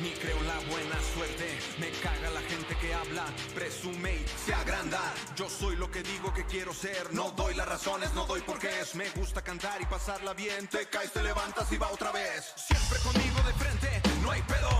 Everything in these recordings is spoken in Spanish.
ni creo en la buena suerte. Me caga la gente que habla, presume y se agranda. Yo soy lo que digo que quiero ser, no doy las razones, no doy por qué. Me gusta cantar y pasarla bien, te caes, te levantas y va otra vez. Siempre conmigo de frente, no hay pedo,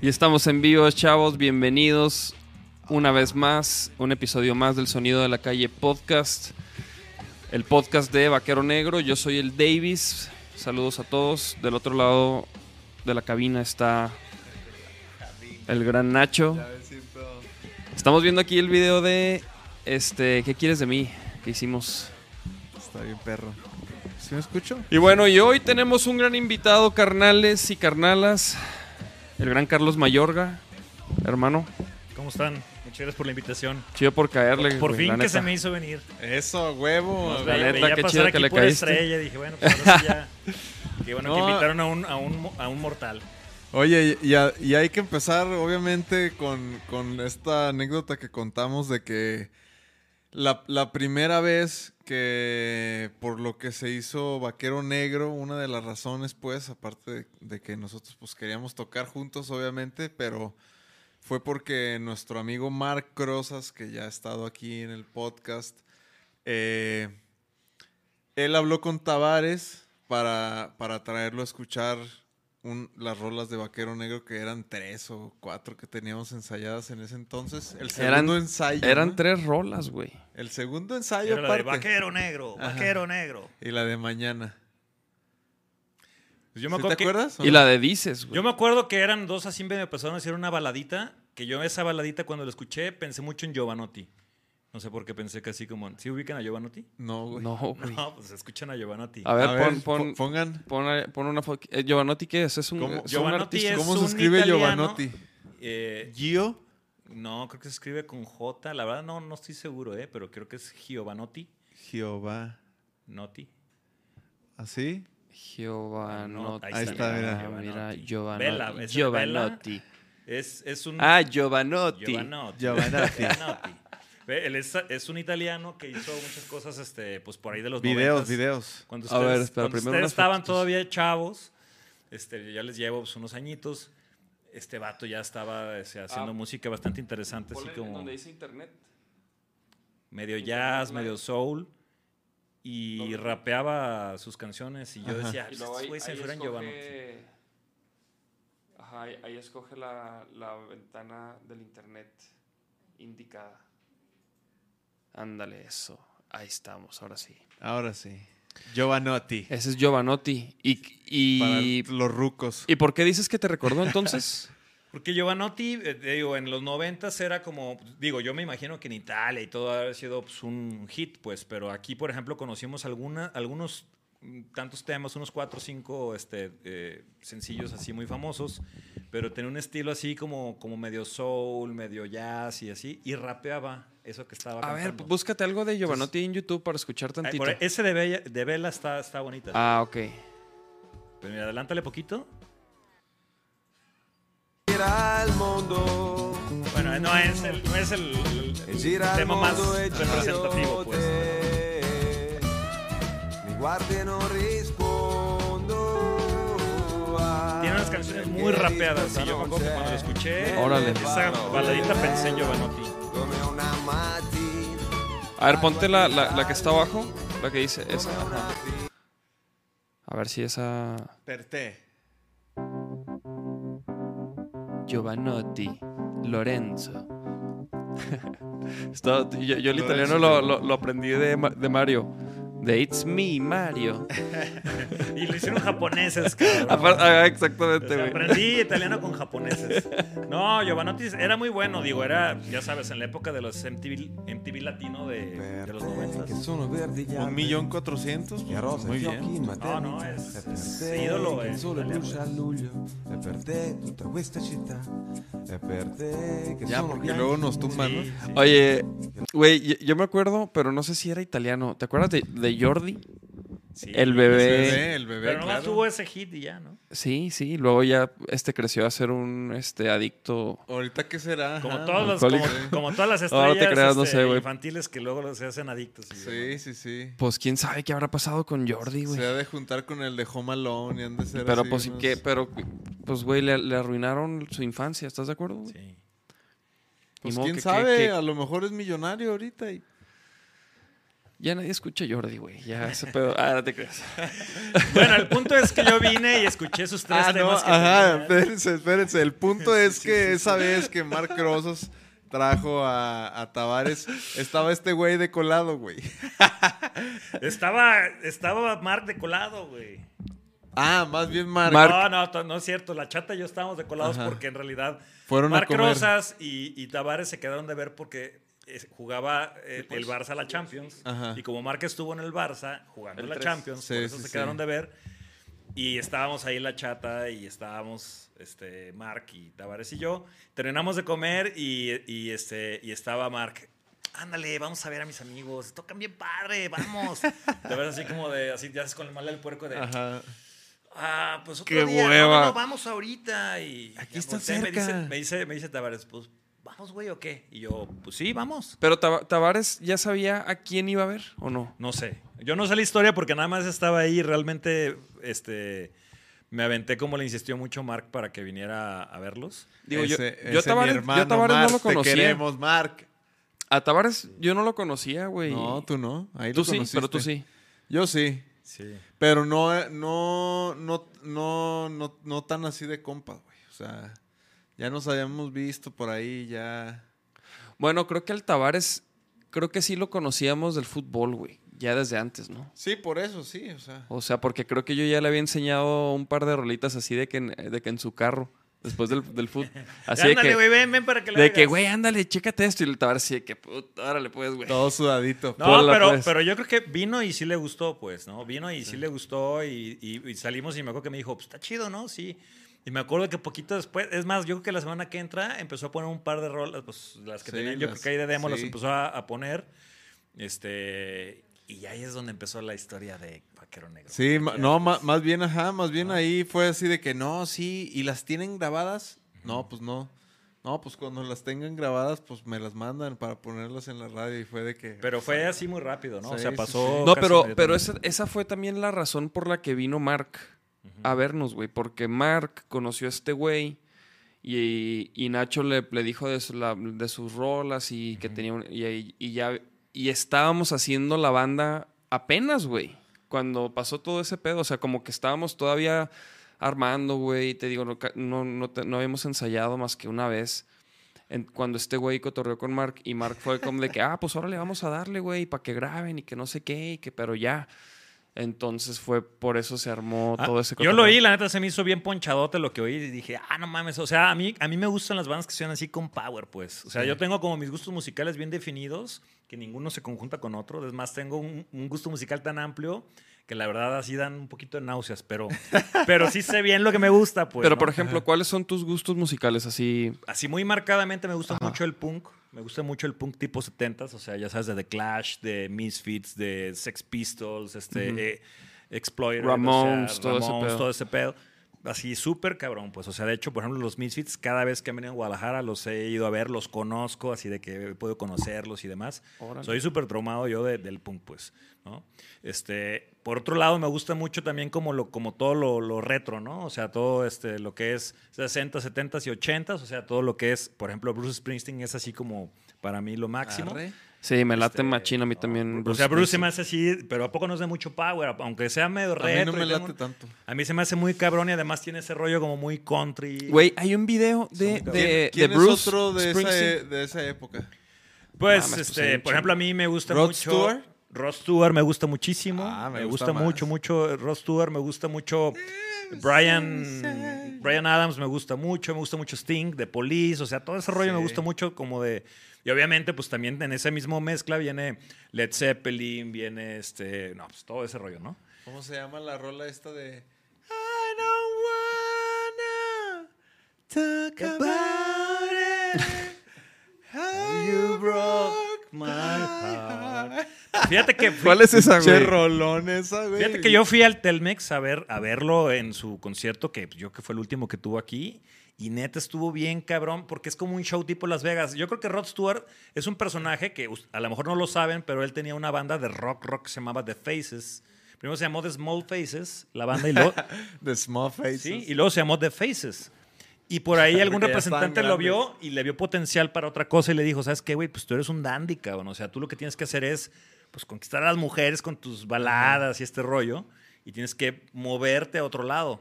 Y estamos en vivo, chavos. Bienvenidos una vez más. Un episodio más del Sonido de la Calle Podcast. El podcast de Vaquero Negro. Yo soy el Davis. Saludos a todos. Del otro lado de la cabina está el gran Nacho. Estamos viendo aquí el video de este ¿Qué quieres de mí? que hicimos. Está bien perro. ¿Sí me escucho? Y bueno, y hoy tenemos un gran invitado, carnales y carnalas. El gran Carlos Mayorga, hermano. ¿Cómo están? Muchas gracias por la invitación. Chido por caerle. Por güey, fin la que neta. se me hizo venir. Eso, huevo. La Veía- neta, qué chido aquí que le pura caíste. estrella. Dije, bueno, pues ahora sí ya. Qué bueno que invitaron a un, a un, mo- a un mortal. Oye, y, a- y hay que empezar, obviamente, con, con esta anécdota que contamos de que la, la primera vez que por lo que se hizo Vaquero Negro, una de las razones, pues, aparte de, que nosotros pues queríamos tocar juntos, obviamente, pero fue porque nuestro amigo Mark Crozas, que ya ha estado aquí en el podcast, eh, él habló con Tavares para, para traerlo a escuchar un- las rolas de Vaquero Negro que eran tres o cuatro que teníamos ensayadas en ese entonces. El Eran- segundo ensayo. Eran ¿no? tres rolas, güey. El segundo ensayo Era la de vaquero negro, Ajá. vaquero negro. Y la de mañana. Pues yo, me ¿Sí acuerdo ¿Te que, acuerdas? Y no? la de Dices, güey. yo me acuerdo que eran dos así medio personas y era una baladita. Que yo esa baladita cuando la escuché pensé mucho en Giovanotti. No sé por qué pensé que así como. ¿Sí ubican a Giovanotti? No, güey. No, güey. No, pues escuchan a Giovanotti. A ver, A pon, ver, pon, po- pongan. pon, pon una foto. Eh, Giovanotti, ¿qué es? Es un, ¿Cómo- es un Giovanotti artista. es ¿Cómo se un escribe italiano. Giovanotti? Eh, Gio. no, creo que se escribe con J. La verdad no, no estoy seguro, eh, pero creo que es Giovanotti. Jehová. Noti. ¿Así? Giovanotti. Ahí está, mira. mira, Giovanotti. Giovanotti. Es, es un. Ah, Giovanotti. Giovanotti. Giovanotti. Él es, es un italiano que hizo muchas cosas, este, pues por ahí de los Videos, 90s. videos. Cuando A ustedes, ver, espera, cuando primero ustedes estaban todavía chavos, este, yo ya les llevo pues, unos añitos. Este vato ya estaba este, haciendo Ah. música bastante interesante, así como donde dice internet. medio Internet jazz, medio soul. Y ¿Dónde? rapeaba sus canciones y yo Ajá. decía, escoge... Ajá, ahí, ahí escoge la, la ventana del internet indicada. Ándale, eso. Ahí estamos, ahora sí. Ahora sí. Giovanotti. Ese es Giovanotti. ¿Y, y, Para los rucos. ¿y por qué dices que te recordó entonces? Porque Giovanotti, eh, digo, en los noventas era como, digo, yo me imagino que en Italia y todo ha sido pues, un hit, pues, pero aquí, por ejemplo, conocimos alguna, algunos mm, tantos temas, unos cuatro o cinco este, eh, sencillos así muy famosos, pero tenía un estilo así como, como medio soul, medio jazz y así, y rapeaba eso que estaba A ver, búscate algo de Giovanotti en YouTube para escuchar tantito. por- ese de, Bella- de Vela está, está bonita. Ah, ok. Pero mira, adelántale poquito. Gira il mondo Bueno, no es el, no es el, el- tema más representativo, pues. Mi guardi e non rispondo a Tiene unas canciones muy rapeadas. Y yo me non acuerdo que c'è. cuando lo escuché, Órale. esa baladita pensé en Giovanotti. A ver, ponte la, la, la que está abajo. La que dice esa. ajá. A ver si esa. Per te. Giovanotti. Lorenzo. Está- yo, yo el italiano lo, lo- lo aprendí de, de Mario. De It's Me, Mario. Y lo hicieron japoneses, cabrón. Apar- ah, O exactamente, sea, güey. aprendí italiano con japoneses. No, Giovanotti era muy bueno, digo, era, ya sabes, en la época de los MTV, MTV latino de, de los per te che noventas. sono verdi gli Un alberi millón cuatrocientos. a rosa Muy bien. No, no, es- es che eh, Ya, porque luego nos tumban, ¿no? Sí, sí. Oye, güey, yo, yo me acuerdo, pero no sé si era italiano. ¿Te acuerdas de, de Jordi? Sí. El bebé. bebé, el bebé, Pero nomás claro. tuvo ese hit y ya, ¿no? Sí, sí. Luego ya este creció a ser un este adicto. Ahorita, ¿qué será? Como, todos los, como, todas las estrellas te creas, no este, sé, infantiles que luego se hacen adictos. Sí, sí, sí. Pues quién sabe qué habrá pasado con Jordi, güey. Se ha de juntar con el de Home Alone y han de ser Pero así pues unos- qué, pero pues güey, le, le arruinaron su infancia, ¿estás de acuerdo? güey? Sí. Pues quién que- sabe, que- que- a lo mejor es millonario ahorita y... Ya nadie escucha a Jordi, güey. Ya ese pedo. Ah, no te creas. Bueno, el punto es que yo vine y escuché sus tres Ah, no, temas que ajá, tenía. espérense, espérense. El punto es que esa vez que Mark Rosas trajo a, a Tavares, estaba este güey de colado, güey. Estaba, estaba Mark de colado, güey. Ah, más bien Mark. Mark. No, no, no es cierto. La chata y yo estábamos de colados Ajá. porque en realidad Fueron comer. Rosas y, y Tavares se quedaron de ver porque jugaba el, el Barça la Champions. Ajá. Y como Marc estuvo en el Barça jugando El la tres. Champions, Sí, por eso sí, se sí. quedaron de ver. Y estábamos ahí la chata y estábamos este, Marc y Tavares y yo. Terminamos de comer y, y, este, y estaba Marc. Ándale, vamos a ver a mis amigos. Tocan bien padre, vamos. Te ves así como de, así ya haces con el mal del puerco de. Ajá. Ah, pues otro Qué día. Hueva. no, no, vamos ahorita. Y Aquí está volteé, Me cerca. dice, me dice, me dice Tavares, pues, ¿vamos, güey, o qué? Y yo, pues sí, vamos. Pero Tava- Tavares ya sabía a quién iba a ver o no. No sé. Yo no sé la historia porque nada más estaba ahí. Realmente, este, me aventé como le insistió mucho Mark para que viniera a verlos. Digo, yo, Ese- yo ese Tavares, mi hermano, yo Tavares Mark, no lo conocía. Te queremos, Mark. A Tavares yo no lo conocía, güey. No, tú no. Ahí Tú lo sí, pero tú conociste. sí. Yo sí. Sí. Pero no, no, no, no, no, no tan así de compas, güey. O sea, ya nos habíamos visto por ahí, ya. Bueno, creo que el Tavares, creo que sí lo conocíamos del fútbol, güey. Ya desde antes, ¿no? Sí, por eso, sí, o sea. O sea, porque creo que yo ya le había enseñado un par de rolitas así de que en, de que en su carro, después del, del fútbol. Así de Ándale, que, güey, ven, ven para que lo de que, güey, ándale, chécate esto. Y el Tavares así de que, puta, órale, pues, güey. Todo sudadito. No, pero, pues. pero yo creo que vino y sí le gustó, pues, ¿no? Vino y sí, le gustó y, y- y salimos y me acuerdo que me dijo, pues está chido, ¿no? Sí. Y me acuerdo que poquito después, es más, yo creo que la semana que entra empezó a poner un par de rolas, pues las que Sí, tenían, yo las- creo que ahí de demo las empezó a, a poner. Este, y ahí es donde empezó la historia de Vaquero Negro. Sí, ma- no, más bien, ajá, más bien ahí fue así de que no, sí, ¿y las tienen grabadas? No, pues no. No, pues cuando las tengan grabadas, pues me las mandan para ponerlas en la radio y fue de que... Pero fue así muy rápido, ¿no? o Sí, sea, sí, pasó. No, pero, pero esa, esa fue también la razón por la que vino Mark a vernos, güey. Porque Mark conoció a este güey y, y Nacho le, le dijo de, su- la- de sus rolas y que tenía un- y, y ya y estábamos haciendo la banda apenas, güey. Cuando pasó todo ese pedo, o sea, como que estábamos todavía armando, güey. Te digo, no, no, no, te- no habíamos ensayado más que una vez. en- cuando este güey cotorreó con Mark y Mark fue como de que, ah, pues órale, vamos a darle, güey, para que graben y que no sé qué, y que, pero ya. Entonces fue por eso se armó Ah, todo ese Yo lo oí, la neta se me hizo bien ponchadote lo que oí y dije, ah, no mames. O sea, a mí, a mí me gustan las bandas que suenan así con power, pues. O sea, yo tengo como mis gustos musicales bien definidos, que ninguno se conjunta con otro. Es más, tengo un, un gusto musical tan amplio que la verdad así dan un poquito de náuseas, pero, pero sí sé bien lo que me gusta, pues. pero, ¿no? por ejemplo, ¿cuáles son tus gustos musicales así? Así muy marcadamente me gusta mucho el punk. Me gusta mucho el punk tipo 70s, o sea, ya sabes, de The Clash, de Misfits, de Sex Pistols, este, eh, Exploited, Ramones, todo ese pedo. todo ese pedo. Así súper cabrón, pues. O sea, de hecho, por ejemplo, los Misfits, cada vez que han venido a Guadalajara los he ido a ver, los conozco, así de que puedo conocerlos y demás. Órale. Soy súper traumado yo de- del punk, pues, ¿no? Este, por otro lado, me gusta mucho también como, lo, como todo lo, lo retro, ¿no? O sea, todo este, lo que es 60, 70 y 80, o sea, todo lo que es, por ejemplo, Bruce Springsteen es así como para mí lo máximo. Arre. Sí, me late Este, machino a mí no, también. o sea, Bruce se me hace así, pero ¿a poco no es de mucho power? Aunque sea medio A mí retro. no me late un- tanto. A mí se me hace muy cabrón y además tiene ese rollo como muy country. Güey, hay un video de, de, de ¿Quién Bruce es otro de esa, Springsteen. e- de esa época? Pues, Mames, pues, este, por ejemplo, a mí me gusta Rod mucho. Stewart. Rod Stewart me gusta muchísimo. Ah, me me, gusta mucho, mucho. Rod Stewart me gusta mucho. Brian, Brian Adams me gusta mucho. Me gusta mucho Sting, de Police. O sea, todo ese rollo me gusta mucho como de. Y obviamente, pues también en esa misma mezcla viene Led Zeppelin, viene este. No, pues todo ese rollo, ¿no? ¿Cómo se llama la rola esta de I don't wanna talk about it. How you broke my heart. Fíjate que. fui- ¿Cuál es esa, güey? rolón esa, güey? Fíjate que yo fui al Telmex a, ver, a verlo en su concierto, que yo que fue el último que tuvo aquí. Y neta estuvo bien cabrón, porque es como un show tipo Las Vegas. Yo creo que Rod Stewart es un personaje que a lo mejor no lo saben, pero él tenía una banda de rock rock que se llamaba The Faces. Primero se llamó The Small Faces, la banda, y luego, The Small Faces. sí, y luego se llamó The Faces. Y por ahí algún representante lo vio y le vio potencial para otra cosa y le dijo, ¿sabes qué, güey? Pues tú eres un dandy, cabrón. O sea, tú lo que tienes que hacer es pues conquistar a las mujeres con tus baladas y este rollo y tienes que moverte a otro lado.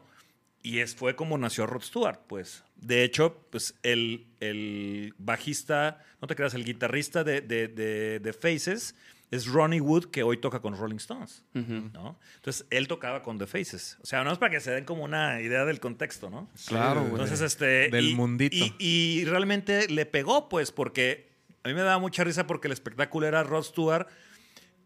Y es, fue como nació Rod Stewart, pues. De hecho, pues el, el bajista, no te creas, el guitarrista de, de, de- de Faces es Ronnie Wood, que hoy toca con Rolling Stones. ¿no? Entonces, él tocaba con The Faces. O sea, no es para que se den como una idea del contexto, ¿no? Claro, güey. Entonces, este. Del y- mundito. Y, y realmente le pegó, pues, porque a mí me daba mucha risa porque el espectáculo era Rod Stewart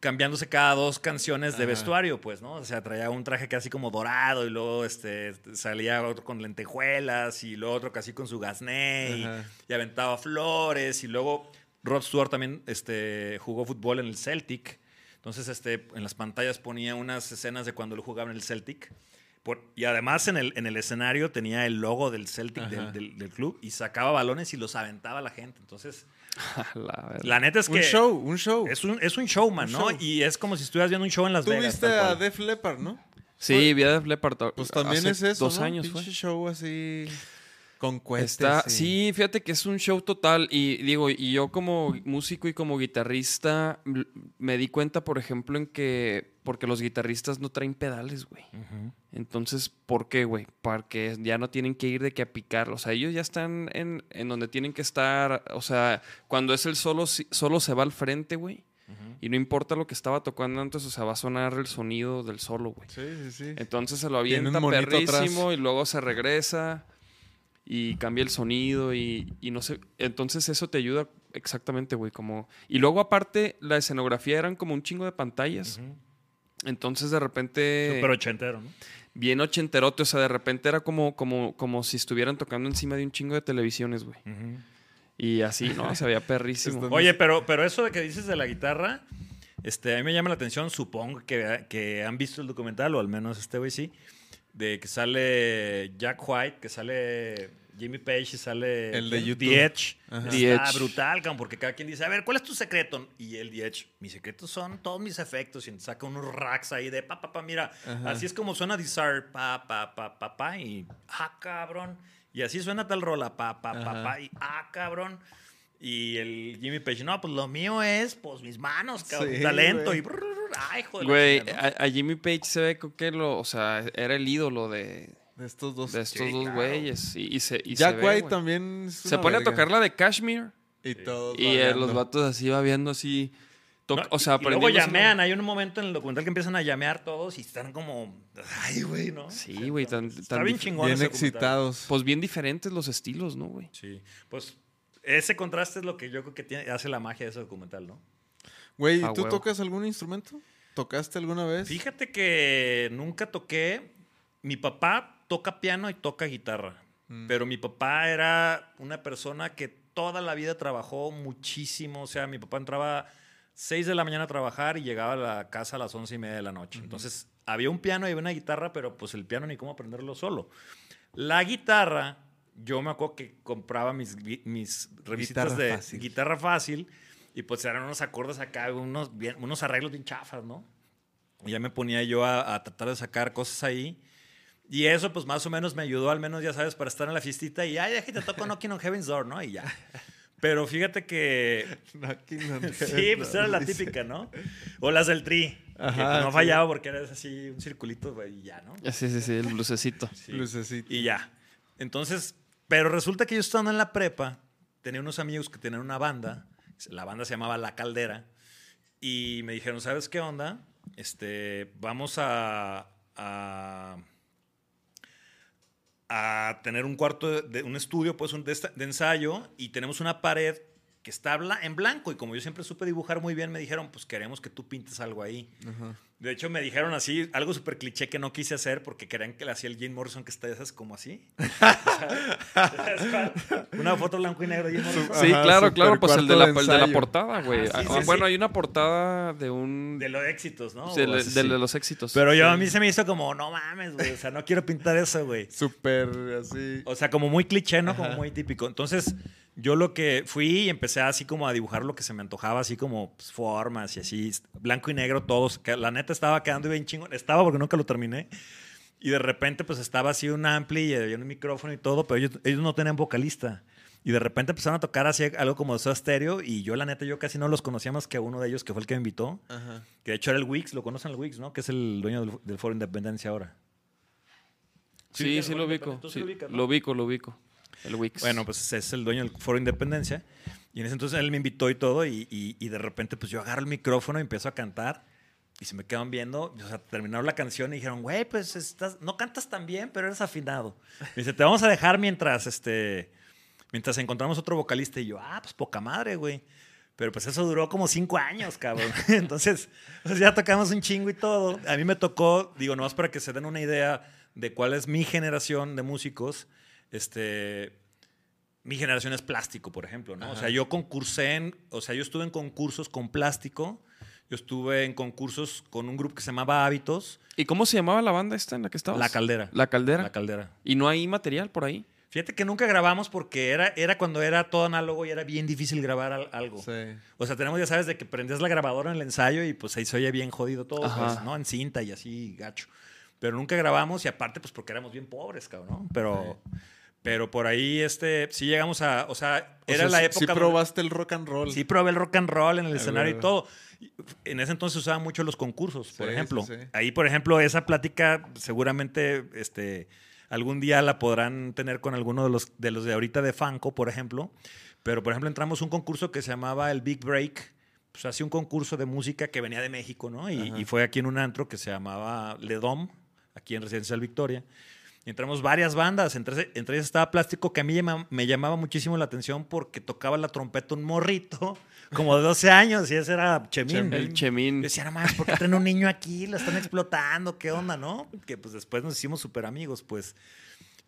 cambiándose cada dos canciones de Ajá. vestuario, pues, ¿no? O sea, traía un traje casi como dorado y luego este, salía otro con lentejuelas y luego otro casi con su gasné y, aventaba flores y luego Rod Stewart también este, jugó fútbol en el Celtic. Entonces, este, en las pantallas ponía unas escenas de cuando él jugaba en el Celtic. Por- y además en el, en el escenario tenía el logo del Celtic del, del- del club y sacaba balones y los aventaba a la gente. Entonces, La neta es que Un show, un show. es un, es un showman, Un ¿no? show. Y es como si estuvieras viendo un show en Las Tú Vegas. viste tal a. Def Leppard, ¿no? Sí, vi a Def Leppard. Pues también hace es eso, Dos ¿no? años fue. Pinche show así con. Está, y- sí, fíjate que es un show total y digo, y yo como músico y como guitarrista me di cuenta, por ejemplo, en que porque los guitarristas no traen pedales, güey. Entonces, ¿por qué, güey? Porque ya no tienen que ir de que a picar, o sea, ellos ya están en, en donde tienen que estar, o sea, cuando es el solo, solo se va al frente, güey. Y no importa lo que estaba tocando antes, o sea, va a sonar el sonido del solo, güey. Sí, sí, sí. Entonces se lo avienta perrísimo atrás. y luego se regresa y cambia el sonido y, y no sé. Entonces eso te ayuda exactamente, güey. Como... Y luego aparte la escenografía eran como un chingo de pantallas. Entonces de repente... Súper ochentero, ¿no? Bien ochenterote, o sea, de repente era como, como, como si estuvieran tocando encima de un chingo de televisiones, güey. Y así, ¿no? Se veía perrísimo. Oye, pero, pero eso de que dices de la guitarra, este, a mí me llama la atención, supongo que, que han visto el documental, o al menos este güey sí, de que sale Jack White, que sale Jimmy Page y sale El de. YouTube. The Edge. Ajá. The Está Edge. brutal, cabrón, porque cada quien dice, a ver, ¿cuál es tu secreto? Y el The Edge, mis secretos son todos mis efectos. Y saca unos racks ahí de, pa, pa, pa, mira, Ajá. así es como suena Desire, pa, pa, pa, pa, pa, y, ah, cabrón. Y así suena tal rola, pa, pa, pa, pa, y, ah, cabrón. Y el Jimmy Page, no, pues lo mío es, pues mis manos, cabrón, Sí, talento. güey. Y, brr, ay, hijo de la Güey, a, a Jimmy Page se ve que lo, o sea, era el ídolo de, De estos dos. de estos Sí, dos claro. güeyes. Y, y se, y Jack se ve, White güey. también. es Se pone a tocar la de Kashmir Y todos. y eh, los vatos así va viendo así. No, o sea, y, y luego llamean, hay un momento en el documental que empiezan a llamear todos y están como, ay, güey, ¿no? Sí, güey, tan, Está tan bien Bien excitados. Pues bien diferentes los estilos, ¿no, güey? Sí, pues ese contraste es lo que yo creo que tiene, hace la magia de ese documental, ¿no? Güey, A ¿tú huevo. tocas algún instrumento? ¿Tocaste alguna vez? Fíjate que nunca toqué. Mi papá toca piano y toca guitarra. Mm. Pero mi papá era una persona que toda la vida trabajó muchísimo. O sea, mi papá entraba 6 de la mañana a trabajar y llegaba a la casa a las once y media de la noche. Entonces, había un piano y había una guitarra, pero pues el piano ni cómo aprenderlo solo. La guitarra, yo me acuerdo que compraba mis, mis revistas Guitarra de fácil. guitarra fácil y pues eran unos acordes acá, unos, bien- unos arreglos bien chafas, ¿no? Y ya me ponía yo a, a tratar de sacar cosas ahí. Y eso, pues más o menos me ayudó, al menos, ya sabes, para estar en la fiestita y, ay, déjate toco Knocking on Heaven's Door, ¿no? Y ya. Pero fíjate que Knocking on Sí, pues era la típica, ¿no? O las del tri. que Ajá, pues no sí. fallaba porque eras así un circulito güey, y ya, ¿no? Sí, sí, sí, el blusecito. Sí. Lucecita. Y ya. Entonces, pero resulta que yo estando en la prepa, tenía unos amigos que tenían una banda. La banda se llamaba La Caldera. Y me dijeron, ¿sabes qué onda? Este, vamos a, a, tener un cuarto, de, un estudio, pues, un de, de ensayo. Y tenemos una pared que está en blanco. Y como yo siempre supe dibujar muy bien, me dijeron, pues queremos que tú pintes algo ahí. De hecho, me dijeron así, algo súper cliché que no quise hacer porque querían que le hacía el Jim Morrison que está esas como así. Una foto blanco y negro de Jim Morrison. Sí, Ajá, claro, claro, pues el de, la, de el de la portada, güey. Ah, sí, Ah, sí, bueno, sí. hay una portada de un... De los éxitos, ¿no? de, así, de sí. los éxitos. Pero yo a mí se me hizo como, no mames, güey. O sea, no quiero pintar eso, güey. Súper así. O sea, como muy cliché, ¿no? Como muy típico. Entonces, yo lo que fui y empecé así como a dibujar lo que se me antojaba, así como pues, formas y así, blanco y negro todos. que La neta estaba quedando bien chingón. Estaba porque nunca lo terminé. Y de repente, pues estaba así un ampli y había un micrófono y todo, pero ellos, ellos no tenían vocalista. Y de repente empezaron a tocar así algo como de Soda Stereo y yo, la neta, yo casi no los conocía más que a uno de ellos, que fue el que me invitó. Ajá. Que de hecho era el Wix, ¿lo conocen el Wix, no? Que es el dueño del, del Foro Independencia ahora. Sí, sí el lo ubico. Sí sí, lo ubicas, no? Lo ubico, lo ubico. El Wix. Bueno, pues es el dueño del Foro Independencia. Y en ese entonces él me invitó y todo. Y, y- y de repente, pues yo agarro el micrófono y empiezo a cantar. Y se me quedan viendo. O sea, terminaron la canción y dijeron, güey, pues estás, no cantas tan bien, pero eres afinado. Me dice, te vamos a dejar mientras, este, mientras encontramos otro vocalista. Y yo, ah, pues poca madre, güey. Pero pues eso duró como cinco años, cabrón. Entonces, pues ya tocamos un chingo y todo. A mí me tocó, digo, nomás para que se den una idea de cuál es mi generación de músicos. Este, mi generación es plástico, por ejemplo, ¿no? O sea, yo concursé en, o sea, yo estuve en concursos con plástico, yo estuve en concursos con un grupo que se llamaba Hábitos, ¿Y cómo se llamaba la banda esta en la que estabas? La Caldera. La Caldera. La Caldera. ¿Y no hay material por ahí? Fíjate que nunca grabamos porque era, era cuando era todo análogo y era bien difícil grabar al- algo. Sí. O sea, tenemos, ya sabes, de que prendías la grabadora en el ensayo y pues ahí se oye bien jodido todo, pues, ¿no? En cinta y así, gacho. Pero nunca grabamos y aparte, pues porque éramos bien pobres, cabrón, ¿no? Pero, pero por ahí, este, sí llegamos a, o sea, O era sea, la sí- época... Sí probaste el rock and roll. Sí, probé el rock and roll en el escenario y todo. En ese entonces usaban mucho los concursos, por Sí, ejemplo. sí, sí. Ahí, por ejemplo, esa plática seguramente este, algún día la podrán tener con alguno de los, de los de ahorita de Fanco, por ejemplo. Pero, por ejemplo, entramos a un concurso que se llamaba el Big Break. Pues hacía un concurso de música que venía de México, ¿no? Y, fue aquí en un antro que se llamaba Ledom, aquí en Residencial Victoria. Entramos varias bandas, entre, entre ellas estaba Plástico, que a mí me llamaba muchísimo la atención porque tocaba la trompeta un morrito, como de 12 años, y ese era Chemín. El Chemín. Yo decía, no más, ¿por qué traen un niño aquí? Lo están explotando, ¿qué onda, no? Que pues después nos hicimos súper amigos, pues.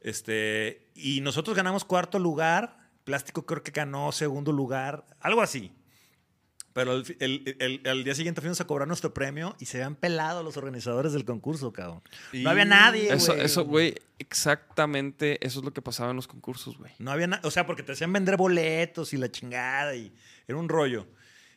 Este, y nosotros ganamos cuarto lugar, Plástico creo que ganó segundo lugar, algo así. Pero el, el- el- al día siguiente fuimos a cobrar nuestro premio y se habían pelado los organizadores del concurso, cabrón. No había Y- nadie, Eso, güey. eso, güey, exactamente eso es lo que pasaba en los concursos, güey. No había nada, o sea, porque te hacían vender boletos y la chingada y era un rollo.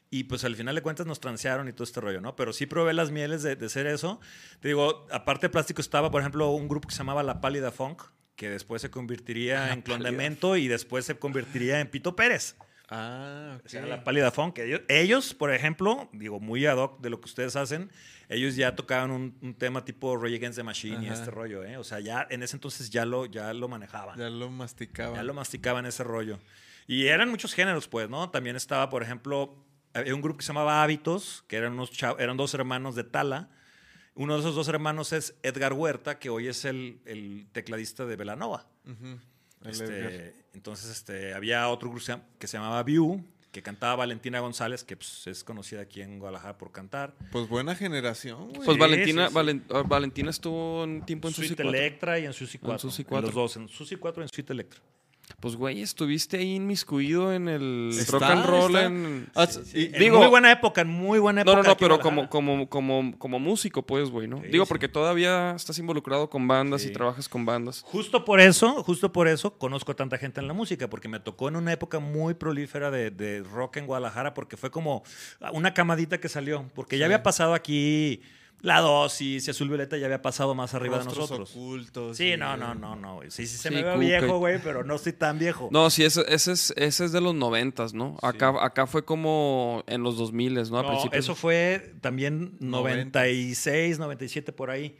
Y pues al final de cuentas nos transearon y todo este rollo, ¿no? Pero sí probé las mieles de, de ser eso. Te digo, aparte de plástico estaba, por ejemplo, un grupo que se llamaba La Pálida Funk, que después se convertiría en Clon de Mento y después se convertiría en Pito Pérez. Ah, O sea, la Pálida Funk. Ellos, ellos, por ejemplo, digo, muy ad hoc de lo que ustedes hacen, ellos ya tocaban un, un tema tipo Rage Against the Machine y Ajá. este rollo, ¿eh? O sea, ya en ese entonces ya lo, ya lo manejaban. Ya lo masticaba. Ya lo masticaban ese rollo. Y eran muchos géneros, pues, ¿no? También estaba, por ejemplo, había un grupo que se llamaba Hábitos, que eran, unos chav- eran dos hermanos de Tala. Uno de esos dos hermanos es Edgar Huerta, que hoy es el, el tecladista de Velanova. Ujú. El Este, entonces, este, había otro grupo que se llamaba View, que cantaba Valentina González, que pues, es conocida aquí en Guadalajara por cantar. Pues buena generación, güey. Pues Sí, Valentina, sí, sí. Valen- ah, Valentina estuvo un tiempo en Suite Susi 4. Electra y en Susi 4. Susi En 4. Los dos, en Susi 4 y en Suite Electra. Pues, güey, estuviste ahí inmiscuido en el Está, rock and roll. En... Ah, Sí, y- en digo- muy buena época, en muy buena No, época. no, no, en pero como, como, como, como músico, pues, güey, ¿no? Sí, Digo, porque todavía estás involucrado con bandas y trabajas con bandas. Justo por eso, justo por eso conozco a tanta gente en la música, porque me tocó en una época muy prolífera de, de rock en Guadalajara, porque fue como una camadita que salió, porque ya había pasado aquí la dosis y Azul Violeta ya había pasado más arriba de nosotros. ocultos. Sí, y- no, no, no, no. güey. Sí, sí, se Sí, me ve viejo, güey, pero no estoy tan viejo. No, sí, ese, ese, es, ese es de los noventas, ¿no? Acá, acá fue como en los 2000, ¿no? A No, principios. eso fue también 96, 97 por ahí.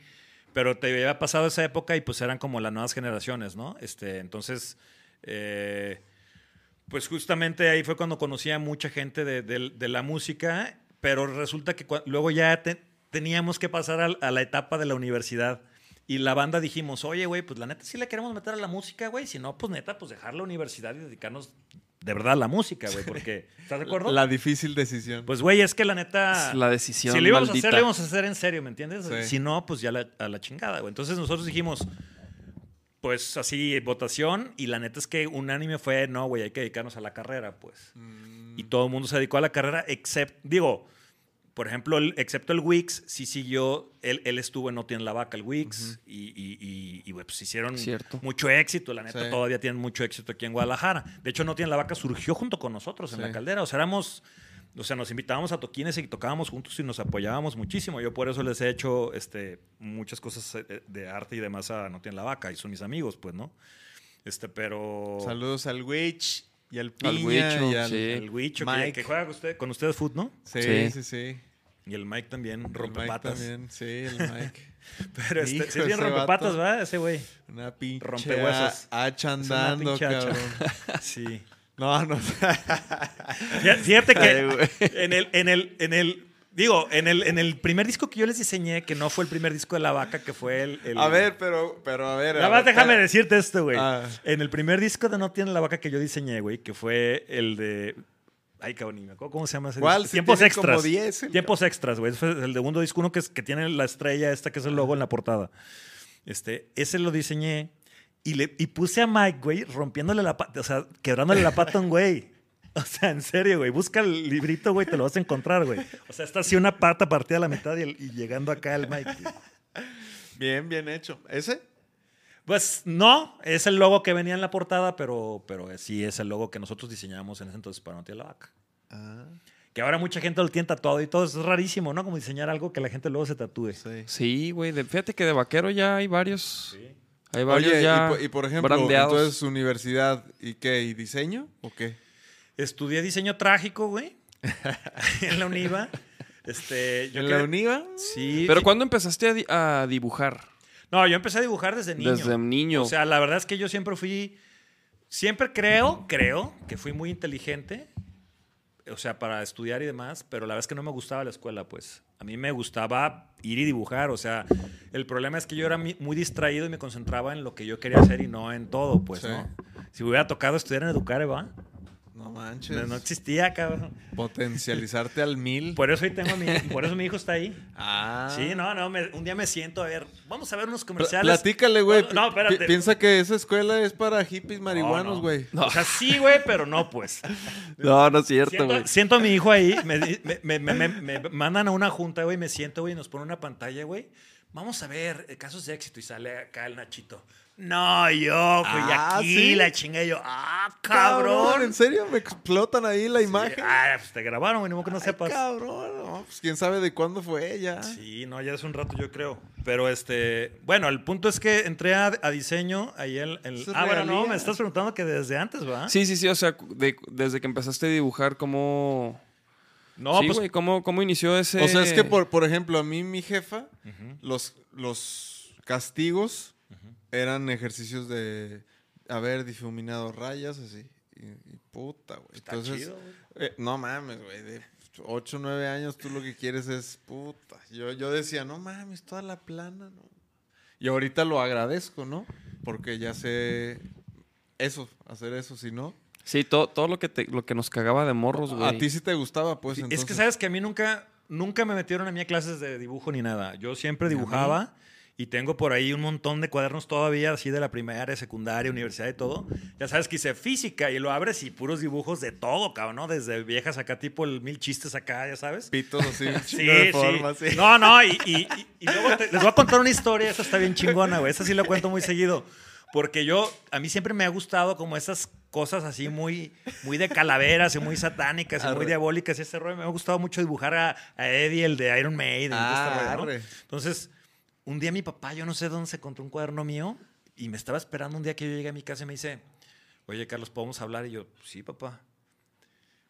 Pero te había pasado esa época y pues eran como las nuevas generaciones, ¿no? Este, entonces, eh, pues justamente ahí fue cuando conocí a mucha gente de, de- de la música, pero resulta que luego ya te- teníamos que pasar al- a, la etapa de la universidad. Y la banda dijimos, oye, güey, pues la neta sí le queremos meter a la música, güey. Si no, pues neta, pues dejar la universidad y dedicarnos de verdad a la música, güey. Porque, ¿estás de acuerdo? La difícil decisión. Pues, güey, es que la neta. La decisión Si lo íbamos maldita. a hacer, lo íbamos a hacer en serio, ¿me entiendes? Sí. Si no, pues ya la- a la chingada, güey. Entonces nosotros dijimos, pues así, votación. Y la neta es que unánime fue, no, güey, hay que dedicarnos a la carrera, pues. Y todo el mundo se dedicó a la carrera, excepto, digo, por ejemplo, el- excepto el Wix, sí siguió, él, él estuvo en No la Vaca, el Wix, y, y, y- y, pues hicieron Cierto. mucho éxito, la neta, Sí. todavía tienen mucho éxito aquí en Guadalajara. De hecho, No Tiene la Vaca surgió junto con nosotros en Sí. la caldera, o sea, éramos... O sea, nos invitábamos a toquines y tocábamos juntos y nos apoyábamos muchísimo. Yo por eso les he hecho este, muchas cosas eh, de arte y demás a No Tiene la Vaca. Y son mis amigos, pues, ¿no? Este, pero... Saludos al Witch y al Piña Al Huicho, y al sí. El Huicho, que, Mike. que juega con, usted- con ustedes foot, ¿no? Sí, Sí. sí, sí. Y el Mike también, El rompe Mike patas. también, sí, el Mike. Pero este, Hijo, sí es bien ese rompe vato. patas, ¿verdad? Ese güey. Una pinche Rompehuesos. a- hacha Es una andando, pinche hacha. cabrón. Sí. No, no. Fíjate- Fíjate que en el, en el, en el, digo, en el, en el primer disco que yo les diseñé, que no fue el primer disco de La Vaca, que fue el... el- A ver, pero, pero a ver. Nada más déjame espera. decirte esto, güey. Ah. En el primer disco de No Tiene la Vaca que yo diseñé, güey, que fue el de... Ay, cabrón, me acuerdo cómo se llama ese ¿Cuál? disco. Si Tiempos extras. como 10, el Tiempos extras, güey. Fue el segundo disco, uno que, es, que tiene la estrella esta, que es el logo en la portada. Este, ese lo diseñé y, le, y puse a Mike, güey, rompiéndole la pata, o sea, quebrándole la pata a un güey. O sea, en serio, güey. Busca el librito, güey, te lo vas a encontrar, güey. O sea, está así una pata partida a la mitad y, el- y llegando acá el Mike. güey. Bien, bien hecho. ¿Ese? Pues no, es el logo que venía en la portada, pero, pero sí es el logo que nosotros diseñamos en ese entonces para No Tiene la Vaca. Ah, Que ahora mucha gente lo tiene tatuado y todo. Es rarísimo, ¿no? Como diseñar algo que la gente luego se tatúe. sí. Sí, güey. de- Fíjate que de vaquero ya hay varios. Hay varios Oye, ya y, por- y por ejemplo, brandeados. entonces universidad, ¿y qué? ¿Y diseño? ¿O qué? Estudié diseño trágico, güey. en la UNIVA. Este, yo ¿En la UNIVA? Sí. Pero sí. ¿cuándo empezaste a, di- a dibujar? No, yo empecé a dibujar desde niño. Desde niño. O sea, la verdad es que yo siempre fui. Siempre creo, creo que fui muy inteligente. O sea, para estudiar y demás, pero la verdad es que no me gustaba la escuela, pues. A mí me gustaba ir y dibujar. O sea, el problema es que yo era muy distraído y me concentraba en lo que yo quería hacer y no en todo, pues, Sí. ¿no? Si me hubiera tocado estudiar en Educare, va. No manches. No, no existía, cabrón. Potencializarte al mil. Por eso hoy tengo a mi, por eso mi hijo está ahí. ah. Sí, no, no, me- un día me siento a ver, vamos a ver unos comerciales. Platícale, güey. No, no, espérate. Pi- Piensa que esa escuela es para hippies marihuanos, no. güey. O sea, sí, güey, pero no, pues. No, no es cierto, güey. Siento, siento a mi hijo ahí, me, me- me- me- me- me mandan a una junta, güey, me siento, güey, y nos ponen una pantalla, güey. Vamos a ver casos de éxito y sale acá el Nachito. No, yo Ah, aquí, ¿sí? la chinga y yo, ah, Cabrón, cabrón. ¿en serio? ¿Me explotan ahí la imagen? Ah, pues te grabaron, güey, ni modo que no Ay, sepas. cabrón, no, pues quién sabe de cuándo fue ya. Sí, no, ya es un rato, yo creo. Pero este, bueno, el punto es que entré a, a diseño ahí el. el- ah, bueno, no, me estás preguntando que desde antes, ¿va? Sí, sí, sí. O sea, de- desde que empezaste a dibujar, ¿cómo. No, sí, pues. güey, ¿cómo, ¿cómo inició ese. O sea, es que, por, por ejemplo, a mí mi jefa, los, los castigos eran ejercicios de haber difuminado rayas, así. Y, y puta, güey. Está Entonces, chido, güey. eh, no mames, güey. De 8 o 9 años tú lo que quieres es puta. Yo, yo decía, no mames, toda la plana, ¿no? Y ahorita lo agradezco, ¿no? Porque ya sé eso, hacer eso, si no. Sí, todo, todo lo, que te- lo que nos cagaba de morros, güey. A ti sí te gustaba, pues. Sí, entonces. Es que sabes que a mí nunca, nunca me metieron a mí a clases de dibujo ni nada. Yo siempre dibujaba Y tengo por ahí un montón de cuadernos todavía, así de la primaria, secundaria, universidad y todo. Ya sabes que hice física y lo abres y puros dibujos de todo, cabrón, ¿no? Desde viejas acá, tipo el mil chistes acá, ya sabes. Pitos así, Sí, de sí. formas, sí. No, no, y, y- y- y luego te- les voy a contar una historia, esa está bien chingona, güey. Esa sí la cuento muy seguido. Porque yo, a mí siempre me ha gustado como esas cosas así muy, muy de calaveras y muy satánicas y muy Arre. diabólicas y ese rollo. Me ha gustado mucho dibujar a, a Eddie, el de Iron Maiden. este Ah, rollo, ¿no? Entonces, un día mi papá, yo no sé dónde se encontró un cuaderno mío y me estaba esperando un día que yo llegué a mi casa y me dice, oye, Carlos, ¿podemos hablar? Y yo, sí, papá.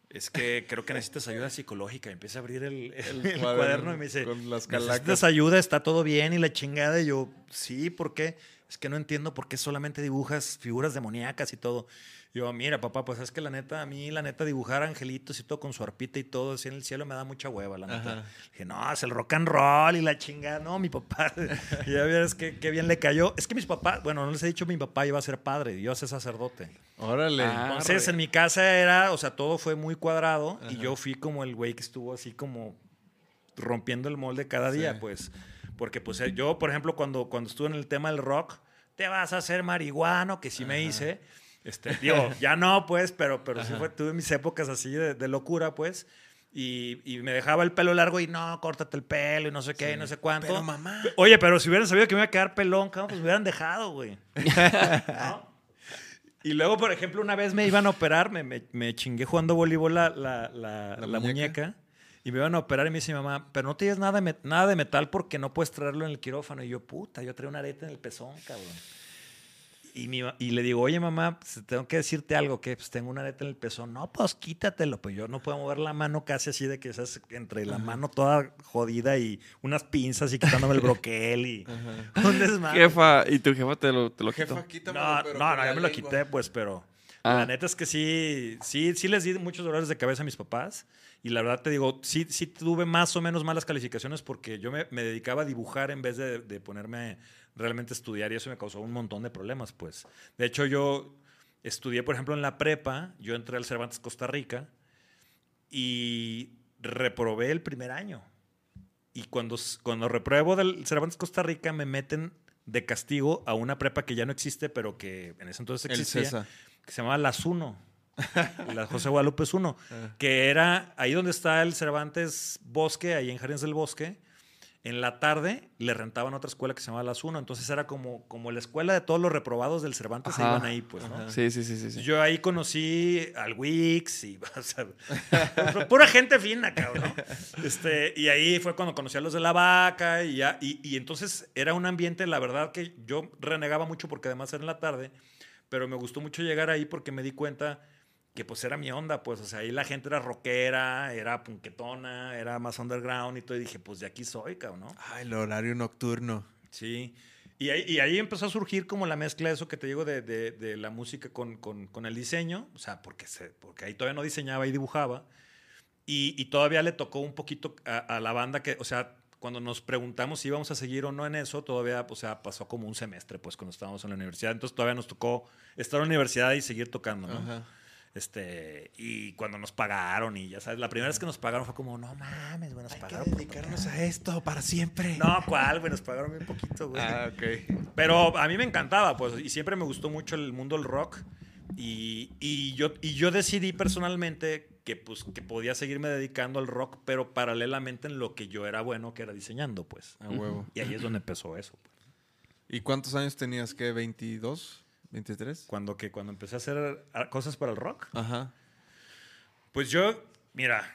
Es que creo que necesitas ayuda psicológica. Y empieza a abrir el, el- el cuaderno cuaderno y me dice, con las ¿necesitas ayuda? ¿Está todo bien? Y la chingada. Y yo, sí, ¿por qué? Es que no entiendo por qué solamente dibujas figuras demoníacas y todo. Y yo, mira, papá, pues es que la neta, a mí la neta dibujar angelitos y todo con su arpita y todo así en el cielo me da mucha hueva, la neta. Ajá. Dije, no, es el rock and roll y la chingada. No, mi papá. y ya ves qué, qué bien le cayó. Es que mis papás, bueno, no les he dicho, mi papá iba a ser padre, yo iba a ser sacerdote. Órale. Ah, Entonces, re- en mi casa era, o sea, todo fue muy cuadrado y yo fui como el güey que estuvo así como rompiendo el molde cada día, Sí. pues. Porque, pues, eh, yo, por ejemplo, cuando, cuando estuve en el tema del rock, te vas a hacer marihuano, que sí me hice. Este, digo, ya no, pues, pero, pero sí fue, tuve mis épocas así de, de locura, pues. Y, y me dejaba el pelo largo y no, córtate el pelo y no sé qué, y no sé cuánto. Pero, mamá. Oye, pero si hubieran sabido que me iba a quedar pelón, cabrón, pues me hubieran dejado, güey. ¿No? Y luego, por ejemplo, una vez me iban a operar, me, me, me chingué jugando voleibol la, la, la- ¿La muñeca? muñeca. Y me iban a operar y me dice mi mamá, pero no tienes nada de, nada de metal porque no puedes traerlo en el quirófano. Y yo, puta, yo traigo una areta en el pezón, cabrón. Y, mi y le digo, oye, mamá, pues, tengo que decirte algo, que pues tengo una areta en el pezón. No, pues quítatelo. Pues yo no puedo mover la mano casi así de que esas entre la mano toda jodida y unas pinzas y quitándome el broquel y un desmadre. Jefa, y tu jefa te lo, te lo quitó. Jefa, quítamelo, No, pero no, no, yo me lo quité, pues, pero Ah. la neta es que sí, sí, sí les di muchos dolores de cabeza a mis papás. Y la verdad te digo, sí, sí tuve más o menos malas calificaciones porque yo me, me dedicaba a dibujar en vez de, de ponerme realmente estudiar y eso me causó un montón de problemas, pues. De hecho, yo estudié, por ejemplo, en la prepa, yo entré al Cervantes Costa Rica y reprobé el primer año. Y cuando, cuando repruebo del Cervantes Costa Rica, me meten de castigo a una prepa que ya no existe, pero que en ese entonces existía, que se llamaba Las Uno. la José Guadalupe es uno, Ah. que era ahí donde está el Cervantes Bosque, ahí en Jardines del Bosque. En la tarde le rentaban otra escuela que se llamaba Las Uno, entonces era como, como la escuela de todos los reprobados del Cervantes se Ajá. iban ahí, pues, ¿no? Sí, sí, sí, sí. sí. Yo ahí conocí al Wix y o sea, pura gente fina, cabrón. Este, y ahí fue cuando conocí a los de la vaca y, ya, y, y entonces era un ambiente, la verdad que yo renegaba mucho porque además era en la tarde, pero me gustó mucho llegar ahí porque me di cuenta que pues era mi onda, pues, o sea, ahí la gente era rockera, era punquetona, era más underground y todo, y dije, pues de aquí soy, cabrón, ¿no? Ay, el horario nocturno. Sí. Y ahí, y ahí empezó a surgir como la mezcla de eso que te digo de, de- de la música con, con- con el diseño, o sea, porque, se, porque ahí todavía no diseñaba y dibujaba. Y, y todavía le tocó un poquito a, a la banda que, o sea, cuando nos preguntamos si íbamos a seguir o no en eso, todavía, o sea, pasó como un semestre, pues, cuando estábamos en la universidad. Entonces todavía nos tocó estar en la universidad y seguir tocando, ¿no? Ajá. Este, y cuando nos pagaron y ya sabes, la primera vez que nos pagaron fue como, no mames, güey, nos Hay que pagaron. por dedicarnos tocar". a esto para siempre. No, ¿cuál, güey? Nos pagaron bien poquito, güey. Ah, ok. Pero a mí me encantaba, pues, y siempre me gustó mucho el mundo del rock. Y, y yo, y yo decidí personalmente que, pues, que podía seguirme dedicando al rock, pero paralelamente en lo que yo era bueno, que era diseñando, pues. A huevo. Y ahí es donde empezó eso. pues. ¿Y cuántos años tenías? ¿Qué? ¿22? ¿23? Cuando, que, cuando empecé a hacer cosas para el rock, Ajá. pues yo, mira,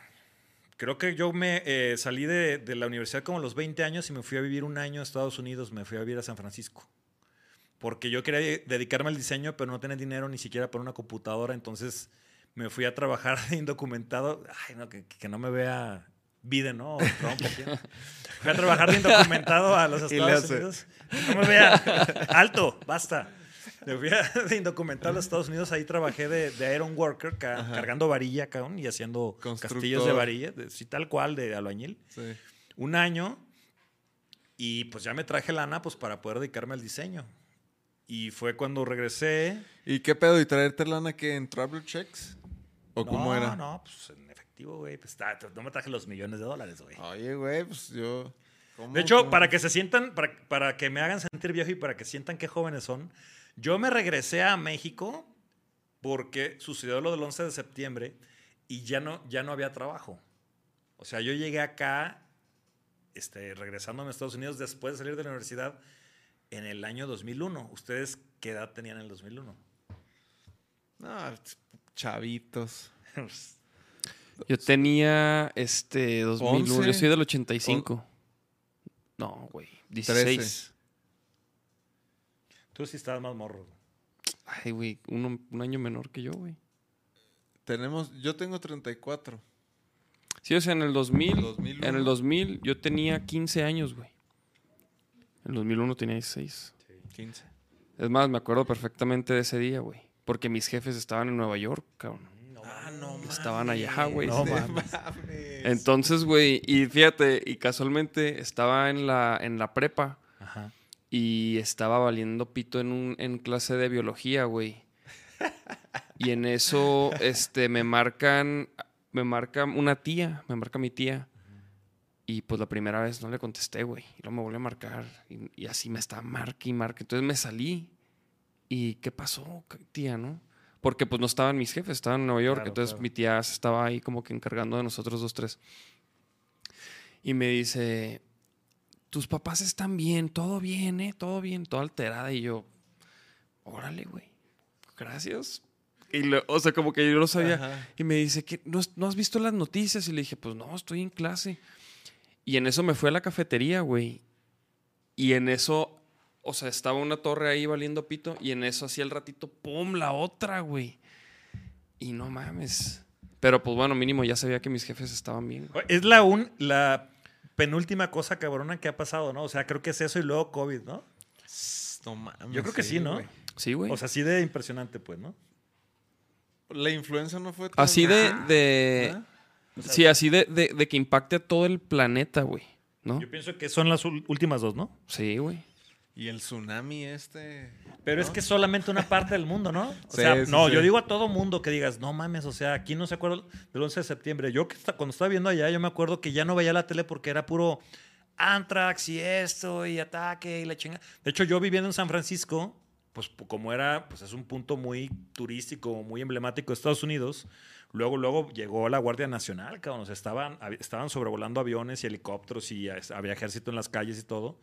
creo que yo me eh, salí de, de la universidad como a los 20 años y me fui a vivir un año a Estados Unidos, me fui a vivir a San Francisco. Porque yo quería dedicarme al diseño, pero no tenía dinero ni siquiera para una computadora, entonces me fui a trabajar indocumentado. Ay, no, que, que no me vea Biden, ¿no? Fui a trabajar de indocumentado a los Estados Unidos. No me vea. Alto, basta. Me fui a- de indocumentado a los Estados Unidos. Ahí trabajé de, de Iron Worker, ca- cargando varilla, cabrón, y haciendo castillos de varilla, de- sí, tal cual, de albañil. Sí. Un año. Y pues ya me traje lana pues, para poder dedicarme al diseño. Y fue cuando regresé. ¿Y qué pedo? ¿Y traerte lana que en Travel Checks? ¿O cómo no, era? No, pues en efectivo, güey. Pues, no me traje los millones de dólares, güey. Oye, güey, pues yo. ¿Cómo- De hecho, cómo? para que se sientan, para, para que me hagan sentir viejo y para que sientan qué jóvenes son, yo me regresé a México porque sucedió lo del 11 de septiembre y ya no, ya no había trabajo. O sea, yo llegué acá, este, regresando a Estados Unidos después de salir de la universidad en el año 2001. ¿Ustedes qué edad tenían en el 2001? No, chavitos. Yo tenía este 2001. Once. Yo soy del 85. No, güey. 16. Tú sí estabas más morro. Ay, güey. uno- un año menor que yo, güey. Tenemos, yo tengo 34. Sí, o sea, en el 2000. 2001. En el 2000 yo tenía 15 años, güey. En el 2001 tenía 16. 15. Es más, me acuerdo perfectamente de ese día, güey. Porque mis jefes estaban en Nueva York, cabrón. Ah, no Estaban allá, güey. No Sí. mames. Entonces, güey, y fíjate, y casualmente estaba en la, en la prepa Ajá. Y estaba valiendo pito en, un, en clase de biología, güey. Y en eso, este, me marcan, me marca una tía, me marca mi tía. Y pues la primera vez no le contesté, güey. Y luego me volvió a marcar. Y, y así me estaba marque y marque. Entonces me salí. ¿Y qué pasó, tía, no? Porque pues no estaban mis jefes, estaban en Nueva York. Claro, Entonces claro. mi tía se estaba ahí como que encargando de nosotros dos, tres. Y me dice, tus papás están bien, todo bien, ¿eh? Todo bien, toda alterada. Y yo, órale, güey, gracias. Y lo- o sea, como que yo no sabía. Ajá. Y me dice, ¿qué? ¿No, has- ¿no has visto las noticias? Y le dije, pues no, estoy en clase. Y en eso me fui a la cafetería, güey. Y en eso, o sea, estaba una torre ahí valiendo pito. Y en eso hacía el ratito, ¡pum! La otra, güey. Y no mames. Pero pues bueno, mínimo ya sabía que mis jefes estaban bien. güey. Es la, un, la penúltima cosa cabrona que ha pasado, ¿no? O sea, creo que es eso y luego COVID, ¿no? No mames. Yo creo que sí, ¿no? Sí, güey. O sea, así de impresionante, pues, ¿no? La influenza no fue tan- así de... De sí, así de, de, de que impacte a todo el planeta, güey. ¿No? Yo pienso que son las últimas dos, ¿no? Sí, güey. Y el tsunami este. Pero es ¿no? que es solamente una parte del mundo, ¿no? O Sí, sea, sí, no, sí. yo digo a todo mundo que digas, no mames, o sea, aquí no se acuerda del 11 de septiembre. Yo que cuando estaba viendo allá, yo me acuerdo que ya no veía la tele porque era puro Antrax y esto y ataque y la chinga. De hecho, yo viviendo en San Francisco, pues como era, pues es un punto muy turístico, muy emblemático de Estados Unidos. Luego, luego llegó la Guardia Nacional, cabrón. O sea, estaban, estaban sobrevolando aviones y helicópteros y eh, había ejército en las calles y todo.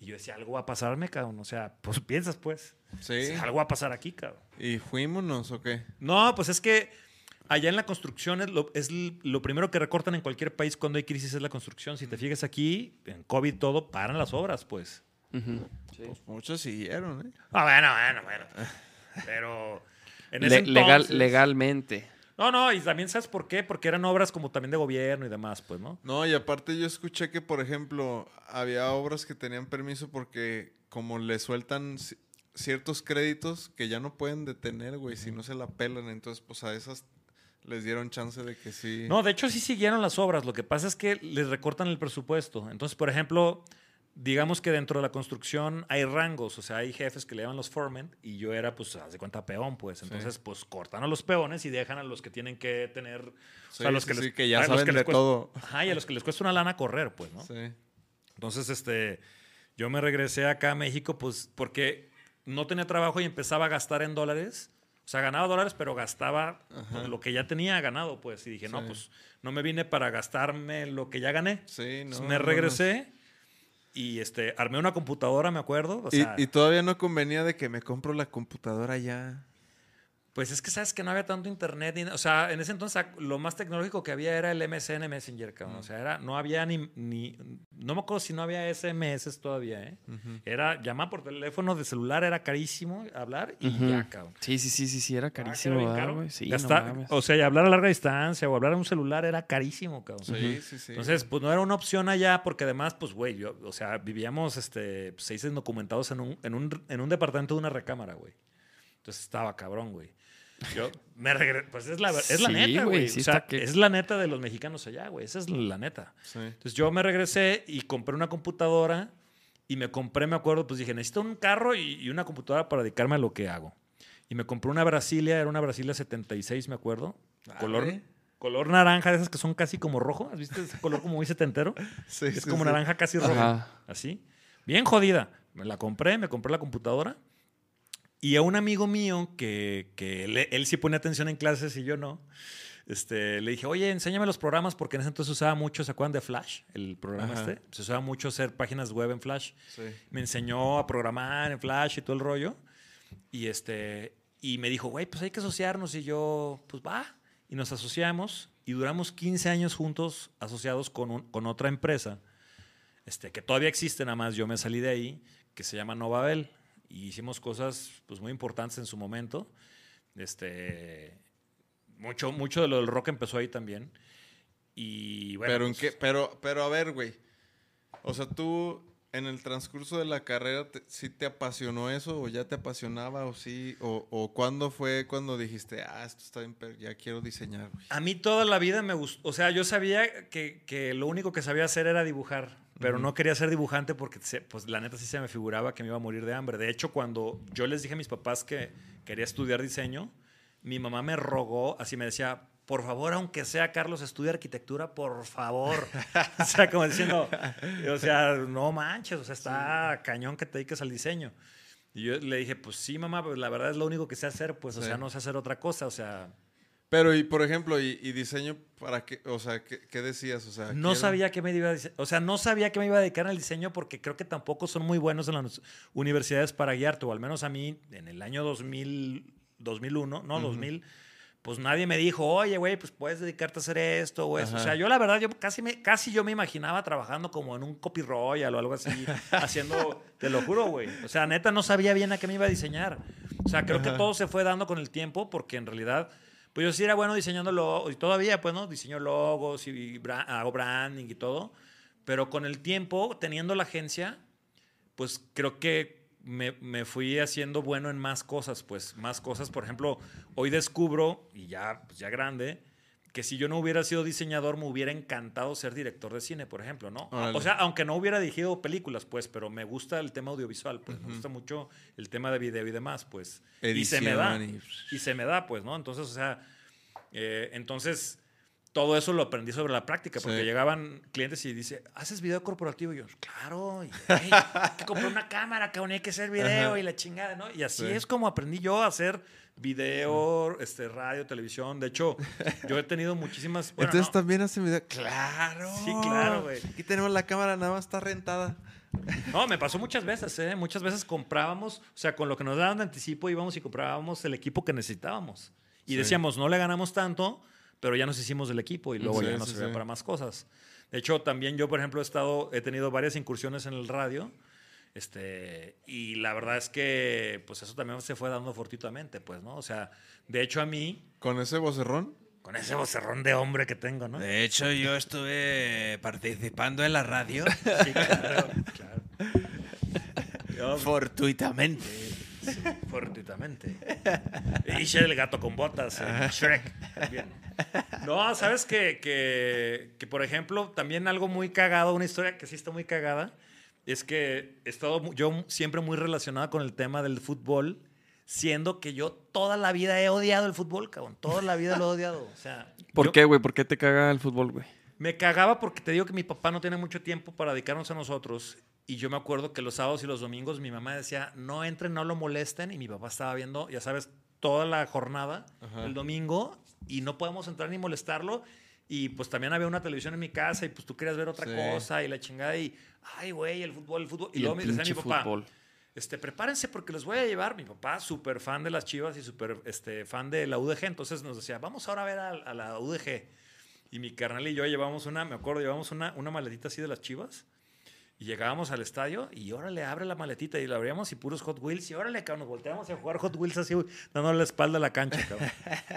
Y yo decía, algo va a pasarme, cabrón. O sea, pues piensas, pues. Sí. Algo va a pasar aquí, cabrón. ¿Y fuímonos o qué? No, pues es que allá en la construcción es lo, es lo primero que recortan en cualquier país cuando hay crisis es la construcción. Si te fijas aquí, en COVID todo, paran las obras, pues. Ujú. Pues muchos siguieron, ¿eh? Ah, bueno, bueno, bueno. Pero en Le- ese legal, entonces- legalmente. No, no, y también sabes por qué, porque eran obras como también de gobierno y demás, pues, ¿no? No, y aparte yo escuché que, por ejemplo, había obras que tenían permiso porque como le sueltan ci- ciertos créditos que ya no pueden detener, güey, si no se la pelan. Entonces, pues a esas les dieron chance de que sí. No, de hecho sí siguieron las obras. Lo que pasa es que les recortan el presupuesto. Entonces, por ejemplo, digamos que dentro de la construcción hay rangos, o sea, hay jefes que le llaman los foremen y yo era, pues, haz de cuenta, peón, pues. Entonces, pues, cortan a los peones y dejan a los que tienen que tener... o Sí, sea, a los que, sí, les, que ya a los saben les de cuesta- todo. Ajá, y a los que les cuesta una lana correr, pues, ¿no? Sí. Entonces, este, yo me regresé acá a México, pues, porque no tenía trabajo y empezaba a gastar en dólares. O sea, ganaba dólares, pero gastaba Ajá. lo que ya tenía ganado, pues. Y dije, no, pues, no me vine para gastarme lo que ya gané. Sí, no. Me regresé y, este, armé una computadora, me acuerdo. O Y, y todavía no convenía de que me compro la computadora ya. Pues es que sabes que no había tanto internet. ni- o sea, en ese entonces lo más tecnológico que había era el MSN Messenger, cabrón. O sea, era, no había ni, ni... No me acuerdo si no había SMS todavía, ¿eh? Era llamar por teléfono de celular, era carísimo hablar y ya, cabrón. Sí, sí, sí, sí, sí, era Ah, era carísimo, bien ¿verdad, caro. güey? Sí, no mames. o sea, y hablar a larga distancia o hablar en un celular era carísimo, cabrón. Sí, sí, sí. Entonces, pues no era una opción allá porque además, pues, güey, yo, o sea, vivíamos este, seis indocumentados en un, en un, en un departamento de una recámara, güey. Entonces estaba cabrón, güey. Yo me regresé, pues es la, es la Sí, neta, güey, sí o sea, que- es la neta de los mexicanos allá, güey. Esa es la neta. Sí. Entonces yo me regresé y compré una computadora y me compré, me acuerdo, pues dije, necesito un carro y, y una computadora para dedicarme a lo que hago. Y me compré una Brasilia, era una Brasilia 76, me acuerdo. Color, Arre. color naranja, de esas que son casi como rojo. ¿Has visto ese color como muy setentero? Sí, es sí, como sí. naranja casi rojo. Ajá. Así. Bien jodida. Me la compré, me compré la computadora. Y a un amigo mío que, que él, él sí pone atención en clases y yo no, este, le dije, oye, enséñame los programas porque en ese entonces usaba mucho, ¿se acuerdan de Flash? El programa Ajá. este. Se usaba mucho hacer páginas web en Flash. Sí. Me enseñó a programar en Flash y todo el rollo. Y, este, y me dijo, güey, pues hay que asociarnos. Y yo, pues va. Y nos asociamos y duramos 15 años juntos asociados con, un- con otra empresa este, que todavía existe, nada más yo me salí de ahí, que se llama Novabel. Y hicimos cosas pues, muy importantes en su momento. Este, mucho, mucho de lo del rock empezó ahí también. Y bueno, pero en pues, qué, pero, pero a ver, güey. O sea, tú en el transcurso de la carrera, te- ¿sí te apasionó eso? ¿O ya te apasionaba? ¿O sí? ¿O, o cuándo fue cuando dijiste, ah, esto está bien, pero ya quiero diseñar, güey? A mí toda la vida me gustó. O sea, yo sabía que, que lo único que sabía hacer era dibujar. Pero no quería ser dibujante porque, se- pues, la neta sí se me figuraba que me iba a morir de hambre. De hecho, cuando yo les dije a mis papás que quería estudiar diseño, mi mamá me rogó, así me decía, por favor, aunque sea Carlos, estudia arquitectura, por favor. o sea, como diciendo, o sea, no manches, o sea, está cañón que te dediques al diseño. Y yo le dije, pues sí, mamá, pues la verdad es lo único que sé hacer, pues, o Sí. sea, no sé hacer otra cosa, o sea, Pero, y por ejemplo, ¿y, y diseño para qué? O sea, ¿qué, qué decías? O sea, No sabía que me iba a o sea, no sabía que me iba a dedicar al diseño porque creo que tampoco son muy buenos en las universidades para guiarte, o al menos a mí en el año 2000, 2001, no, 2000, pues nadie me dijo, oye, güey, pues puedes dedicarte a hacer esto o eso. O Ajá. sea, yo la verdad, yo casi, me, casi yo me imaginaba trabajando como en un copy royal o algo así, haciendo, te lo juro, güey. O sea, neta, no sabía bien a qué me iba a diseñar. O sea, creo que todo se fue dando con el tiempo porque en realidad... Pues yo sí era bueno diseñando y todavía, pues, ¿no? Diseño logos y bra- hago branding y todo. Pero con el tiempo, teniendo la agencia, pues creo que me, me fui haciendo bueno en más cosas, pues, más cosas. Por ejemplo, hoy descubro, y ya, pues, ya grande, que si yo no hubiera sido diseñador, me hubiera encantado ser director de cine, por ejemplo, ¿no? Órale. O sea, aunque no hubiera dirigido películas, pues, pero me gusta el tema audiovisual, pues, me gusta mucho el tema de video y demás, pues. y se me da. Edición y- Y se me da, pues, ¿no? Entonces, o sea, eh, entonces todo eso lo aprendí sobre la práctica, porque Sí. llegaban clientes y dice, ¿haces video corporativo? Y yo, claro, y, "Ey, hay que comprar una cámara, cabrón, hay que hacer video Ajá. y la chingada, ¿no? Y así Sí. es como aprendí yo a hacer video, este, radio, televisión. De hecho, yo he tenido muchísimas... bueno, Entonces no, también hace video. ¡Claro! Sí, claro, güey. Aquí tenemos la cámara, nada más está rentada. No, me pasó muchas veces, ¿eh? Muchas veces comprábamos, o sea, con lo que nos daban de anticipo íbamos y comprábamos el equipo que necesitábamos. Y Sí. decíamos, no le ganamos tanto, pero ya nos hicimos del equipo y luego Sí, ya nos servía para más cosas. De hecho, también yo, por ejemplo, he estado, he tenido varias incursiones en el radio. Este, y la verdad es que, pues eso también se fue dando fortuitamente, pues, ¿no? O sea, de hecho a mí, ¿Con ese vocerrón? con ese vocerrón de hombre que tengo, ¿no? De hecho, yo estuve participando en la radio Sí, claro, claro. Yo, fortuitamente. Fortuitamente. Hice el gato con botas, en Shrek. también. No, sabes que, que, que, por ejemplo, también algo muy cagado, una historia que sí está muy cagada, es que he estado yo siempre muy relacionado con el tema del fútbol, siendo que yo toda la vida he odiado el fútbol, cabrón. Toda la vida lo he odiado. O sea, ¿Por yo- qué, güey? ¿Por qué te caga el fútbol, güey? me cagaba porque te digo que mi papá no tiene mucho tiempo para dedicarnos a nosotros. Y yo me acuerdo que los sábados y los domingos mi mamá decía, no entren, no lo molesten. Y mi papá estaba viendo, ya sabes, toda la jornada, Ajá. el domingo, y no podemos entrar ni molestarlo. Y pues también había una televisión en mi casa y pues tú querías ver otra Sí. cosa y la chingada y, ay, güey, el fútbol, el fútbol. Y, Y luego me decía mi papá, fútbol. este, prepárense porque los voy a llevar. Mi papá, súper fan de las chivas y súper este, fan de la UDG. Entonces nos decía, vamos ahora a ver a, a la UDG. Y mi carnal y yo llevamos una, me acuerdo, llevamos una, una maletita así de las chivas. Y llegábamos al estadio y órale, abre la maletita y la abríamos y puros Hot Wheels. Y órale, cabrón, nos volteamos a jugar Hot Wheels así, dándole la espalda a la cancha, cabrón.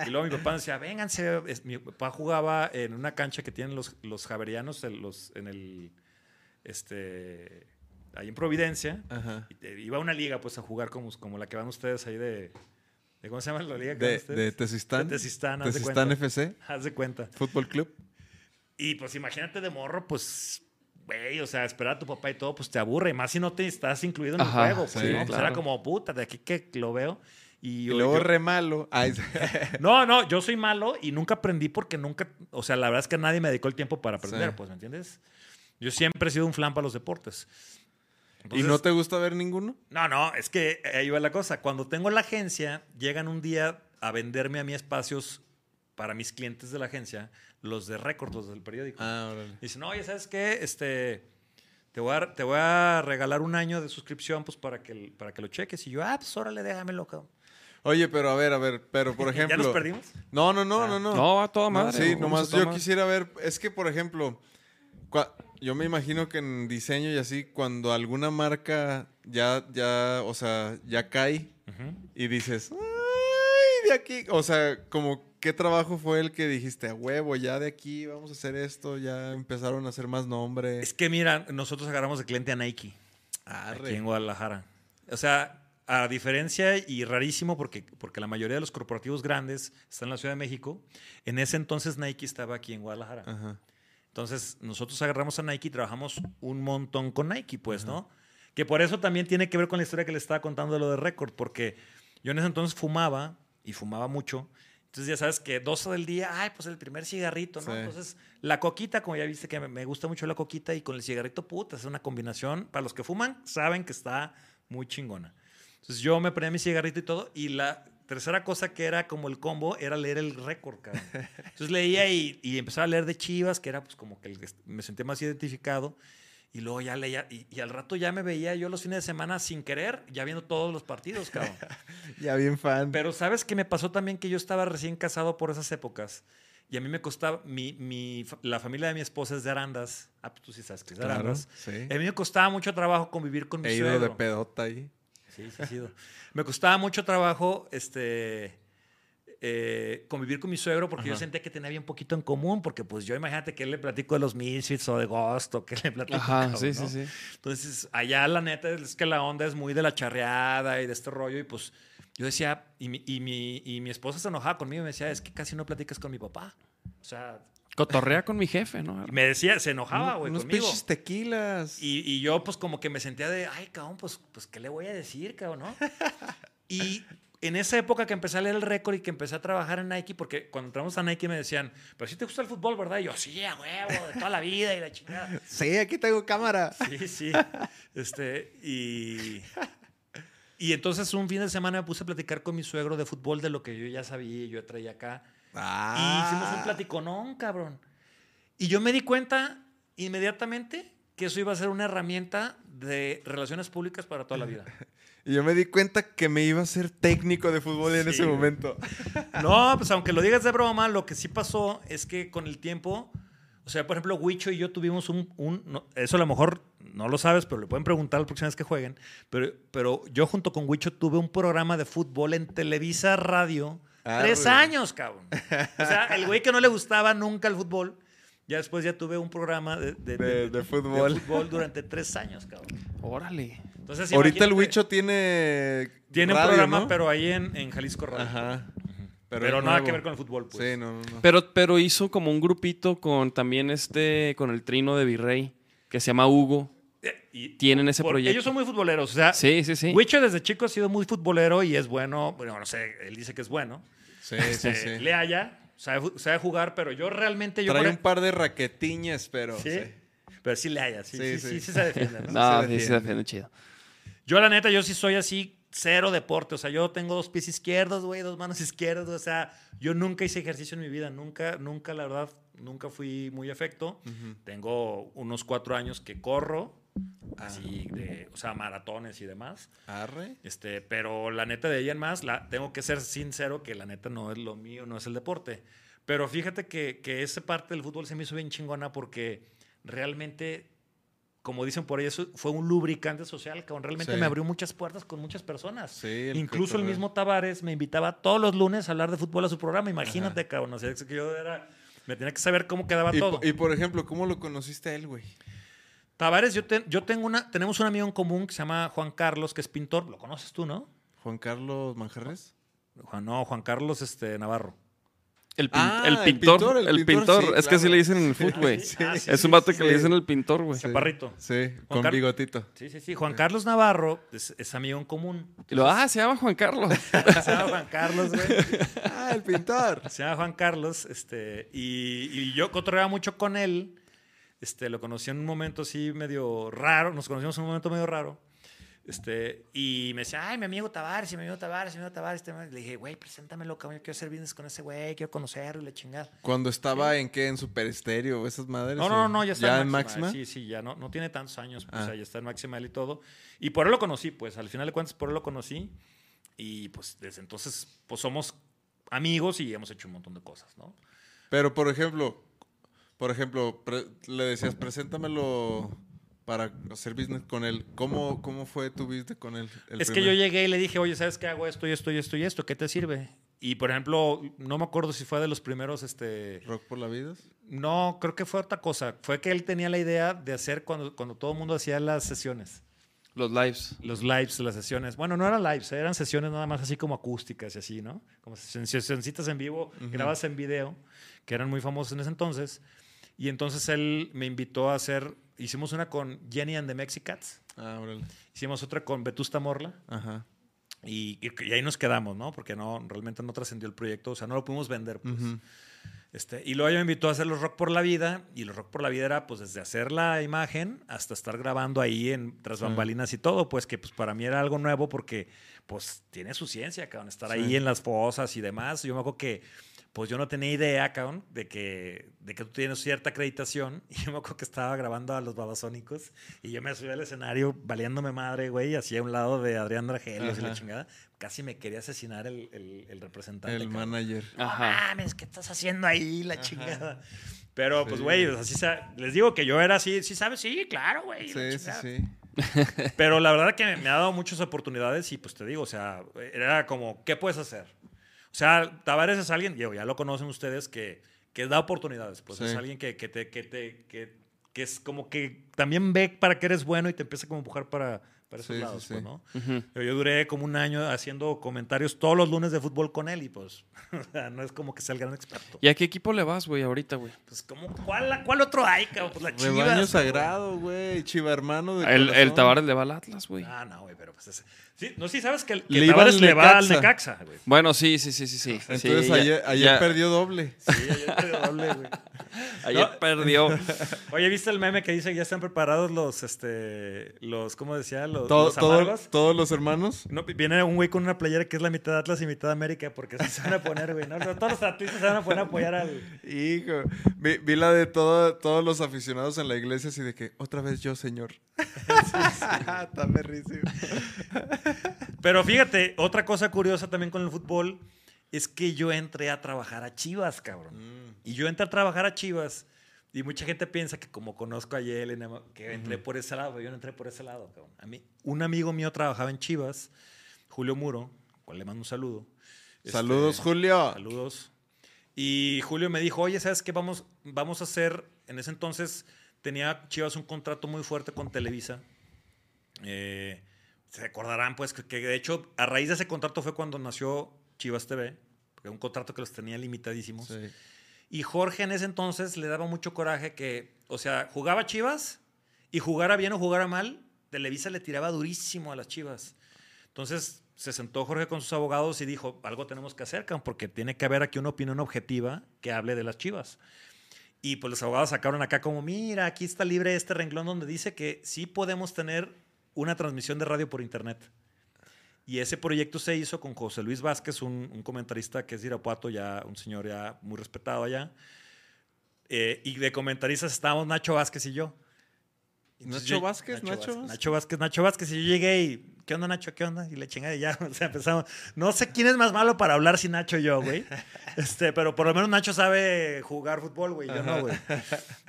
y luego mi papá decía, vénganse. Mi papá jugaba en una cancha que tienen los, los javerianos en, los, en el, este, ahí en Providencia. Ajá. Y te- iba a una liga, pues, a jugar como, como la que van ustedes ahí de... de ¿Cómo se llama la liga que van De, ustedes? de Tezistán. De Tezistán, haz de Tezistán cuenta. FC. Haz de cuenta. Fútbol Club. Y pues imagínate de morro, pues, güey, o sea, esperar a tu papá y todo, pues te aburre. Y más si no te estás incluido en Ajá, el juego. Pues, sí, ¿no? Pues, era como, puta, de aquí que lo veo. Y yo- luego yo- re malo. Ay, No, no, yo soy malo y nunca aprendí porque nunca, o sea, la verdad es que nadie me dedicó el tiempo para aprender, Sí. pues, ¿me entiendes? Yo siempre he sido un flan para los deportes. ¿Y Entonces- no te gusta ver ninguno? No, no, es que ahí va la cosa. Cuando tengo la agencia, llegan un día a venderme a mí espacios para mis clientes de la agencia, los de récord, los del periódico. Ah, órale. Dicen, oye, ¿sabes qué? Este, te voy, a, te voy a regalar un año de suscripción pues, para, que, para que lo cheques. Y yo, ah, pues órale, déjamelo, cabrón. Oye, pero a ver, a ver, pero por ejemplo. ¿Ya nos perdimos? No, no, no, Ah. no, no. No, a toda No, madre. sí, nomás yo quisiera ver, es que por ejemplo, cua- yo me imagino que en diseño y así, cuando alguna marca ya, ya, o sea, ya cae y dices, ay, de aquí, o sea, como, ¿qué trabajo fue el que dijiste, a huevo, ya de aquí vamos a hacer esto, ya empezaron a hacer más nombre? Es que mira, nosotros agarramos de cliente a Nike. Arre. aquí en Guadalajara. O sea, a diferencia y rarísimo porque, porque la mayoría de los corporativos grandes están en la Ciudad de México, en ese entonces Nike estaba aquí en Guadalajara. Ajá. Entonces nosotros agarramos a Nike y trabajamos un montón con Nike, pues, ¿no? Que por eso también tiene que ver con la historia que le estaba contando de lo de Record, porque yo en ese entonces fumaba y fumaba mucho. Entonces ya sabes que 12 del día, ay, pues el primer cigarrito, ¿no? Sí. Entonces la coquita, como ya viste que me, gusta mucho la coquita y con el cigarrito, puta, es una combinación. Para los que fuman, saben que está muy chingona. Entonces yo me ponía mi cigarrito y todo. Y la tercera cosa que era como el combo era leer el récord, cabrón. Entonces leía y, y empezaba a leer de Chivas, que era pues como que me sentía más identificado. Y luego ya leía, y, y al rato ya me veía yo los fines de semana sin querer, ya viendo todos los partidos, cabrón. Ya bien fan. Pero sabes que me pasó también que yo estaba recién casado por esas épocas. Y a mí me costaba, mi, mi, la familia de mi esposa es de Arandas. Ah, pues tú sí sabes que es de Claro, Arandas. sí. A mí me costaba mucho trabajo convivir con mi He ido de suegro. pedota ahí. Sí, sí, sí. Me costaba mucho trabajo este, eh, convivir con mi suegro porque yo Ajá. sentía que tenía bien poquito en común, porque pues yo imagínate que le platico de los Misfits o de Ghost o que le platico. Ajá, cabrón, sí, sí, ¿no? sí. Entonces, allá la neta es que la onda es muy de la charreada y de este rollo y pues yo decía, y mi, y mi, y mi esposa se enojaba conmigo y me decía, es que casi no platicas con mi papá. O sea, Cotorrea con mi jefe, ¿no? me decía, se enojaba, güey, Unos conmigo. pinches tequilas. Y, y yo, pues, como que me sentía de, ay, cabrón, pues, pues, ¿qué le voy a decir, cabrón, no? y en esa época que empecé a leer el récord y que empecé a trabajar en Nike, porque cuando entramos a Nike me decían, pero si te gusta el fútbol, ¿verdad? Y yo, sí, a huevo, de toda la vida y la chingada. Sí, aquí tengo cámara. Sí, sí. Este, y. Y entonces un fin de semana me puse a platicar con mi suegro de fútbol de lo que yo ya sabía y yo traía acá. Ah. Y hicimos un platiconón, cabrón. Y yo me di cuenta inmediatamente que eso iba a ser una herramienta de relaciones públicas para toda la vida. Y yo me di cuenta que me iba a ser técnico de fútbol en Sí, ese momento. No, pues aunque lo digas de broma, lo que sí pasó es que con el tiempo, o sea, por ejemplo, Huicho y yo tuvimos un, un- no, eso a lo mejor no lo sabes, pero le pueden preguntar la próxima vez que jueguen, pero, pero yo junto con Huicho tuve un programa de fútbol en Televisa Radio, Arre. tres años, cabrón. O sea, el güey que no le gustaba nunca el fútbol, ya después ya tuve un programa de, de- De- de fútbol. fútbol durante tres años, cabrón. Órale. Entonces, Ahorita el Huicho tiene. tiene un programa, ¿no? pero ahí en, en Jalisco Radio. Ajá. Pero, nada nuevo. que ver con el fútbol, pues. Sí, no, no, no. Pero, pero hizo como un grupito con también este, con el trino de Virrey, que se llama Hugo. Eh, y- Tienen ese Por- proyecto. Ellos son muy futboleros. O sea, Sí, sí, sí. Huicho desde chico ha sido muy futbolero y es bueno. Bueno, no sé, él dice que es bueno. Sí, sí, Eh, sí. Le haya, sabe, ju- sabe jugar, pero yo realmente. Yo Trae un par de raquetiñas, pero. ¿Sí? sí. Pero sí le haya, sí, sí, Sí, sí, sí. sí se defiende. ¿no? No, se sí, se defiende chido. Yo, la neta, yo sí soy así, cero deporte. O sea, yo tengo dos pies izquierdos, güey, dos manos izquierdas. O sea, yo nunca hice ejercicio en mi vida. Nunca, nunca, la verdad, nunca fui muy afecto. Tengo unos cuatro años que corro, así, de, o sea, maratones y demás. Arre. Este, pero la neta de ella en más, la, tengo que ser sincero que la neta no es lo mío, no es el deporte. Pero fíjate que, que esa parte del fútbol se me hizo bien chingona porque realmente, como dicen por ahí, eso fue un lubricante social, cabrón. Realmente Sí. me abrió muchas puertas con muchas personas. Sí, el Incluso el mismo Tavares me invitaba todos los lunes a hablar de fútbol a su programa. Imagínate, cabrón. O sea, es que yo era, me tenía que saber cómo quedaba Y, todo. y, por ejemplo, ¿cómo lo conociste a él, güey? Tavares, yo, te- yo tengo una, tenemos un amigo en común que se llama Juan Carlos, que es pintor. Lo conoces tú, ¿no? Juan Carlos Manjarres. Juan, no, Juan Carlos este, Navarro. El, pin- Ah, el el pintor, el el pintor. pintor, sí, es que así le dicen en el foot, güey. sí? Ah, sí, es un vato sí, que le dicen el pintor, güey. Chaparrito. Sí, con Car- bigotito. Sí, sí, sí. Juan Carlos Navarro es, es amigo en común. Lo, ah, se llama Juan Carlos. Se llama Juan Carlos, güey. Ah, el pintor. Se llama Juan Carlos, este, y, y yo cotorreaba mucho con él. Este, lo conocí en un momento así medio raro, nos conocimos en un momento medio raro. Este, y me decía, ay, mi amigo Tavares, mi amigo Tavares, mi amigo Tavares. este, Le dije, güey, preséntamelo, cabrón, yo quiero hacer business con ese güey, quiero conocerlo y la chingada. Cuando estaba en qué, en Super Estéreo, esas madres. No, no, no, ya está ¿Ya en Máxima. Máxima? Sí, sí, ya no, no tiene tantos años, pues, Ah. o sea, ya está en Máxima y todo. Y por él lo conocí, pues, al final de cuentas, por él lo conocí. Y pues, desde entonces, pues, somos amigos y hemos hecho un montón de cosas, ¿no? Pero, por ejemplo, por ejemplo, le decías, preséntamelo para hacer business con él. ¿Cómo, cómo fue tu business con él? el es que primer? yo llegué y le dije, oye, ¿sabes qué hago esto y esto y esto y esto? ¿Qué te sirve? Y por ejemplo, no me acuerdo si fue de los primeros, este... ¿Rock por la vida? No, creo que fue otra cosa. Fue que él tenía la idea de hacer cuando, cuando todo el mundo hacía las sesiones. Los lives. Los lives, las sesiones. Bueno, no eran lives, eran sesiones nada más así como acústicas y así, ¿no? Como sesioncitas en vivo, grabadas en video, que eran muy famosas en ese entonces. Y entonces él me invitó a hacer, hicimos una con Jenny and the Mexicats, Ah, órale. hicimos otra con Vetusta Morla. Ajá. Y, y- ahí nos quedamos, ¿no? Porque no, realmente no trascendió el proyecto, o sea, no lo pudimos vender, pues. Ujú. este, y luego ella me invitó a hacer los Rock por la Vida, y los Rock por la Vida era, pues, desde hacer la imagen hasta estar grabando ahí en tras Sí. bambalinas y todo, pues, que pues para mí era algo nuevo porque, pues, tiene su ciencia, cabrón, estar Sí. ahí en las fosas y demás. Yo me acuerdo que, pues, yo no tenía idea, cabrón, de que, de que tú tienes cierta acreditación, y yo me acuerdo que estaba grabando a los babasónicos, y yo me subí al escenario valiéndome madre, güey, así a un lado de Adrián Dragelios y la chingada. Casi me quería asesinar el, el- el representante. El cabrón. manager. Ajá. mames, ¿qué estás haciendo ahí? La chingada. Pero, pues, güey, o sea, les digo que yo era así, sí sabes, sí, claro, güey. Sí, sí, sí. Pero la verdad que me, me ha dado muchas oportunidades y pues te digo, o sea, era como, ¿qué puedes hacer? O sea, Tavares es alguien, digo, ya lo conocen ustedes, que, que da oportunidades. Pues Sí. es alguien que, que te, que, te, que, que es como que también ve para que eres bueno y te empieza como a empujar para, para esos Sí, lados, sí. pues, ¿no? Ujú. Yo, yo duré como un año haciendo comentarios todos los lunes de fútbol con él y pues, o sea, no es como que sea el gran experto. ¿Y a qué equipo le vas, güey, ahorita, güey? Pues, como, ¿cuál, ¿cuál otro hay, cabrón? Pues la Chivas. Rebaño sagrado, güey. Chiva hermano de El, el. Tavares le va al Atlas, güey. Ah, no, güey, pero pues ese. Sí, no, sí sabes que, el- que Le iba Tavares le va al Necaxa. Güey. Bueno, sí, sí, sí, sí, sí. Entonces Sí, ya- ayer, ayer ya- perdió doble. Sí, ayer perdió doble, güey. Ayer No. perdió. Oye, ¿viste el meme que dice que ya están preparados los, este, los, ¿cómo decía? Los, Todo- los todo- todos los hermanos. No, viene un güey con una playera que es la mitad Atlas y mitad América, porque así se van a poner, güey. No, todos los atletas se van a poner a apoyar al. Hijo, vi, vi la de todo- todos los aficionados en la iglesia así de que otra vez yo, señor. Está berrísimo. Pero fíjate, otra cosa curiosa también con el fútbol es que yo entré a trabajar a Chivas, cabrón. Y yo entré a trabajar a Chivas y mucha gente piensa que como conozco a Yelen, que entré por ese lado, pero yo no entré por ese lado, cabrón. A mí, un amigo mío trabajaba en Chivas, Julio Muro, al cual le mando un saludo. Este, Saludos, Julio. Saludos. Y Julio me dijo, oye, ¿sabes qué? Vamos, vamos a hacer, en ese entonces tenía Chivas un contrato muy fuerte con Televisa. Eh, se recordarán, pues, que, que de hecho, a raíz de ese contrato fue cuando nació Chivas TV, porque era un contrato que los tenía limitadísimos. Sí. Y Jorge en ese entonces le daba mucho coraje que, o sea, jugaba Chivas y jugara bien o jugara mal, Televisa le tiraba durísimo a las Chivas. Entonces se sentó Jorge con sus abogados y dijo, algo tenemos que hacer, porque tiene que haber aquí una opinión objetiva que hable de las Chivas. Y pues los abogados sacaron acá como, mira, aquí está libre este renglón donde dice que sí podemos tener una transmisión de radio por internet. Y ese proyecto se hizo con José Luis Vázquez, un, un comentarista que es de Irapuato, ya un señor ya muy respetado allá. Eh, y de comentaristas estábamos Nacho Vázquez y yo. Entonces ¿Nacho yo- Vázquez? ¿Nacho Vázquez? Nacho Vázquez, Nacho Vázquez. Y yo llegué y, ¿qué onda, Nacho? ¿Qué onda? Y le chingada y ya, o sea, empezamos. No sé quién es más malo para hablar si Nacho y yo, güey. Este, pero por lo menos Nacho sabe jugar fútbol, güey. Yo no, güey.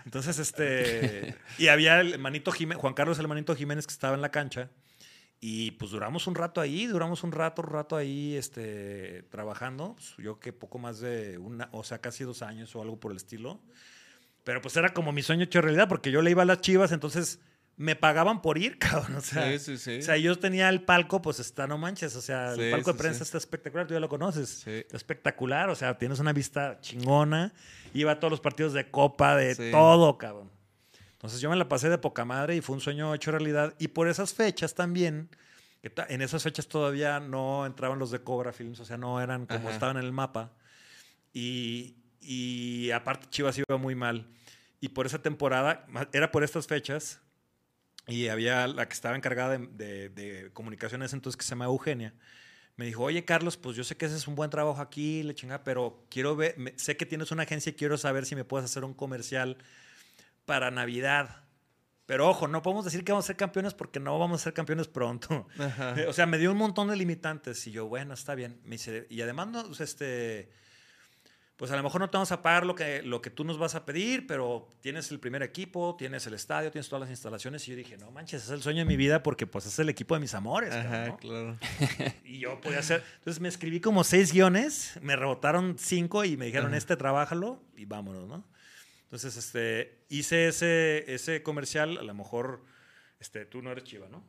Entonces, este. Y había el manito Jiménez, Juan Carlos, el manito Jiménez, que estaba en la cancha. Y pues duramos un rato ahí, duramos un rato, un rato ahí, este, trabajando. Pues, yo que poco más de una, o sea, casi dos años o algo por el estilo. Pero pues era como mi sueño hecho realidad, porque yo le iba a las chivas, entonces me pagaban por ir, cabrón. O sea, Sí, sí, sí. o sea, yo tenía el palco, pues está, no manches. O sea, el palco de prensa está espectacular, tú ya lo conoces. Sí. Está espectacular, o sea, tienes una vista chingona. Iba a todos los partidos de copa, de todo, cabrón. Entonces yo me la pasé de poca madre y fue un sueño hecho realidad. Y por esas fechas también, que en esas fechas todavía no entraban los de Cobra Films, o sea, no eran como Ajá. estaban en el mapa. Y, y aparte Chivas iba muy mal. Y por esa temporada, era por estas fechas, y había la que estaba encargada de, de, de comunicaciones entonces que se llama Eugenia. Me dijo, oye Carlos, pues yo sé que haces un buen trabajo aquí, le chinga, pero quiero ver, me- sé que tienes una agencia y quiero saber si me puedes hacer un comercial para Navidad. Pero ojo, no podemos decir que vamos a ser campeones porque no vamos a ser campeones pronto. Ajá. O sea, me dio un montón de limitantes y yo, bueno, está bien. Me y además, no, pues, este, pues a lo mejor no te vamos a pagar lo que, lo que tú nos vas a pedir, pero tienes el primer equipo, tienes el estadio, tienes todas las instalaciones. Y yo dije, no manches, es el sueño de mi vida porque pues es el equipo de mis amores. Ajá, ¿no? claro. Y yo podía hacer. Entonces me escribí como seis guiones, me rebotaron cinco y me dijeron, Ajá. este, trabájalo y vámonos, ¿no? Entonces, este, hice ese, ese comercial, a lo mejor, este, tú no eres chiva, ¿no?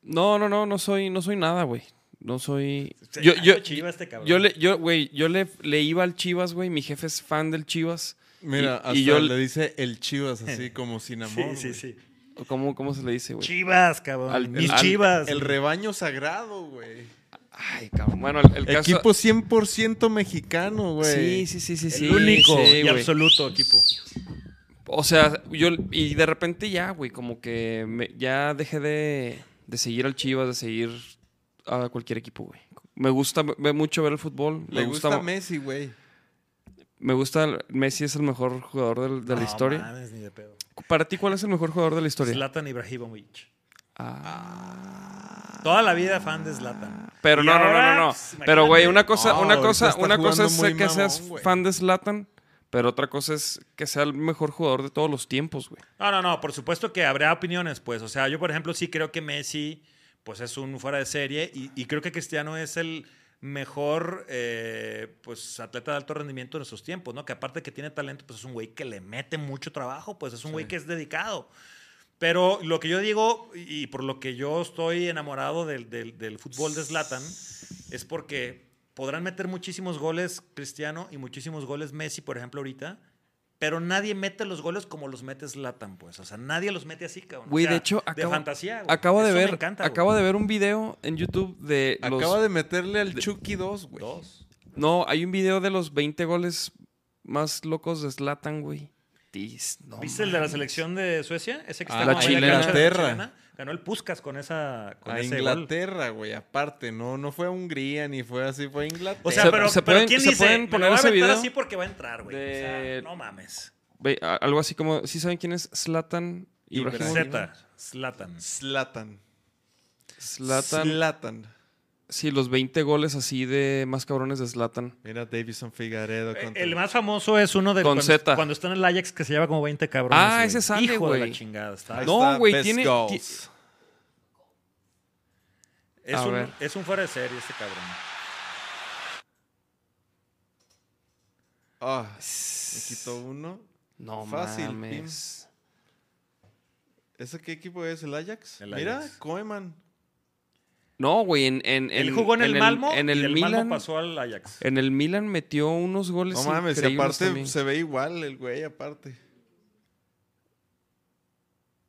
No, no, no, no soy, no soy nada, güey. No soy. Se Yo, llama yo, Chiva este cabrón. yo le, yo, güey, yo le, le iba al Chivas, güey. Mi jefe es fan del Chivas. Mira, Y- hasta y yo- le dice el chivas así como sin amor. Sí, sí, sí. ¿Cómo, cómo se le dice, güey? Chivas, cabrón. Al- Mis chivas. El rebaño sagrado, güey. Ay, cabrón. Bueno, el, el caso. Equipo 100% mexicano, güey. Sí, sí, sí, sí, el sí. único sí, y güey. absoluto equipo. O sea, yo. Y de repente ya, güey, como que me- ya dejé de, de seguir al Chivas, de seguir a cualquier equipo, güey. Me gusta ve- mucho ver el fútbol. Le me gusta, gusta, Messi, güey. me gusta. Messi es el mejor jugador del- de la historia. mames, ni de pedo. Para ti, ¿cuál es el mejor jugador de la historia? Zlatan Ibrahimovic. Ah. Toda la vida fan de Zlatan. Pero no, no, no, no, no. Pero, güey, una cosa, una cosa, una cosa es que seas fan de Slatan, pero otra cosa es que sea el mejor jugador de todos los tiempos, güey. No, no, no, por supuesto que habrá opiniones, pues. O sea, yo, por ejemplo, sí creo que Messi, pues es un fuera de serie y, y creo que Cristiano es el mejor, eh, pues, atleta de alto rendimiento en sus tiempos, ¿no? Que aparte que tiene talento, pues es un güey que le mete mucho trabajo, pues es un güey que es dedicado. Pero lo que yo digo, y por lo que yo estoy enamorado del, del- del fútbol de Zlatan, es porque podrán meter muchísimos goles Cristiano y muchísimos goles Messi, por ejemplo, ahorita, pero nadie mete los goles como los mete Zlatan, pues. O sea, nadie los mete así, cabrón. O Güey, sea, de hecho, de fantasía, güey. acabo de Eso ver, encanta, acabo güey. de ver un video en YouTube de los, Acaba de meterle al Chucky 2, güey. Dos. no, hay un video de los 20 goles más locos de Slatan, güey. No ¿Viste el de la selección de Suecia? Ese que Ah, está la chilena. cancha de Inglaterra. chilena. Ganó el Puskas con esa con A ese. Inglaterra, güey, aparte, no, no fue a Hungría ni fue así, fue a Inglaterra. O sea, Se- pero, se pero pueden- ¿quién se dice? pueden "Me lo poner ese aventar video así porque va a entrar, güey. O sea, no mames. Ve, a- algo así como, ¿sí saben quién es Slatan Ibrahimovic? Zlatan. Zlatan. Zlatan. Zlatan. Sí, los 20 goles así de más cabrones de Slatan. Mira Davison Figueredo. Eh, contra- El más famoso es uno de Con cuando, Z. cuando está en el Ajax que se lleva como 20 cabrones. Ah, güey. ese sale, Hijo de güey. la chingada. Está Ahí No, güey, tiene- goals. Es, A un, ver. es un fuera de serie este cabrón. Ah, me quitó uno. No Fácil, mames. ¿Ese qué equipo es? ¿El Ajax? El Mira, Ajax. Koeman. No, güey, en, en, Él en- jugó en el Malmo En y el del Milan. Malmo pasó al Ajax. En el Milan metió unos goles. No mames, y increíbles aparte también. se ve igual el güey, aparte.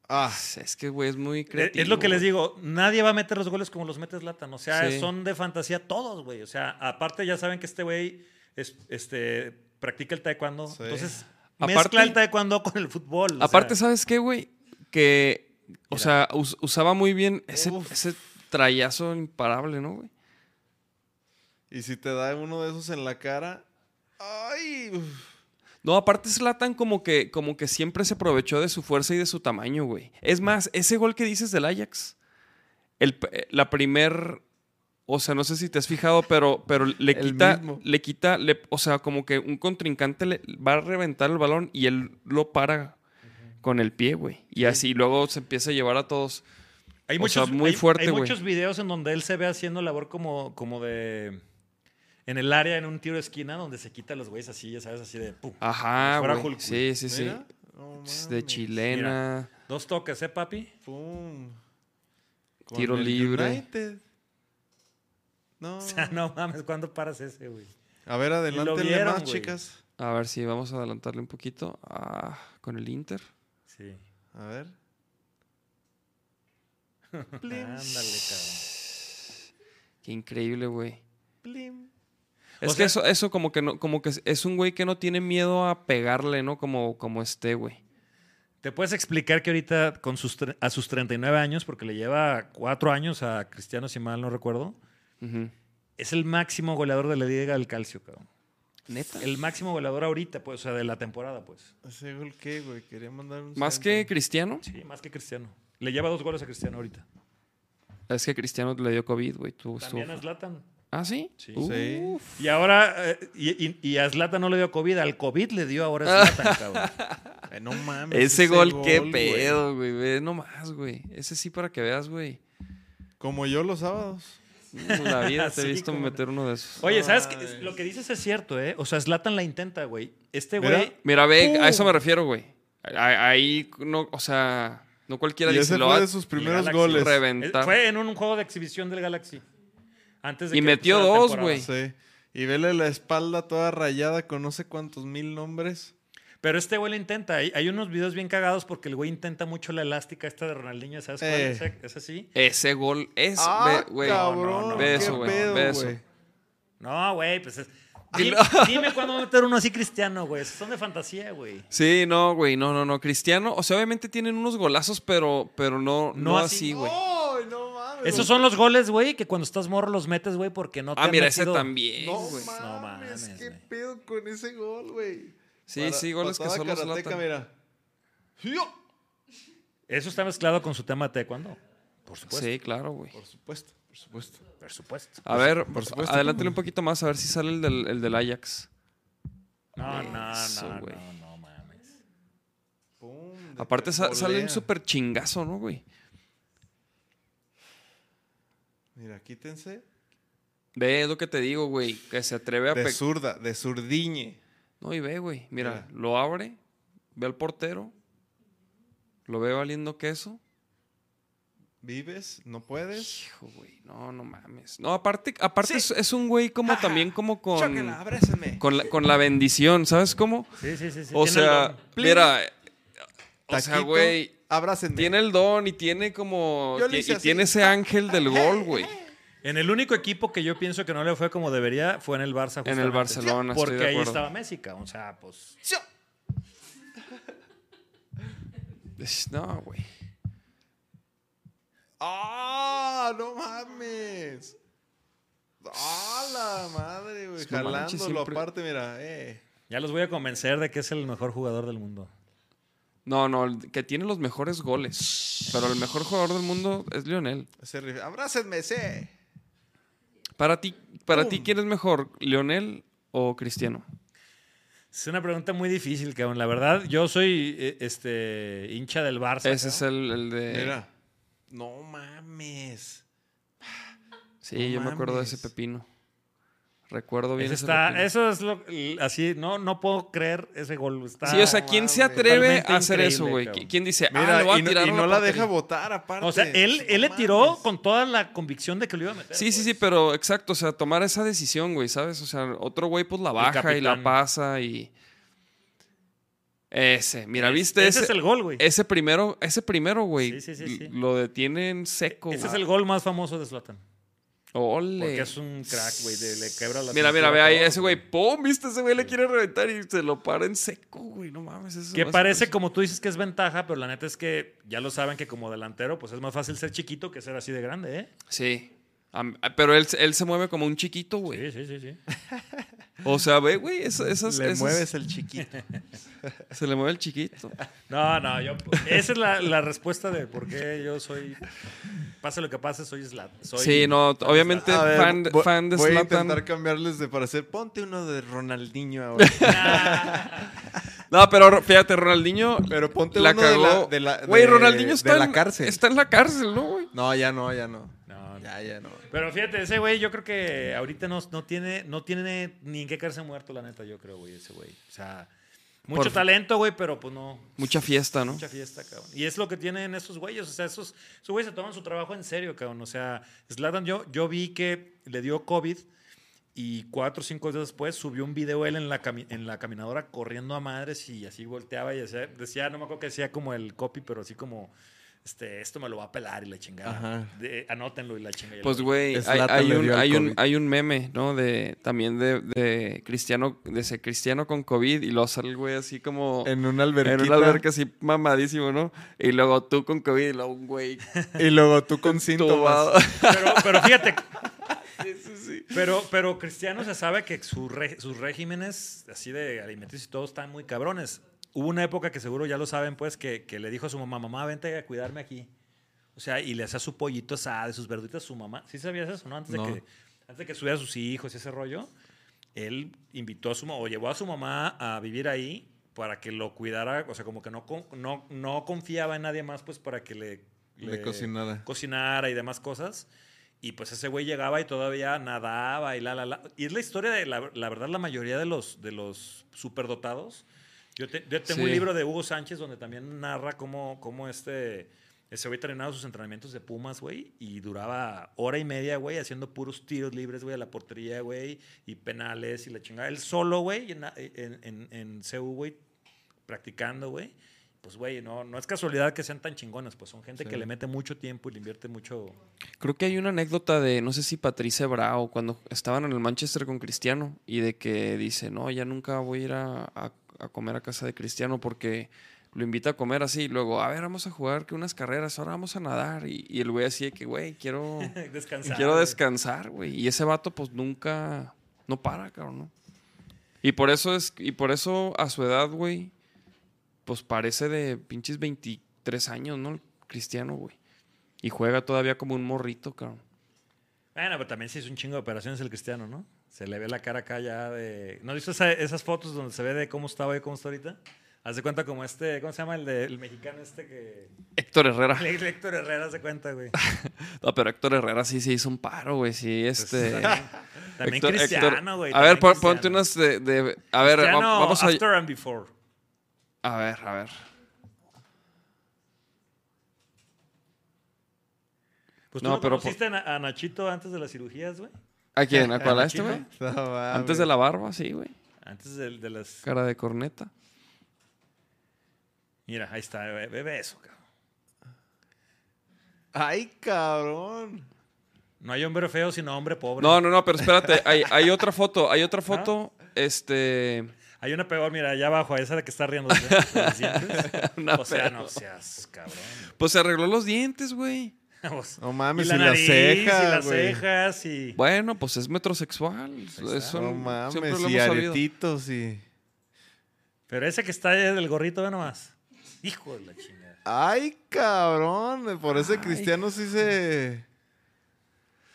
Ah, Es que, güey, es muy Eh, creativo. Es lo que les güey. digo, nadie va a meter los goles como los mete Zlatan. O sea, Sí. son de fantasía todos, güey. O sea, aparte ya saben que este güey es, este, practica el taekwondo. Sí. Entonces, Aparte- mezcla el taekwondo con el fútbol. o Aparte, sea, ¿sabes qué, güey? Que, o Mira. sea, us- usaba muy bien ese, Uf. ese trayazo imparable, ¿no, güey? y si te da uno de esos en la cara. Ay, uf. No, aparte Zlatan como que, como que siempre se aprovechó de su fuerza y de su tamaño, güey. Es más, ese gol que dices del Ajax, el, eh, la primer, o sea, no sé si te has fijado, pero, pero le quita, le quita, le- o sea, como que un contrincante le va a reventar el balón y él lo para con el pie, güey. Y así luego se empieza a llevar a todos. Hay o muchos, sea, muy hay- fuerte, hay güey. muchos videos en donde él se ve haciendo labor como, como de... En el área, en un tiro de esquina, donde se quita los güeyes así, ya sabes, así de... pum. Ajá, fuera güey. Hulk, Sí, sí, sí. De chilena. Dos toques, ¿eh, papi? Pum. Con Tiro el libre. United. No. O sea, no mames, ¿cuándo paras ese, güey? A ver, adelante vieron, más, güey. chicas. A ver si vamos a adelantarle un poquito. Ah, con el Inter. Sí. A ver. Ándale, cabrón. Qué increíble, güey. Plim. Es O que sea- eso, eso como que no, como que es- un güey que no tiene miedo a pegarle, ¿no? Como, como este, güey. ¿Te puedes explicar que ahorita con sus, a sus 39 años, porque le lleva cuatro años a Cristiano, si mal no recuerdo, es el máximo goleador de la Liga del Calcio, cabrón. Neta. El máximo goleador ahorita, pues, o sea, de la temporada, pues. ¿Ese gol qué, güey? Quería mandar un Más centro. que Cristiano. Sí, más que Cristiano. Le lleva dos goles a Cristiano ahorita. Es que Cristiano le dio COVID, güey. También a Zlatan. Ah, sí. Sí. Sí. Uf. Y ahora, eh, y, y- y a Zlatan no le dio COVID, al COVID le dio ahora a Zlatan, cabrón. Eh, no mames. Ese, gol, qué pedo, güey. Ve nomás, güey. Ese sí para que veas, güey. Como yo los sábados. En la vida te he visto no. meter uno de esos. Oye, ¿sabes qué? Ay. Lo que dices es cierto, ¿eh? O sea, Zlatan la intenta, güey. Este güey... Mira, ve, a eso me refiero, güey. A- Ahí, no, o sea, no cualquiera Y dice ese lo fue de sus primeros goles. reventar. Fue en un juego de exhibición del Galaxy. Antes de Y que metió dos, güey. Sí. Y vele la espalda toda rayada con no sé cuántos mil nombres. Pero este güey lo intenta. Hay, hay unos videos bien cagados porque el güey intenta mucho la elástica esta de Ronaldinho. ¿Sabes cuál? Eh. Ese- ¿Es así? Ese gol es, ah, ve, güey. cabrón. no, no, ve qué eso, güey, ve eso. güey. No, güey, pues es... Dime, dime cuándo va a meter uno así cristiano, güey. Son de fantasía, güey. Sí, no, güey, no, no, no. Cristiano, o sea, obviamente tienen unos golazos, pero, pero no, no, No así, güey. ¡Ay, no mames! Esos son los goles, güey, que cuando estás morro los metes, güey, porque no te Ah, han mira, ese también, No güey. mames, No mames, qué güey. pedo con ese gol, güey. Sí, Para- sí, goles que solo Zlatan. mira. ¡Yo! Eso está mezclado con su tema taekwondo. Por supuesto. Sí, claro, güey. Por supuesto, por supuesto. Por supuesto. A ver, por supuesto, adelántale un poquito más, a ver si sale el del, el del Ajax. No, no, Eso, no, güey. no, no mames. Pum, Aparte sa- sale un súper chingazo, ¿no, güey? Mira, quítense. Ve, es lo que te digo, güey, que se atreve a De pe- zurda, de zurdiñe. No, y ve, güey, mira, Mira. lo abre, ve al portero, lo ve valiendo queso. ¿Vives? ¿No puedes? Hijo, güey, no, no mames. No, aparte, aparte es, es un güey como también como con, Chóquela, con, la, con la bendición, ¿sabes cómo? Sí, sí, sí. sí. O sea, mira, o sea, güey, Abrácenme. tiene el don y tiene como, y tiene ese ángel del gol, güey. En el único equipo que yo pienso que no le fue como debería fue en el Barça. En el justamente. Barcelona, estoy Porque de ahí estaba Messi. O sea, pues. Es- No, güey. ¡Ah! ¡No mames! ¡Ah, la madre, güey! Jalándolo siempre- aparte, mira. Eh. Ya los voy a convencer de que es el mejor jugador del mundo. No, no, el que tiene los mejores goles. Pero el mejor jugador del mundo es Lionel. ¡Abrácenme, sí! Para ti, para ti ¿quién es mejor, Lionel o Cristiano? Es una pregunta muy difícil, cabrón. La verdad, yo soy eh, este hincha del Barça. Ese es el, el de. Mira. No mames. sí, no yo me acuerdo de ese pepino. Recuerdo bien Ese está, eso es lo así, no, no puedo creer ese gol. Está, Sí, o sea, ¿quién se atreve a hacer eso, güey? ¿Quién dice, ah, Mira, le voy a y no, tirar y a no la la portería"? deja votar, aparte. O sea, él, No él le tiró mames. con toda la convicción de que lo iba a meter. Sí, sí, pues. sí, pero exacto, o sea, tomar esa decisión, güey, ¿sabes? O sea, otro güey pues la baja y la pasa y... Ese, mira, ¿viste? ese es el gol, güey. Ese primero, ese primero, güey, Sí, sí, sí, sí. lo detienen seco, Ese es el gol más famoso de Zlatan. Ole. Porque es un crack, güey. Le quebra la Mira, mira, ve ahí, ese güey, ¡pum! ¿Viste? Ese güey le quiere reventar y se lo para en seco, güey. No mames, eso Que parece como tú dices que es ventaja, pero la neta es que ya lo saben que como delantero, pues es más fácil ser chiquito que ser así de grande, ¿eh? Sí. Pero él, él se mueve como un chiquito, güey. Sí, sí, sí, sí. O sea, ve, güey, eso- esas, Le esas- mueves el chiquito. Se le mueve el chiquito. No, no, yo. Esa es la, la respuesta de por qué yo soy. Pase lo que pase, soy Zlatan. Soy Sí, no, de obviamente ver, fan, de- voy- fan de voy a intentar cambiarles de parecer. Ponte uno de Ronaldinho ahora. No, pero fíjate, Ronaldinho Pero ponte la uno de la- cagó. de la- Güey, de- Ronaldinho de está la en, cárcel. Está en la cárcel, ¿no, güey? No, ya no, ya no. Ya, ya no. Pero fíjate, ese güey, yo creo que ahorita no, no, tiene, no tiene ni en qué caerse muerto, la neta, yo creo, güey, ese güey. O sea, Mucho Por- talento, güey, pero pues no. Mucha fiesta, ¿no? Mucha fiesta, cabrón. Y es lo que tienen esos güeyes. O sea, esos, esos güeyes se toman su trabajo en serio, cabrón. O sea, Zlatan, yo, yo vi que le dio COVID y cuatro o cinco días después subió un video él en la, en la caminadora corriendo a madres y así volteaba y decía, decía, no me acuerdo que decía como el copy, pero así como, este, esto me lo va a pelar y la chingada. Ajá. De- anótenlo y la chingada. Pues, güey, hay, hay un, hay, un, hay un meme, ¿no? De, también de, de Cristiano, de ese Cristiano con COVID y luego sale el güey así como... En una alberquita. En una alberca así mamadísimo, ¿no? Y luego tú con COVID y luego un güey Y luego tú con síntomas. Pero, pero fíjate. Pero, pero Cristiano se sabe que su re- sus regímenes así de alimenticios y todo están muy cabrones. Hubo una época que seguro ya lo saben, pues, que, que le dijo a su mamá, mamá, vente a cuidarme aquí. O sea, y le hacía su pollito asado, sus verduritas a su mamá. ¿Sí sabías eso, no? Antes, No. De, que, antes de que subiera a sus hijos y ese rollo, él invitó a su mamá, o llevó a su mamá a vivir ahí para que lo cuidara. O sea, como que no, no, no confiaba en nadie más, pues, para que le... Le cocinara. cocinara y demás cosas. Y pues ese güey llegaba y todavía nadaba y la, la, la. Y es la historia de, la, la verdad, la mayoría de los, de los superdotados. Yo, te- yo tengo un libro de Hugo Sánchez donde también narra cómo, cómo este, ese güey terminaba sus entrenamientos de Pumas, güey, y duraba hora y media, güey, haciendo puros tiros libres, güey, a la portería, güey, y penales y la chingada. Él solo, güey, en, en, en, en CU, güey, practicando, güey. Pues, güey, no, no es casualidad que sean tan chingones, pues son gente Sí. que le mete mucho tiempo y le invierte mucho. Creo que hay una anécdota de, no sé si Patricia Brao, cuando estaban en el Manchester con Cristiano, y de que dice, no, ya nunca voy a ir a, a- a comer a casa de Cristiano porque lo invita a comer así, y luego, a ver, vamos a jugar que unas carreras, ahora vamos a nadar, y, y el güey así de que, güey, quiero, Descansar. quiero descansar, güey. Y ese vato, pues nunca, no para, cabrón, ¿no? Y por eso es, y por eso a su edad, güey, pues parece de pinches 23 años, ¿no? El Cristiano, güey. Y juega todavía como un morrito, cabrón. Bueno, pero también sí es un chingo de operaciones el cristiano, ¿no? Se le ve la cara acá ya de. ¿No esa- esas fotos donde se ve de cómo estaba y cómo está ahorita? Haz de cuenta como este, ¿cómo se llama el, de, el mexicano este que. Héctor Herrera. El Héctor Herrera se cuenta, güey. No, pero Héctor Herrera sí se hizo un paro, güey. Sí, este. También, también Héctor- cristiano, güey. A ver, cristiano. ponte unas de. de- a ver, Cristiano vamos a. After and before. A ver, a ver. Pues No, tú no, pero conociste Na- a Nachito antes de las cirugías, güey. ¿A quién? ¿A cuál? ¿A este, güey? No. Antes de la barba, sí, güey. Antes de, de las. Cara de corneta. Mira, ahí está, ve eso, cabrón. Ay, cabrón. No hay hombre feo sino hombre pobre. No, no, no, pero espérate. Hay, hay otra foto. Hay otra foto. Este. Hay una peor, mira, allá abajo, esa de que está riendo. los dientes. Una o sea, peor. no seas cabrón. Pues se arregló los dientes, güey. No mames, y y, la las nariz, cejas, y las cejas, y... Bueno, pues es metrosexual. Eso No siempre mames, y sabido. aretitos y... Pero ese que está ahí del gorrito, ve nomás. Hijo de la chingada. Ay, cabrón. Por ese Ay. cristiano sí se...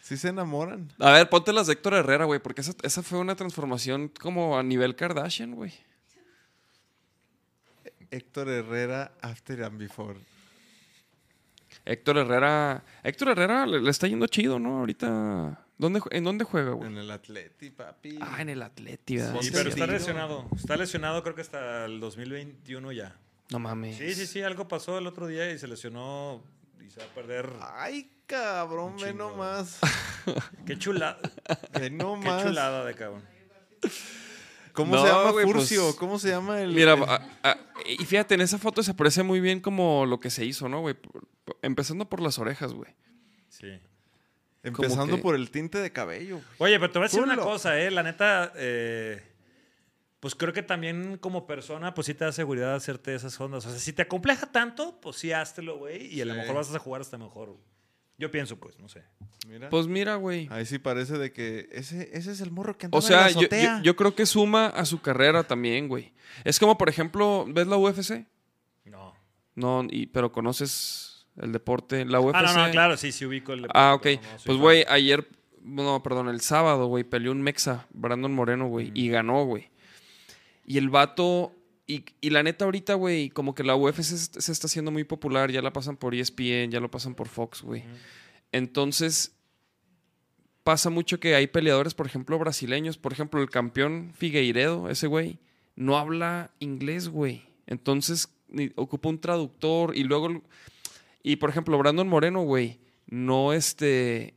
Sí se enamoran. A ver, ponte las de Héctor Herrera, güey, porque esa, esa fue una transformación como a nivel Kardashian, güey. Héctor Herrera, After and Before. Héctor Herrera. Héctor Herrera le, le está yendo chido, ¿no? Ahorita. ¿Dónde, ¿En dónde juega, güey? En el Atleti, papi. Ah, en el Atleti, ¿verdad? Sí, pero está lesionado. Está lesionado creo que hasta el 2021 ya. No mames. Sí, sí, sí, algo pasó el otro día y se lesionó y se va a perder. Ay, cabrón, ve nomás. Qué chulada. Ve Qué nomás. chulada de cabrón. ¿Cómo No, se llama Furcio? pues, ¿Cómo se llama el...? Mira, el- a- a- y fíjate, en esa foto se aprecia muy bien como lo que se hizo, ¿no, güey? Empezando por las orejas, güey. Sí. empezando que- por el tinte de cabello. Oye, pero te voy a decir una cosa, ¿eh? La neta, eh, pues creo que también como persona, pues sí te da seguridad hacerte esas ondas. O sea, si te acompleja tanto, pues sí, háztelo, güey. Y a lo mejor vas a jugar hasta mejor. güey. Yo pienso, pues, no sé. Mira. Pues mira, güey. Ahí sí parece de que ese, ese es el morro que andaba O sea, en la yo, yo- azotea. yo creo que suma a su carrera también, güey. Es como, por ejemplo, ¿ves la UFC? No. No, y, pero conoces el deporte. La UFC. Ah, no, no, claro, sí, sí ubico el Ah, ok. no, no pues, güey, ayer, no, perdón, el sábado, güey, peleó un Mexa, Brandon Moreno, güey, y ganó, güey. Y el vato, y, y la neta ahorita, güey, como que la UFC se, se está haciendo muy popular, ya la pasan por ESPN, ya lo pasan por Fox, güey. Entonces, pasa mucho que hay peleadores, por ejemplo, brasileños, por ejemplo, el campeón Figueiredo, ese güey, no habla inglés, güey. Entonces ocupa un traductor y luego... Y por ejemplo, Brandon Moreno, güey, no este...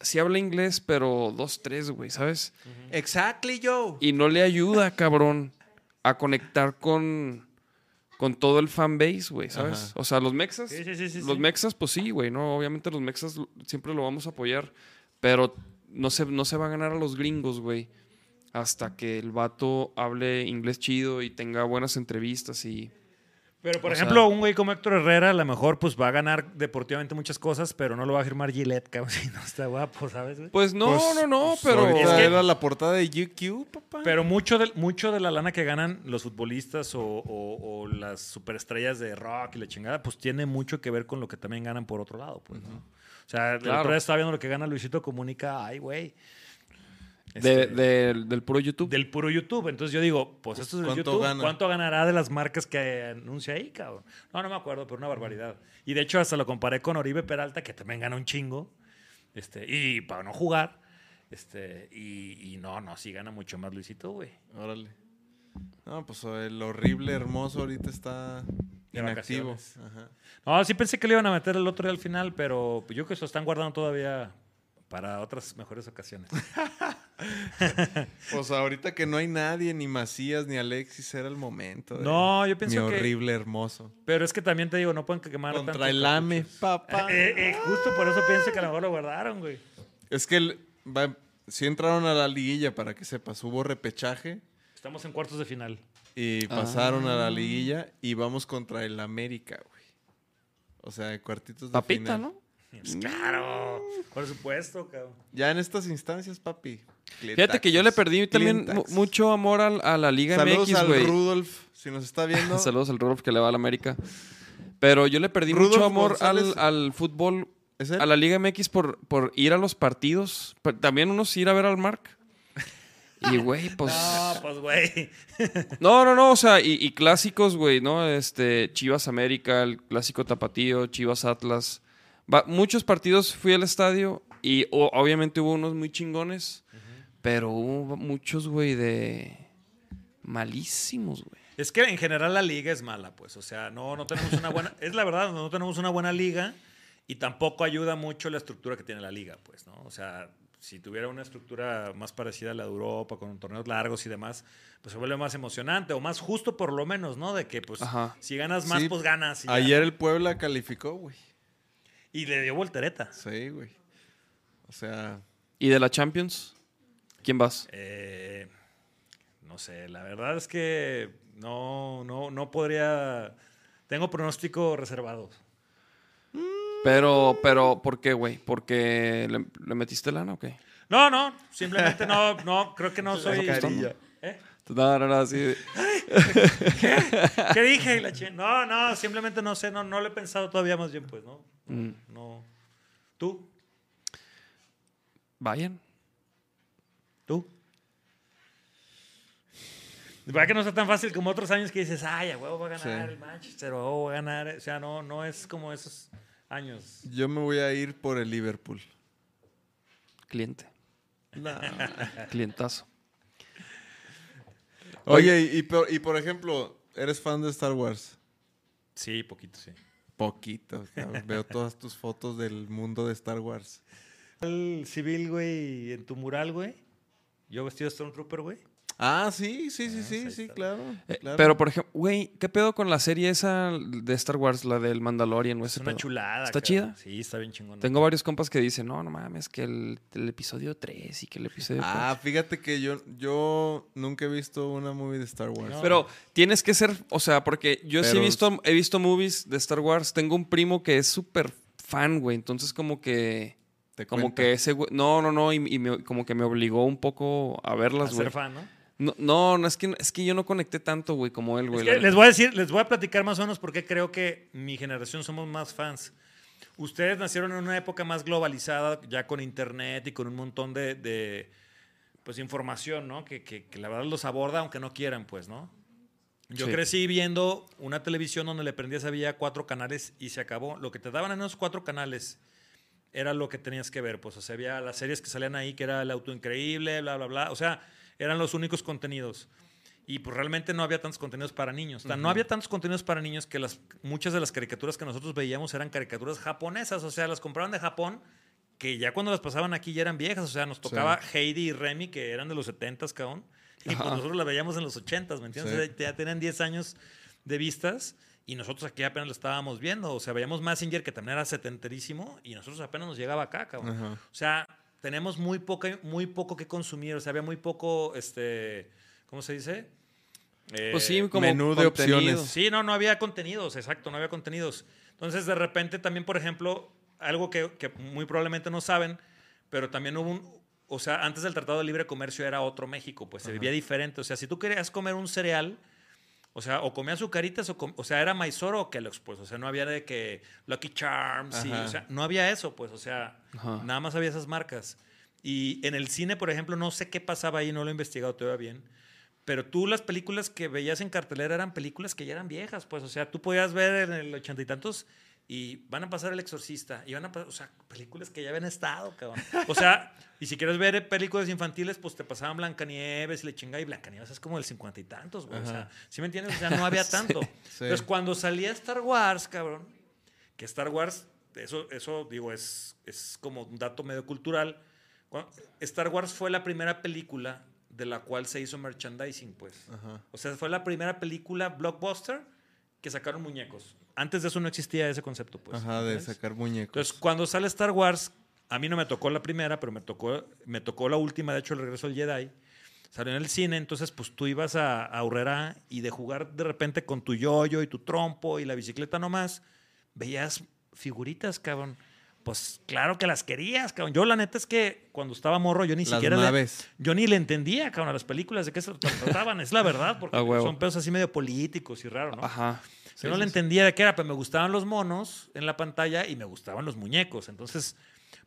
Sí habla inglés, pero dos, tres, güey, ¿sabes? Exactly, Joe. Y no le ayuda, cabrón, a conectar con, con todo el fanbase, güey, ¿sabes? Ajá. O sea, los mexas, Sí, sí, sí, sí, los sí. mexas, pues sí, güey, ¿no? Obviamente los mexas siempre lo vamos a apoyar, pero no se, no se va a ganar a los gringos, güey, hasta que el vato hable inglés chido y tenga buenas entrevistas y... Pero, por O ejemplo, sea- un güey como Héctor Herrera, a lo mejor pues va a ganar deportivamente muchas cosas, pero no lo va a firmar Gillette, cabrón, si no está guapo, ¿sabes? güey? Pues no, Pues, no, no, pues, pero... Es que- era la portada de GQ, papá. Pero mucho de, mucho de la lana que ganan los futbolistas o, o- o las superestrellas de rock y la chingada, pues tiene mucho que ver con lo que también ganan por otro lado, pues, ¿no? O sea, el Claro. otro día estaba viendo lo que gana Luisito Comunica, ay, güey. De- Este, del- puro YouTube. del puro YouTube. Entonces yo digo, pues esto es el ¿Cuánto YouTube. gana? ¿Cuánto ganará de las marcas que anuncia ahí, cabrón? No, no me acuerdo, pero una barbaridad. Y de hecho hasta lo comparé con Oribe Peralta, que también gana un chingo. Este, y para no jugar. Este, y, y no, no, sí gana mucho más Luisito, güey. Órale. No, pues el horrible hermoso ahorita está inactivo. Ajá. No, sí pensé que le iban a meter el otro día al final, pero yo creo que se lo están guardando todavía para otras mejores ocasiones. Pues ahorita que no hay nadie, ni Macías, ni Alexis, era el momento. de No, yo Mi pienso que... horrible hermoso. Pero es que también te digo, no pueden quemar Contra el AME, cartuchos. papá. Eh, eh, justo por eso pienso que a lo mejor lo guardaron, güey. Es que el- va- sí entraron a la liguilla, para que sepas. Hubo repechaje Estamos en cuartos de final. y pasaron a la liguilla y vamos contra el América, güey. O sea, cuartitos de Papita, final. ¿no? Pues claro, por supuesto, cabrón. Ya en estas instancias, papi. Fíjate que yo le perdí también mucho amor al- a, la Liga Saludos MX, al güey. Rudolf, si nos está viendo. Saludos al Rudolf que le va a la América. Pero yo le perdí Rudolf mucho amor al, al fútbol, a la Liga MX por, por ir a los partidos. Pero También unos ir a ver al Mark. Y, güey, pues... No, pues, güey. No, no, no, o sea, y, y clásicos, güey, ¿no? Este, Chivas América, el clásico Tapatío, Chivas Atlas. Va- muchos partidos fui al estadio y o- obviamente hubo unos muy chingones, pero hubo muchos, güey, de malísimos, güey. Es que en general la liga es mala, pues. O sea, no, no tenemos una buena. es la verdad, no tenemos una buena liga y tampoco ayuda mucho la estructura que tiene la liga, pues, ¿no? O sea, si tuviera una estructura más parecida a la de Europa, con torneos largos y demás, pues se vuelve más emocionante o más justo, por lo menos, ¿no? De que, pues, Ajá. si ganas más, Sí, pues ganas. Y, ya. Ayer el Puebla calificó, güey. Y le dio voltereta. Sí, güey. O sea, ¿Y de la Champions? ¿Quién vas? Eh, no sé, la verdad es que no, no, no podría. Tengo pronóstico reservado. Pero, pero, ¿por qué, güey? ¿Porque le, le metiste lana o qué? No, no, simplemente no, no, creo que no soy. ¿Eh? No, no, no, así de- ¿Qué dije? No, no, simplemente no sé, no, no lo he pensado todavía más bien, pues, ¿no? Mm. No. ¿Tú? Vayan. ¿Tú? ¿Verdad que no está tan fácil como otros años que dices, ay, a huevo va a ganar Sí. el Manchester, a huevo va a ganar? O sea, no, no es como esos años. yo me voy a ir por el Liverpool. Cliente. No. Clientazo. Oye, y, y por, y por ejemplo, ¿eres fan de Star Wars? Sí, poquito, sí. Poquito. Veo todas tus fotos del mundo de Star Wars. El civil, güey, en tu mural, güey. Yo vestido de Stormtrooper, güey. Ah, sí, sí, sí, Ah, sí, sí, claro, Eh, claro. Pero, por ejemplo, güey, ¿qué pedo con la serie esa de Star Wars, la del Mandalorian o Es ese una pedo? chulada. ¿Está chida? Sí, está bien chingón. Tengo varios compas que dicen, no, no mames, que el, el episodio 3 y que el episodio Ah, 4. fíjate que yo, yo nunca he visto una movie de Star Wars. No. Pero tienes que ser, o sea, porque yo sí he visto, he visto movies de Star Wars. Tengo un primo que es súper fan, güey. Entonces, como que. Te Como cuenta. que ese güey. No, no, no. Y, y me- como que me obligó un poco a A verlas, ser güey. fan, ¿no? No, no, no, es que, es que yo no conecté tanto, güey, como él, Es güey. que la les voy a decir, les voy a platicar más o menos por qué creo que mi generación somos más fans. Ustedes nacieron en una época más globalizada, ya con internet y con un montón de, de, pues, información, ¿no? Que, que- que la verdad los aborda aunque no quieran, pues, ¿no? Yo Sí. crecí viendo una televisión donde le prendías había cuatro canales y se acabó. Lo que te daban en esos cuatro canales era lo que tenías que ver. Pues, o sea, había las series que salían ahí, que era El Auto Increíble, bla, bla, bla. O sea, eran los únicos contenidos. Y pues realmente no había tantos contenidos para niños. O sea, No había tantos contenidos para niños que las, muchas de las caricaturas que nosotros veíamos eran caricaturas japonesas. O sea, las compraban de Japón, que ya cuando las pasaban aquí ya eran viejas. O sea, nos tocaba Heidi y Remy, que eran de los 70s, cabrón. Y pues nosotros las veíamos en los 80s, ¿me entiendes? Sí. O sea, ya tenían 10 años de vistas. Y nosotros aquí apenas lo estábamos viendo. O sea, veíamos Massinger, que también era setenterísimo. Y nosotros apenas nos llegaba acá, cabrón. Ajá. O sea, tenemos muy, poca, muy poco que consumir. O sea, había muy poco, este, ¿cómo se dice? Eh, Pues sí, como menú de contenido. opciones. Sí, no, no había contenidos, exacto, no había contenidos. Entonces, de repente, también, por ejemplo, algo que, que muy probablemente no saben, pero también hubo un. O sea, antes del Tratado de Libre Comercio era otro México, pues se vivía diferente. O sea, si tú querías comer un cereal, o sea, o comías azucaritas, o, com- o sea, era Maizoro o Kellogg's, pues. O sea, no había de que Lucky Charms, y, o sea, no había eso, pues. O sea, Ajá. nada más había esas marcas. Y en el cine, por ejemplo, no sé qué pasaba ahí, no lo he investigado todavía bien. Pero tú las películas que veías en cartelera eran películas que ya eran viejas, pues. O sea, tú podías ver en el ochenta y tantos y van a pasar El Exorcista. Y van a pasar, o sea, películas que ya habían estado, cabrón. O sea, y si quieres ver películas infantiles, pues te pasaban Blancanieves y le chinga. Y Blancanieves es como del cincuenta y tantos, güey. O sea. ¿sí me entiendes? O sea, no había tanto. sí. Entonces, cuando salía Star Wars, cabrón, que Star Wars, eso, eso digo, es, es como un dato medio cultural. Cuando- Star Wars fue la primera película de la cual se hizo merchandising, pues. Ajá. O sea, fue la primera película blockbuster que sacaron muñecos. Antes de eso no existía ese concepto, pues. Ajá, de sacar muñecos. Entonces, cuando sale Star Wars, a mí no me tocó la primera, pero me tocó, me tocó la última, de hecho, el regreso del Jedi. Salió en el cine, entonces, pues tú ibas a, a Aurrera y de jugar de repente con tu yoyo y tu trompo y la bicicleta nomás, veías figuritas, cabrón. Pues claro que las querías, cabrón. Yo la neta es que cuando estaba morro yo ni Las siquiera... le- yo ni le entendía, cabrón, a las películas de qué se trataban. es la verdad, porque A son pedos así medio políticos y raros, ¿no? Ajá. Yo no le entendía de qué era, pero me gustaban los monos en la pantalla y me gustaban los muñecos. Entonces,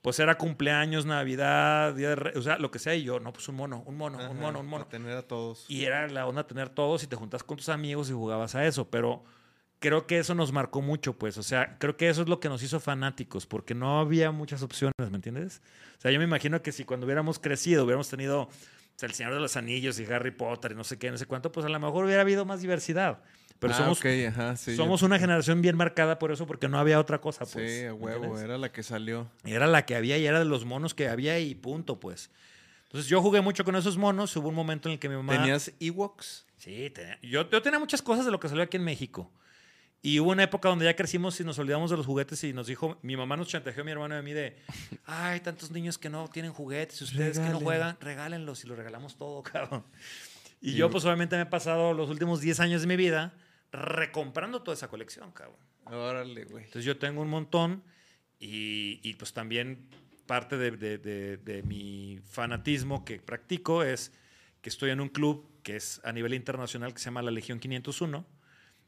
pues era cumpleaños, Navidad, Día de Re- o sea, lo que sea. Y yo, no, pues un mono, un mono, un mono, un mono. Para tener a todos. Y era la onda tener todos y te juntas con tus amigos y jugabas a eso. Pero creo que eso nos marcó mucho, pues. O sea, creo que eso es lo que nos hizo fanáticos, porque no había muchas opciones, ¿me entiendes? O sea, yo me imagino que si cuando hubiéramos crecido, hubiéramos tenido o sea, El Señor de los Anillos y Harry Potter y no sé qué, no sé cuánto, pues a lo mejor hubiera habido más diversidad. Pero Ah, somos, ajá, sí, somos yo- una generación bien marcada por eso, porque no había otra cosa, Sí, pues. a ¿me huevo, entiendes? era la que salió. Era la que había y era de los monos que había y punto, pues. Entonces yo jugué mucho con esos monos. Hubo un momento en el que mi mamá... ¿Tenías Ewoks? Sí, tenía- yo, yo tenía muchas cosas de lo que salió aquí en México. Y hubo una época donde ya crecimos y nos olvidamos de los juguetes y nos dijo, mi mamá nos chantajeó a mi hermano y a mí de, ay, tantos niños que no tienen juguetes, y ustedes que no juegan, regálenlos y los regalamos todo, cabrón. Y yo pues obviamente me he pasado los últimos 10 años de mi vida recomprando toda esa colección, cabrón. Órale, güey. Entonces yo tengo un montón y, y, pues también parte de, de- de- de mi fanatismo que practico es que estoy en un club que es a nivel internacional que se llama la Legión 501,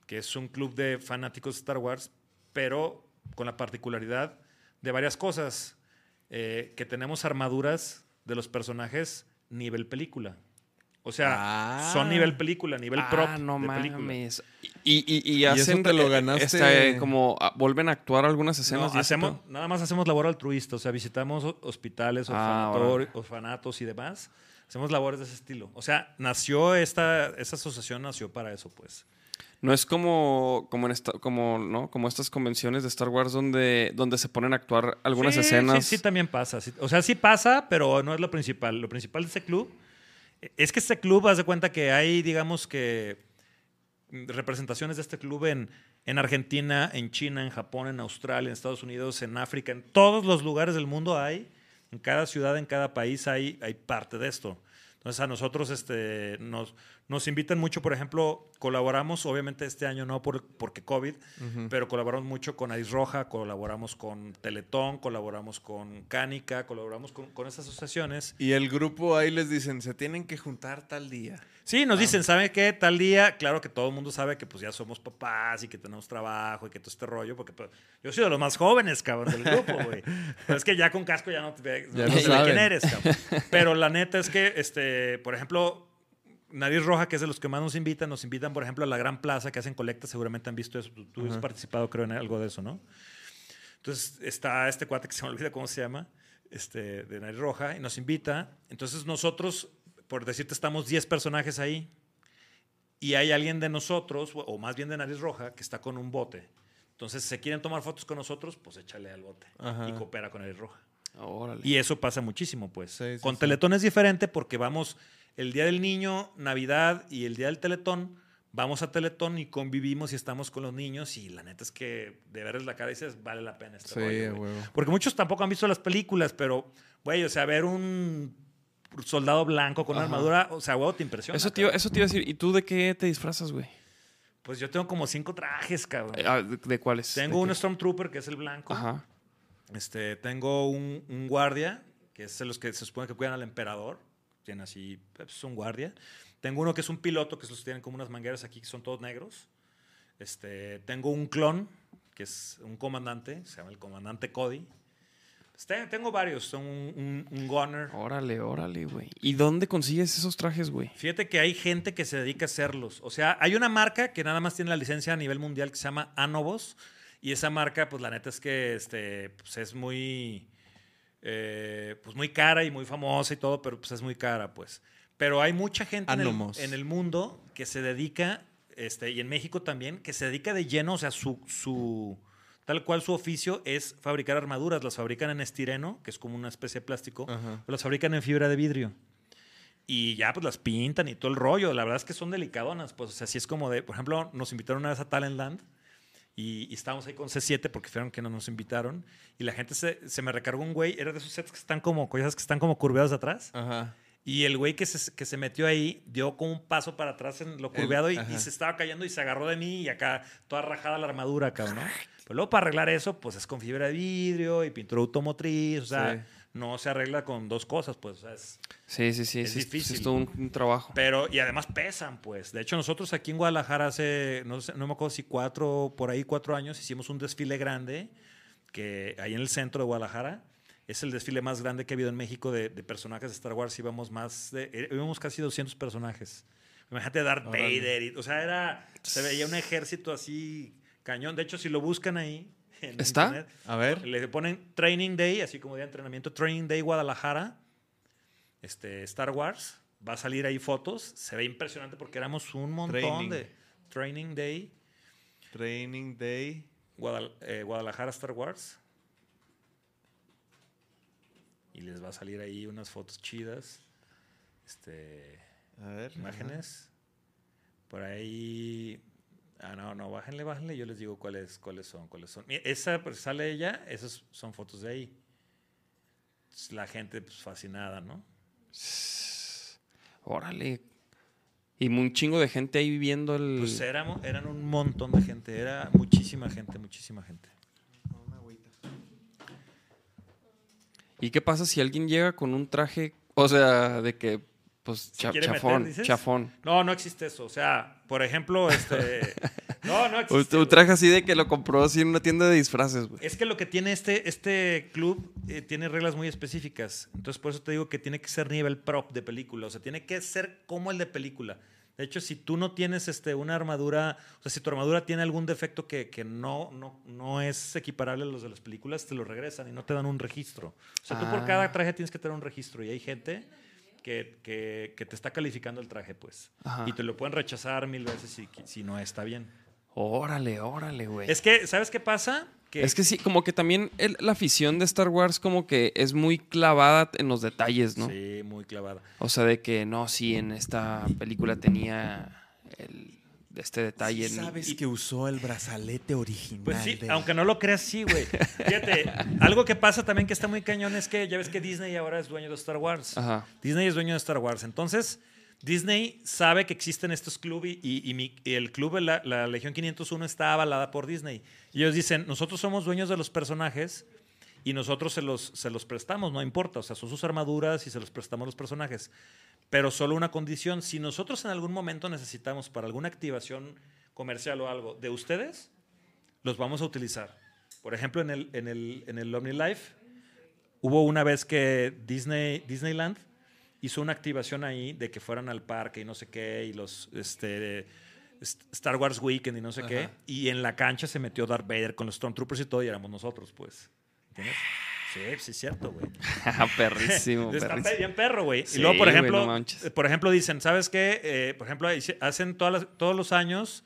que es un club de fanáticos de Star Wars, pero con la particularidad de varias cosas, eh, que tenemos armaduras de los personajes nivel película. O sea, Ah. son nivel película, nivel prop Ah, no de película. mames. Y, y, y, hacen te lo eh, ganaste- este, como ah, vuelven a actuar algunas No, escenas. ese hacemos, nada más hacemos labor altruista, o sea, visitamos ho- hospitales, Ah, orfanatos y demás. Hacemos labores de ese estilo. O sea, nació esta, esta asociación nació para eso, pues. No es como como en esta, como no como estas convenciones de Star Wars donde donde se ponen a actuar algunas Sí, escenas. Sí, sí, también pasa. sí. O sea, sí pasa, pero no es lo principal. Lo principal de este club es que este club, haz de cuenta que hay, digamos que, mm, representaciones de este club en, en Argentina, en China, en Japón, en Australia, en Estados Unidos, en África, en todos los lugares del mundo hay, en cada ciudad, en cada país hay, hay parte de esto. Entonces a nosotros este, nos, nos invitan mucho, por ejemplo, colaboramos, obviamente este año no por, porque COVID, pero colaboramos mucho con Ais Roja, colaboramos con Teletón, colaboramos con Cánica, colaboramos con, con esas asociaciones. Y el grupo ahí les dicen, se tienen que juntar tal día. Sí, nos dicen, ¿sabe qué? Tal día, claro que todo el mundo sabe que pues ya somos papás y que tenemos trabajo y que todo este rollo, porque pues, yo soy de los más jóvenes, cabrón, del grupo, güey. Pero es que ya con casco ya no te Ya no saben. quién eres, cabrón. Pero la neta es que, este, por ejemplo, Nariz Roja, que es de los que más nos invitan, nos invitan, por ejemplo, a la Gran Plaza, que hacen colectas, seguramente han visto eso. Tú, tú has participado, creo, en algo de eso, ¿no? Entonces está este cuate que se me olvida cómo se llama, este, de Nariz Roja, y nos invita. Entonces nosotros, por decirte, estamos 10 personajes ahí. y hay alguien de nosotros, o- o más bien de nariz roja, que está con un bote. Entonces, si se quieren tomar fotos con nosotros, pues échale al bote Ajá. y coopera con nariz roja. Órale. Y eso pasa muchísimo, pues. Sí, sí, Con sí. Teletón es diferente porque vamos el Día del Niño, Navidad y el Día del Teletón, vamos a Teletón y convivimos y estamos con los niños y la neta es que de verles la cara dices, vale la pena este Sí, rollo, a güey". huevo. Porque muchos tampoco han visto las películas, pero, güey, o sea, ver un soldado blanco con una armadura, o sea, güey, te impresiona. Eso te, eso te iba a decir. ¿Y tú de qué te disfrazas, güey? Pues yo tengo como cinco trajes, cabrón. Ah, ¿De, de cuáles? Tengo ¿De un qué? Stormtrooper que es el blanco. Ajá. Este, tengo un, un guardia, que es de los que se supone que cuidan al emperador. Tiene así, pues, es un guardia. Tengo uno que es un piloto, que los tienen como unas mangueras aquí, que son todos negros. Este, tengo un clon, que es un comandante, se llama el comandante Cody. Pues, te- tengo varios, son un, un, un gunner. Órale, órale, güey. ¿Y dónde consigues esos trajes, güey? Fíjate que hay gente que se dedica a hacerlos. O sea, hay una marca que nada más tiene la licencia a nivel mundial que se llama Anobos. Y esa marca, pues la neta es que este, pues, es muy, eh, pues, muy cara y muy famosa y todo, pero pues es muy cara, pues. Pero hay mucha gente en el, en el mundo que se dedica, este, y en México también, que se dedica de lleno, o sea, su, su, tal cual su oficio es fabricar armaduras. Las fabrican en estireno, que es como una especie de plástico, Ajá. o las fabrican en fibra de vidrio. Y ya pues las pintan y todo el rollo. La verdad es que son delicadonas. Pues, o sea, sí es como de, por ejemplo, nos invitaron una vez a Talentland y, y estábamos ahí con C7 porque fueron que no nos invitaron. Y la gente se, se me recargó un güey, era de esos sets que están como, cosas que están como curveados atrás. Ajá. Y el güey que se, que se metió ahí dio como un paso para atrás en lo curveado y, ajá. y se estaba cayendo y se agarró de mí y acá toda rajada la armadura, cabrón, ¿no? Pero luego para arreglar eso, pues es con fibra de vidrio y pintura automotriz, o sea, Sí. No se arregla con dos cosas, pues, o sea, es... Sí, sí, sí. Es sí, difícil. sí, es todo un, un trabajo. Pero, y además pesan, pues. De hecho, nosotros aquí en Guadalajara hace, no, sé, no me acuerdo si cuatro, por ahí cuatro años, hicimos un desfile grande, que ahí en el centro de Guadalajara, es el desfile más grande que ha habido en México de, de personajes de Star Wars. Íbamos más de, eh, íbamos casi 200 personajes. Imagínate Darth. Vader. y- o sea, era, se veía un ejército así cañón. De hecho, si lo buscan ahí en ¿Está? internet, A ver. le ponen Training Day, así como de entrenamiento, Training Day Guadalajara, este, Star Wars. Va a salir ahí fotos. Se ve impresionante porque éramos un montón Training. de Training Day Training Day. Guadal- eh, Guadalajara Star Wars. Y les va a salir ahí unas fotos chidas. Este, A ver. imágenes. Por ahí. Ah, no, no, bájenle, bájenle. Yo les digo cuáles, cuáles son, cuáles son. Mira, esa pues, sale ella, esas son fotos de ahí. Es La gente pues, fascinada, ¿no? Órale. Y un chingo de gente ahí viviendo el. Pues éramos, eran un montón de gente, era muchísima gente, muchísima gente. ¿Y qué pasa si alguien llega con un traje, o sea, de que, pues, cha- quiere meter, chafón, chafón? No, no existe eso. O sea, por ejemplo, este. No, no existe. un traje así de que lo compró así en una tienda de disfraces, güey. Es que lo que tiene este, este club eh, tiene reglas muy específicas. Entonces, por eso te digo que tiene que ser nivel prop de película. O sea, tiene que ser como el de película. De hecho, si tú no tienes este, una armadura, o sea, si tu armadura tiene algún defecto que, que no, no, no es equiparable a los de las películas, te lo regresan y no te dan un registro. O sea, tú por Ah. cada traje tienes que tener un registro y hay gente que, que- que te está calificando el traje, pues. Ajá. Y te lo pueden rechazar mil veces si, si no está bien. Órale, órale, güey. Es que, ¿sabes qué pasa? Que, Es que sí, como que también el- la afición de Star Wars como que es muy clavada en los detalles, ¿no? Sí, muy clavada. O sea, de que no, sí, en esta película tenía el, este detalle. en- Sabes que usó el brazalete original. Pues sí, de- aunque no lo creas, sí, güey. Fíjate, algo que pasa también que está muy cañón es que ya ves que Disney ahora es dueño de Star Wars. Ajá. Disney es dueño de Star Wars. Entonces, Disney sabe que existen estos clubes y, y- y mi- y el club, la, la Legión 501, está avalada por Disney. Y ellos dicen, nosotros somos dueños de los personajes y nosotros se los, se los prestamos, no importa. O sea, son sus armaduras y se los prestamos a los personajes. Pero solo una condición, si nosotros en algún momento necesitamos para alguna activación comercial o algo de ustedes, los vamos a utilizar. Por ejemplo, en el, en el, en el OmniLife, hubo una vez que Disney, Disneyland hizo una activación ahí de que fueran al parque y no sé qué, y los este, St- Star Wars Weekend y no sé qué, Ajá. y en la cancha se metió Darth Vader con los Stormtroopers y todo, y éramos nosotros, pues. ¿Entiendes? Sí, sí, es cierto, güey. perrísimo, Está perrísimo. bien perro, güey. Sí, y luego, por güey, ejemplo, no por ejemplo, dicen, ¿sabes qué? Eh, por ejemplo, hacen todas las- todos los años,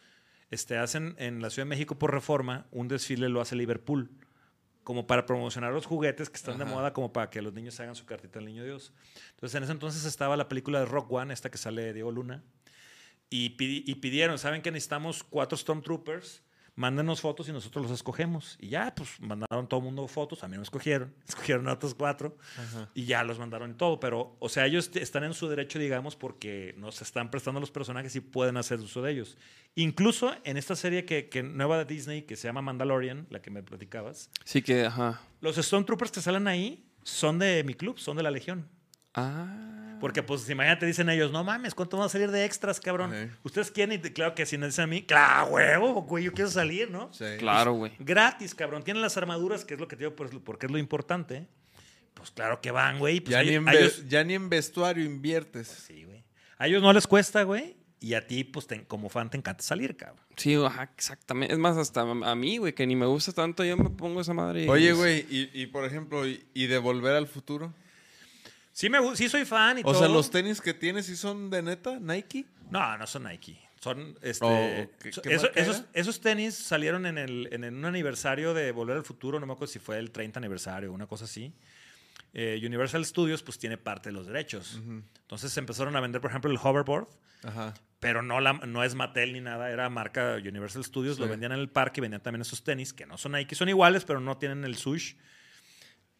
este, hacen en la Ciudad de México por reforma, un desfile lo hace Liverpool. Como para promocionar los juguetes que están de moda, como para que los niños hagan su cartita al niño Dios. Entonces, en ese entonces estaba la película de Rock One, esta que sale Diego Luna. Y pidieron, ¿saben que necesitamos cuatro Stormtroopers? Mándenos fotos y nosotros los escogemos. Y ya, pues mandaron todo el mundo fotos. A mí no escogieron. Escogieron a otros cuatro. Y ya los mandaron y todo. Pero, o sea, ellos están en su derecho, digamos, porque nos están prestando los personajes y pueden hacer uso de ellos. Incluso en esta serie que, que nueva de Disney, que se llama Mandalorian, la que me platicabas, Sí que, ajá. los Stormtroopers que salen ahí son de mi club, son de la Legión. Ah. Porque, pues, imagínate, dicen ellos, no mames, ¿cuánto van a salir de extras, cabrón? ¿Ustedes quieren? Y claro que si me dicen a mí, claro, huevo, güey, yo quiero salir, ¿no? Sí. Claro, güey. Gratis, cabrón. Tienen las armaduras, que es lo que te digo, pues, porque es lo importante. Pues claro que van, güey. Pues, Ya, a- ni ellos- ya ni en vestuario inviertes. Sí, güey. A ellos no les cuesta, güey. Y a ti, pues, te- como fan, te encanta salir, cabrón. Sí, ajá, exactamente. Es más, hasta a mí, güey, que ni me gusta tanto, yo me pongo esa madre. y- Oye, güey, y, y por ejemplo, y, y de volver al futuro? Sí, me, sí soy fan y O todo. sea, los tenis que tienes, ¿sí son de neta? ¿Nike? No, no son Nike. Son, este, Oh, ¿qué- so- qué eso- marca esos, tenis salieron en, el, en un aniversario de Volver al Futuro, no me acuerdo si fue el 30 aniversario o una cosa así. Eh, Universal Studios pues tiene parte de los derechos. Entonces se empezaron a vender, por ejemplo, el hoverboard, Ajá. pero no, la, no es Mattel ni nada, era marca Universal Studios, lo vendían en el parque y vendían también esos tenis, que no son Nike, son iguales, pero no tienen el sush.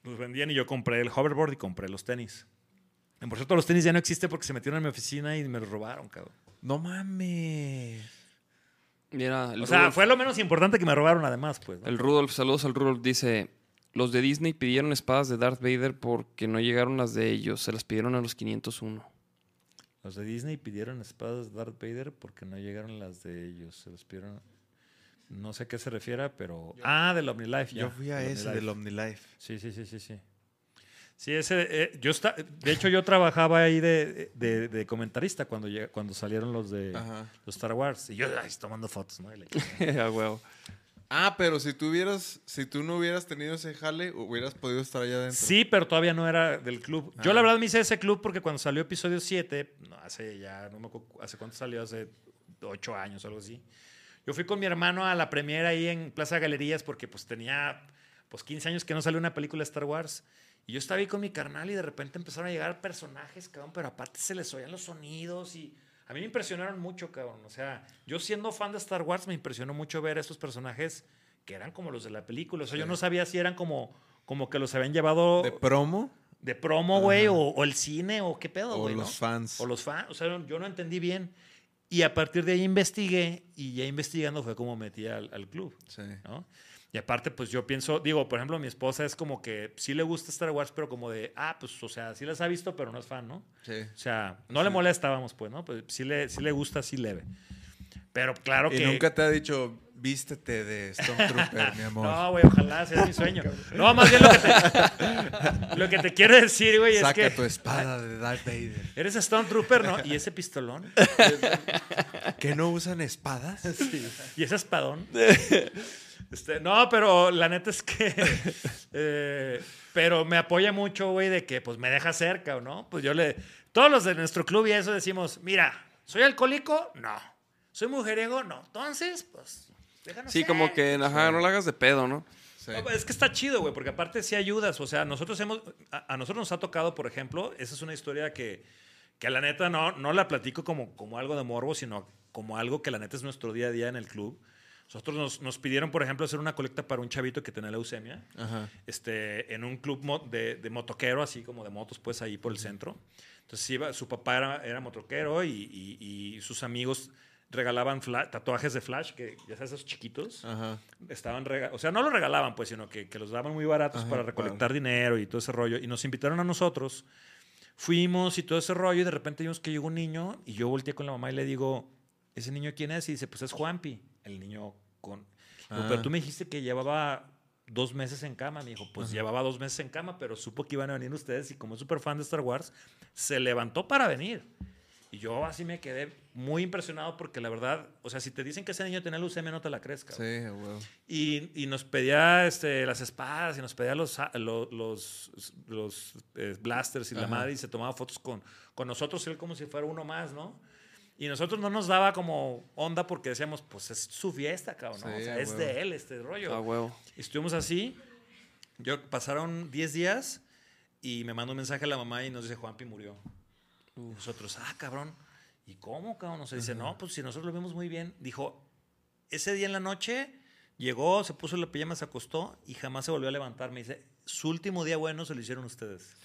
Los vendían y yo compré el hoverboard y compré los tenis. Y Por cierto, los tenis ya no existen porque se metieron en mi oficina y me los robaron, cabrón. No mames. Mira, O sea, Rudolf, fue lo menos importante que me robaron además, pues. ¿no? el Rudolf, saludos al Rudolf, dice... Los de Disney pidieron espadas de Darth Vader porque no llegaron las de ellos. Se las pidieron a los 501. Los de Disney pidieron espadas de Darth Vader porque no llegaron las de ellos. Se los pidieron... No sé a qué se refiere, pero... ah, del OmniLife. ya, Yo fui a del ese del OmniLife. Sí, sí, sí, sí, sí. Sí, ese... eh, yo está, de hecho, yo trabajaba ahí de, de- de comentarista cuando, llega- cuando salieron los de Ajá. los Star Wars. Y yo ay, tomando fotos, ¿no? Y la chingada. A huevo. Ah, pero si tú hubieras, si tú no hubieras tenido ese jale, hubieras podido estar allá adentro. Sí, pero todavía no era del club. Yo Ah. la verdad me hice ese club porque cuando salió episodio 7, no, hace ya, no me acuerdo, hace cuánto salió, hace 8 años o algo así. Yo fui con mi hermano a la premiere ahí en Plaza Galerías porque pues tenía pues 15 años que no salió una película de Star Wars. Y yo estaba ahí con mi carnal y de repente empezaron a llegar personajes, cabrón, pero aparte se les oían los sonidos y a mí me impresionaron mucho, cabrón. O sea, yo siendo fan de Star Wars me impresionó mucho ver a estos personajes que eran como los de la película. O sea, yo no sabía si eran como, como que los habían llevado ¿De promo? de promo, güey, o, o el cine, o qué pedo, O güey. los ¿no? fans. O los fans. O sea, yo no entendí bien. Y a partir de ahí investigué, y ya investigando fue como metí al, al club, Sí. ¿no? Y aparte, pues yo pienso, digo, por ejemplo, mi esposa es como que sí le gusta Star Wars, pero como de, ah, pues, o sea, sí las ha visto, pero no es fan, ¿no? Sí. O sea, no le molesta, vamos, pues, ¿no? Pues sí le, sí le gusta, sí leve. Pero claro Y que... nunca te ha dicho, vístete de Stormtrooper, mi amor. No, güey, ojalá sea mi sueño. No, más bien lo que te, lo que te quiero decir, güey, es Saca que... tu espada de Darth Vader. Eres Stormtrooper, ¿no? ¿Y ese pistolón? ¿Que no usan espadas? Sí. ¿Y ese espadón? Este, no, pero la neta es que... eh, pero me apoya mucho, güey, de que pues me deja cerca, ¿o no? Pues yo le... Todos los de nuestro club y eso decimos, mira, ¿soy alcohólico? No. ¿Soy mujeriego? No. Entonces, pues, déjanos Sí, ser. como que, ajá, no la hagas de pedo, ¿no? Sí. No, es que está chido, güey, porque aparte sí ayudas. O sea, nosotros hemos. A, a nosotros nos ha tocado, por ejemplo, esa es una historia que, que la neta no, no la platico como, como algo de morbo, sino como algo que la neta es nuestro día a día en el club. Nosotros nos, nos pidieron, por ejemplo, hacer una colecta para un chavito que tenía leucemia Ajá. este, en un club mo- de, de motoquero, así como de motos, pues ahí por el centro. Entonces iba, su papá era, era motoquero y, y- y sus amigos regalaban tatuajes de flash, que ya sabes, esos chiquitos Ajá. estaban o sea, no los regalaban, pues, sino que, que los daban muy baratos Ajá, para recolectar dinero y todo ese rollo. Y nos invitaron a nosotros. Fuimos y todo ese rollo, y de repente vimos que llegó un niño, y yo volteé con la mamá y le digo, ¿ese niño quién es? Y dice, pues es Juanpi, el niño con. Ah. pero tú me dijiste que llevaba dos meses en cama. Me dijo, pues llevaba dos meses en cama, pero supo que iban a venir ustedes, y como es súper fan de Star Wars, se levantó para venir. Y yo así me quedé muy impresionado porque la verdad, o sea, si te dicen que ese niño tenía leucemia, no te la crees, cabrón. Sí, güey. Y, y nos pedía este, las espadas y nos pedía los, lo- los, los, eh, blasters y la Ajá. madre y se tomaba fotos con, con nosotros, él como si fuera uno más, ¿no? Y nosotros no nos daba como onda porque decíamos, pues es su fiesta, cabrón, ¿no? Sí, o sea, a es de él este rollo. A huevo. Y Estuvimos así. Yo pasaron 10 días y me manda un mensaje a la mamá y nos dice, Juanpi murió. Y nosotros, ah, cabrón. ¿Y cómo, cabrón? Nos dice, no, pues si nosotros lo vimos muy bien. Dijo, ese día en la noche llegó, se puso la pijama, se acostó y jamás se volvió a levantar. Me dice, su último día bueno se lo hicieron ustedes.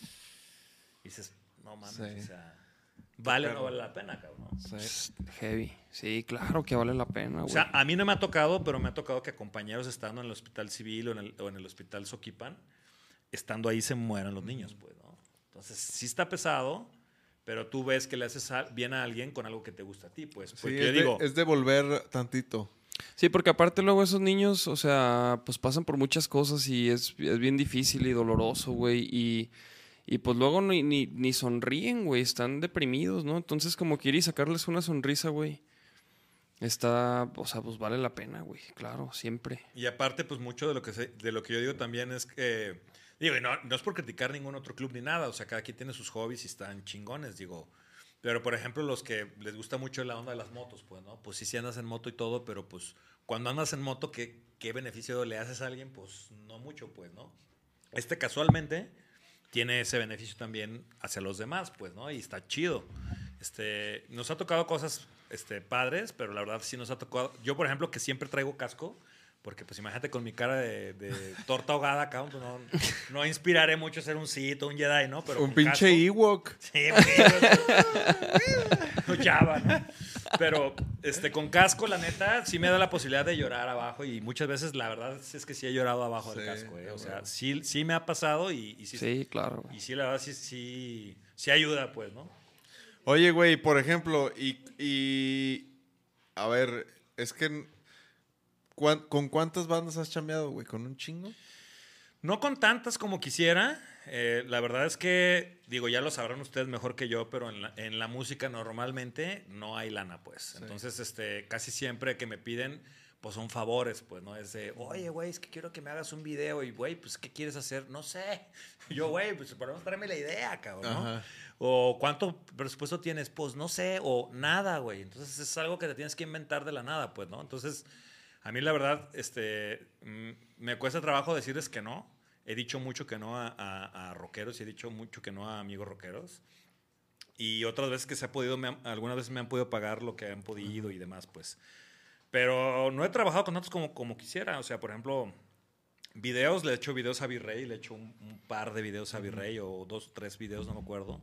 Y dices, no mames, Sí. o sea, vale o no vale la pena, cabrón. Sí. Heavy. Sí, claro que vale la pena, O güey. sea, a mí no me ha tocado, pero me ha tocado que compañeros estando en el hospital civil o en el, o en el hospital Soquipan, estando ahí se mueran los niños, pues, ¿no? Entonces, sí está pesado, pero tú ves que le haces bien a alguien con algo que te gusta a ti, pues. Sí, Porque es, yo digo, de, es de volver tantito. Sí, porque aparte luego esos niños, o sea, pues pasan por muchas cosas y es, es bien difícil y doloroso, güey. Y, y pues luego ni, ni, ni sonríen, güey. Están deprimidos, ¿no? Entonces como quiere sacarles una sonrisa, güey. Está, o sea, pues vale la pena, güey. Claro, siempre. y aparte, pues mucho de lo que, se- de lo que yo digo también es que, digo, y no, no es por criticar ningún otro club ni nada, o sea, cada quien tiene sus hobbies y están chingones, digo. Pero, por ejemplo, los que les gusta mucho la onda de las motos, pues, ¿no? Pues sí, sí andas en moto y todo, pero pues cuando andas en moto, ¿qué, qué beneficio le haces a alguien? Pues no mucho, pues, ¿no? Este casualmente tiene ese beneficio también hacia los demás, pues, ¿no? Y está chido. Este, nos ha tocado cosas este, padres, pero la verdad sí nos ha tocado. Yo, por ejemplo, que siempre traigo casco, porque pues imagínate con mi cara de, de torta ahogada acá, pues, no, no inspiraré mucho a ser un Sith o un Jedi, ¿no? Pero Un pinche casco- Ewok. Sí, güey. Java, ¿no? Pero este, con casco, la neta, sí me da la posibilidad de llorar abajo y muchas veces la verdad es que sí he llorado abajo del Sí, casco. ¿eh? O sea, sí, sí me ha pasado y, y sí, Sí, claro. güey. y sí, la verdad, sí, sí, sí ayuda, pues, ¿no? Oye, güey, por ejemplo, y, y a ver, es que ¿cuán- ¿con cuántas bandas has chambeado, güey? ¿Con un chingo? No con tantas como quisiera. eh, la verdad es que, digo, ya lo sabrán ustedes mejor que yo, pero en la, en la música normalmente no hay lana, pues. Entonces, este, casi siempre que me piden, pues son favores, pues, ¿no? Es de, oye, güey, es que quiero que me hagas un video. Y, güey, pues, ¿qué quieres hacer? No sé. Yo, güey, pues, por lo menos la idea, cabrón, ¿no? Ajá. O cuánto presupuesto tienes, pues no sé, o nada, güey. Entonces es algo que te tienes que inventar de la nada, pues, ¿no? Entonces, a mí la verdad, este, mm, me cuesta trabajo decirles que no. He dicho mucho que no a, a- a rockeros y he dicho mucho que no a amigos rockeros. Y otras veces que se ha podido, me han- algunas veces me han podido pagar lo que han podido y demás, pues. Pero no he trabajado con tantos como, como quisiera. O sea, por ejemplo, videos, le he hecho videos a Virrey, le he hecho un, un par de videos a Virrey o dos, tres videos, no me acuerdo.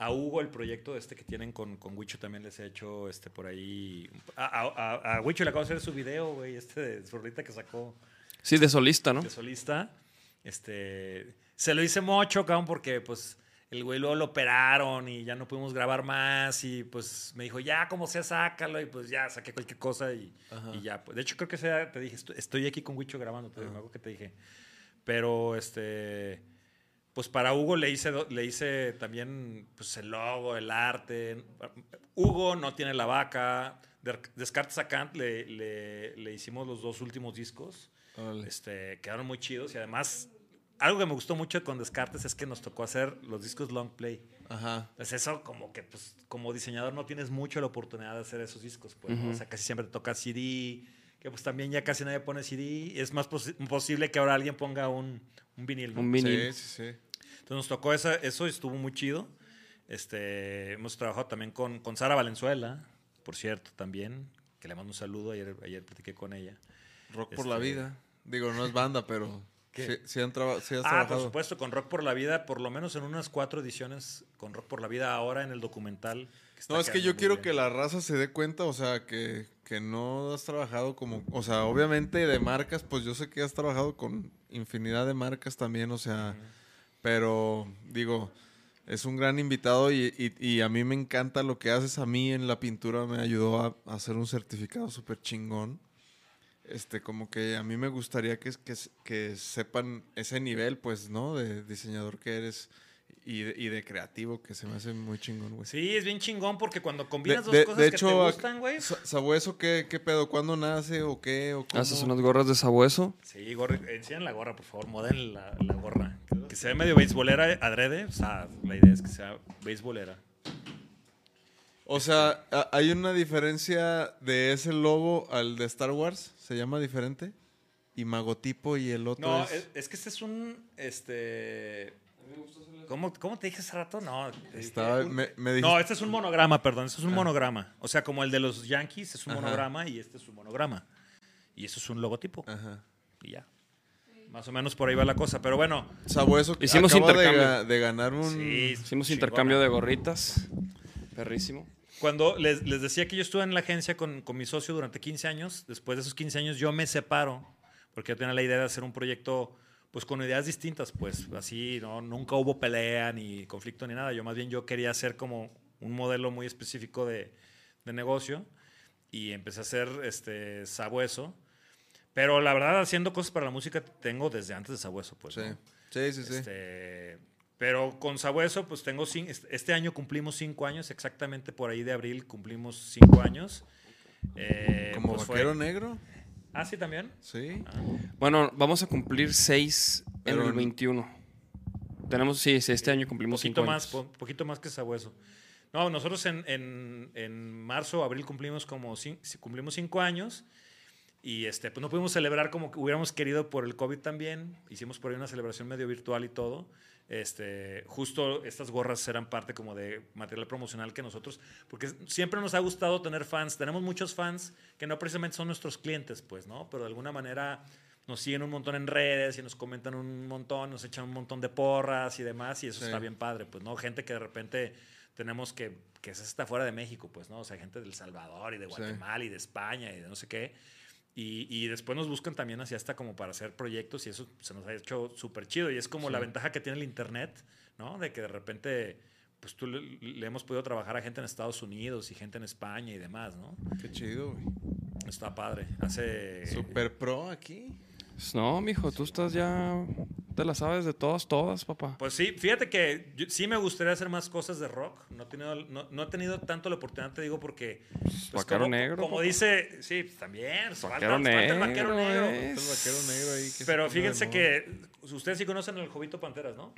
A Hugo, el proyecto este que tienen con, con Wicho, también les he hecho este por ahí. A, a, Wicho le acabo de hacer su video, güey, este de su rolita que sacó Sí, de solista, ¿no? de solista. Este, se lo hice mucho, cabrón, porque pues el güey luego lo operaron y ya no pudimos grabar más y pues me dijo, ya como sea, sácalo y pues ya saqué cualquier cosa y, y ya. Pues, de hecho creo que sea, te dije, estoy, aquí con Wicho grabando, te, me acuerdo que te dije. Pero este, pues para Hugo le hice, le hice también pues el logo, el arte. Hugo no tiene la vaca. De- Descartes a Kant le, le- le hicimos los dos últimos discos. Este, quedaron muy chidos y además algo que me gustó mucho con Descartes es que nos tocó hacer los discos long play. Ajá. Pues eso como que pues como diseñador no tienes mucho la oportunidad de hacer esos discos, pues, ¿no? O sea, casi siempre te toca CD, que pues también ya casi nadie pone CD. Es más posi- posible que ahora alguien ponga un, un vinil. ¿no? Un vinil. Sí, sí, sí. Entonces nos tocó esa, eso y estuvo muy chido. Este, hemos trabajado también con, con Sara Valenzuela, por cierto, también, que le mando un saludo, ayer, ayer platiqué con ella. Rock por la Este- vida. Digo, no es banda, pero ¿Qué? sí, sí han traba- sí has Ah, por trabajado. supuesto, con Rock por la Vida, por lo menos en unas cuatro ediciones con Rock por la Vida ahora en el documental. Está No, es que yo quiero bien. que la raza se dé cuenta, o sea, que, que no has trabajado como, o sea, obviamente de marcas, pues yo sé que has trabajado con infinidad de marcas también, o sea, pero digo, es un gran invitado y, y- y a mí me encanta lo que haces a mí en la pintura, me ayudó a, a hacer un certificado súper chingón. Este, como que a mí me gustaría que, que, que sepan ese nivel, pues, ¿no? De diseñador que eres y de, y de creativo, que se me hace muy chingón, güey. Sí, es bien chingón porque cuando De, combinas dos de- cosas de que te gustan, güey. Sa- ¿Sabueso qué, qué pedo? ¿Cuándo nace o qué? O cómo? Haces unas gorras de sabueso. Sí, gorra, enseñan la gorra, por favor, modelen la, la gorra. Que se ve medio beisbolera adrede, o sea, la idea es que sea beisbolera. O sea, a- ¿hay una diferencia de ese logo al de Star Wars? ¿Se llama diferente? ¿Y Magotipo y el otro No, es...? es, es que este es un, este... ¿Cómo, cómo te dije hace rato? No, Estaba- un- me, me dijiste- no, este es un monograma, perdón, este es un monograma. O sea, como el de los Yankees es un Ajá. monograma y este es un monograma. Y eso es un logotipo. Ajá. Y ya. Más o menos por ahí va la cosa. Pero bueno, Sabueso que Hicimos de, intercambio. ga- de ganar un... sí, Hicimos chingona. intercambio de gorritas. Perrísimo. Cuando les, les decía que yo estuve en la agencia con, con mi socio durante 15 años, después de esos 15 años yo me separo, porque yo tenía la idea de hacer un proyecto pues con ideas distintas, pues así, ¿no? Nunca hubo pelea ni conflicto ni nada. Yo más bien yo quería hacer como un modelo muy específico de, de negocio y empecé a hacer este Sabueso. Pero la verdad, haciendo cosas para la música tengo desde antes de Sabueso, pues. Sí, ¿no? sí, sí. sí. Este, pero con Sabueso, pues tengo este- este año cumplimos cinco años, exactamente por ahí de abril cumplimos cinco años. Eh, ¿Como pues fue- vaquero negro? Ah, sí, también. Sí. Bueno, vamos a cumplir seis en el en- 21. Tenemos, sí, sí, este año Un cumplimos poquito cinco más, años. po- poquito más que Sabueso. No, nosotros en, en, en marzo, abril cumplimos como cumplimos cinco años y este, pues no pudimos celebrar como que hubiéramos querido por el COVID también. Hicimos por ahí una celebración medio virtual y todo. Este, justo estas gorras eran parte como de material promocional que nosotros, porque siempre nos ha gustado tener fans. Tenemos muchos fans que no precisamente son nuestros clientes, pues, ¿no? Pero de alguna manera nos siguen un montón en redes y nos comentan un montón, nos echan un montón de porras y demás, y eso Sí. está bien padre, pues, ¿no? Gente que de repente tenemos que, que se está fuera de México, pues, ¿no? O sea, gente del Salvador y de Sí. Guatemala y de España y de no sé qué. Y, y después nos buscan también así hasta como para hacer proyectos y eso se nos ha hecho súper chido. Y es como la ventaja que tiene el Internet, ¿no? De que de repente, pues tú le, le hemos podido trabajar a gente en Estados Unidos y gente en España y demás, ¿no? Qué chido, güey. Está padre. Hace... Super pro aquí. Pues no, mijo, tú estás ya. Te la sabes de todas, todas, papá. Pues sí, fíjate que yo- sí me gustaría hacer más cosas de rock. No he tenido, no, no he tenido tanto la oportunidad, te digo, porque... pues, Vaquero como, negro, Como papá. dice... Sí, pues, también. pues, falta- Vaquero falta el negro. vaquero negro. El vaquero negro ahí. que se Pero fíjense que ustedes sí conocen al Jovito Panteras, ¿no?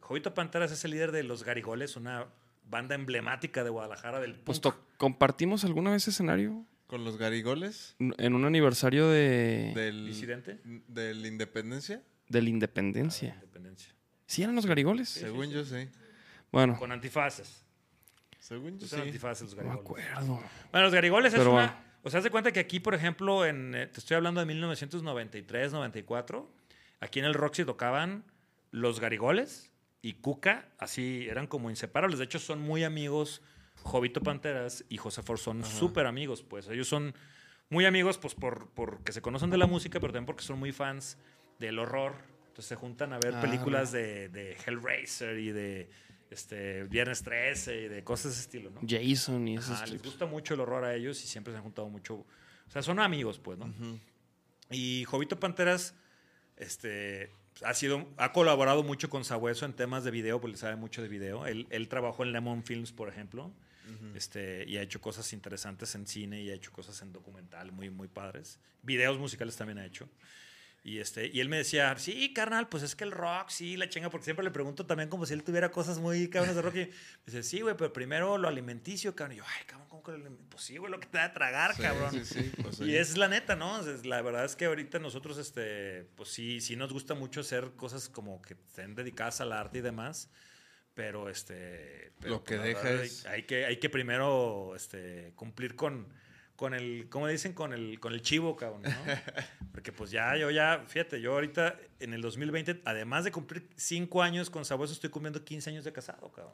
Jovito Panteras es el líder de Los Garigoles, una banda emblemática de Guadalajara del Pues compartimos alguna vez escenario Con los garigoles en un aniversario de, del... ¿Disidente? Del Independencia. de la independencia. Independencia. ¿Sí eran los garigoles? Según yo, sí. Bueno, Con antifaces. Según yo, Usan sí. antifaces los no me Garigoles. acuerdo. Bueno, los Garigoles es Pero una... bueno. O sea, haz de cuenta que aquí, por ejemplo, en, eh, te estoy hablando de 1993, 94, aquí en el Roxy tocaban los Garigoles y Cuca, así eran como inseparables. De hecho, son muy amigos. Jovito Panteras y José For son súper amigos, pues. Ellos son muy amigos, pues, por, porque se conocen de la música, pero también porque son muy fans del horror. Entonces se juntan a ver Ah, películas de, de Hellraiser y de este, Viernes 13 y de cosas de ese estilo, ¿no? Jason y esos Ajá, les gusta mucho el horror a ellos y siempre se han juntado mucho. O sea, son amigos, pues, ¿no? Y Jovito Panteras este, ha, sido, ha colaborado mucho con Sabueso en temas de video, porque le sabe mucho de video. Él, él trabajó en Lemon Films, por ejemplo, este, y ha hecho cosas interesantes en cine y ha hecho cosas en documental muy, muy padres. Videos musicales también ha hecho. Y, este, y él me decía, sí, carnal, pues es que el rock, sí, la chinga, porque siempre le pregunto también como si él tuviera cosas muy cabronas de rock. Y me dice, sí, güey, pero primero lo alimenticio, cabrón. Y yo, ay, cabrón, ¿cómo que lo alimenticio? Pues sí, güey, lo que te da a tragar, Sí, cabrón. Sí, sí, pues, Y es la neta, ¿no? O sea, es- La verdad es que ahorita nosotros, este, pues sí, sí nos gusta mucho hacer cosas como que estén dedicadas al arte y demás. Pero este. pero, Lo que la deja verdad, es- Hay, hay que, hay que primero este, cumplir con, con el. ¿Cómo dicen? Con el, con el chivo, cabrón, ¿no? Porque pues ya, yo ya, fíjate, yo ahorita en el 2020, además de cumplir cinco años con Sabueso, estoy cumpliendo 15 años de casado, cabrón.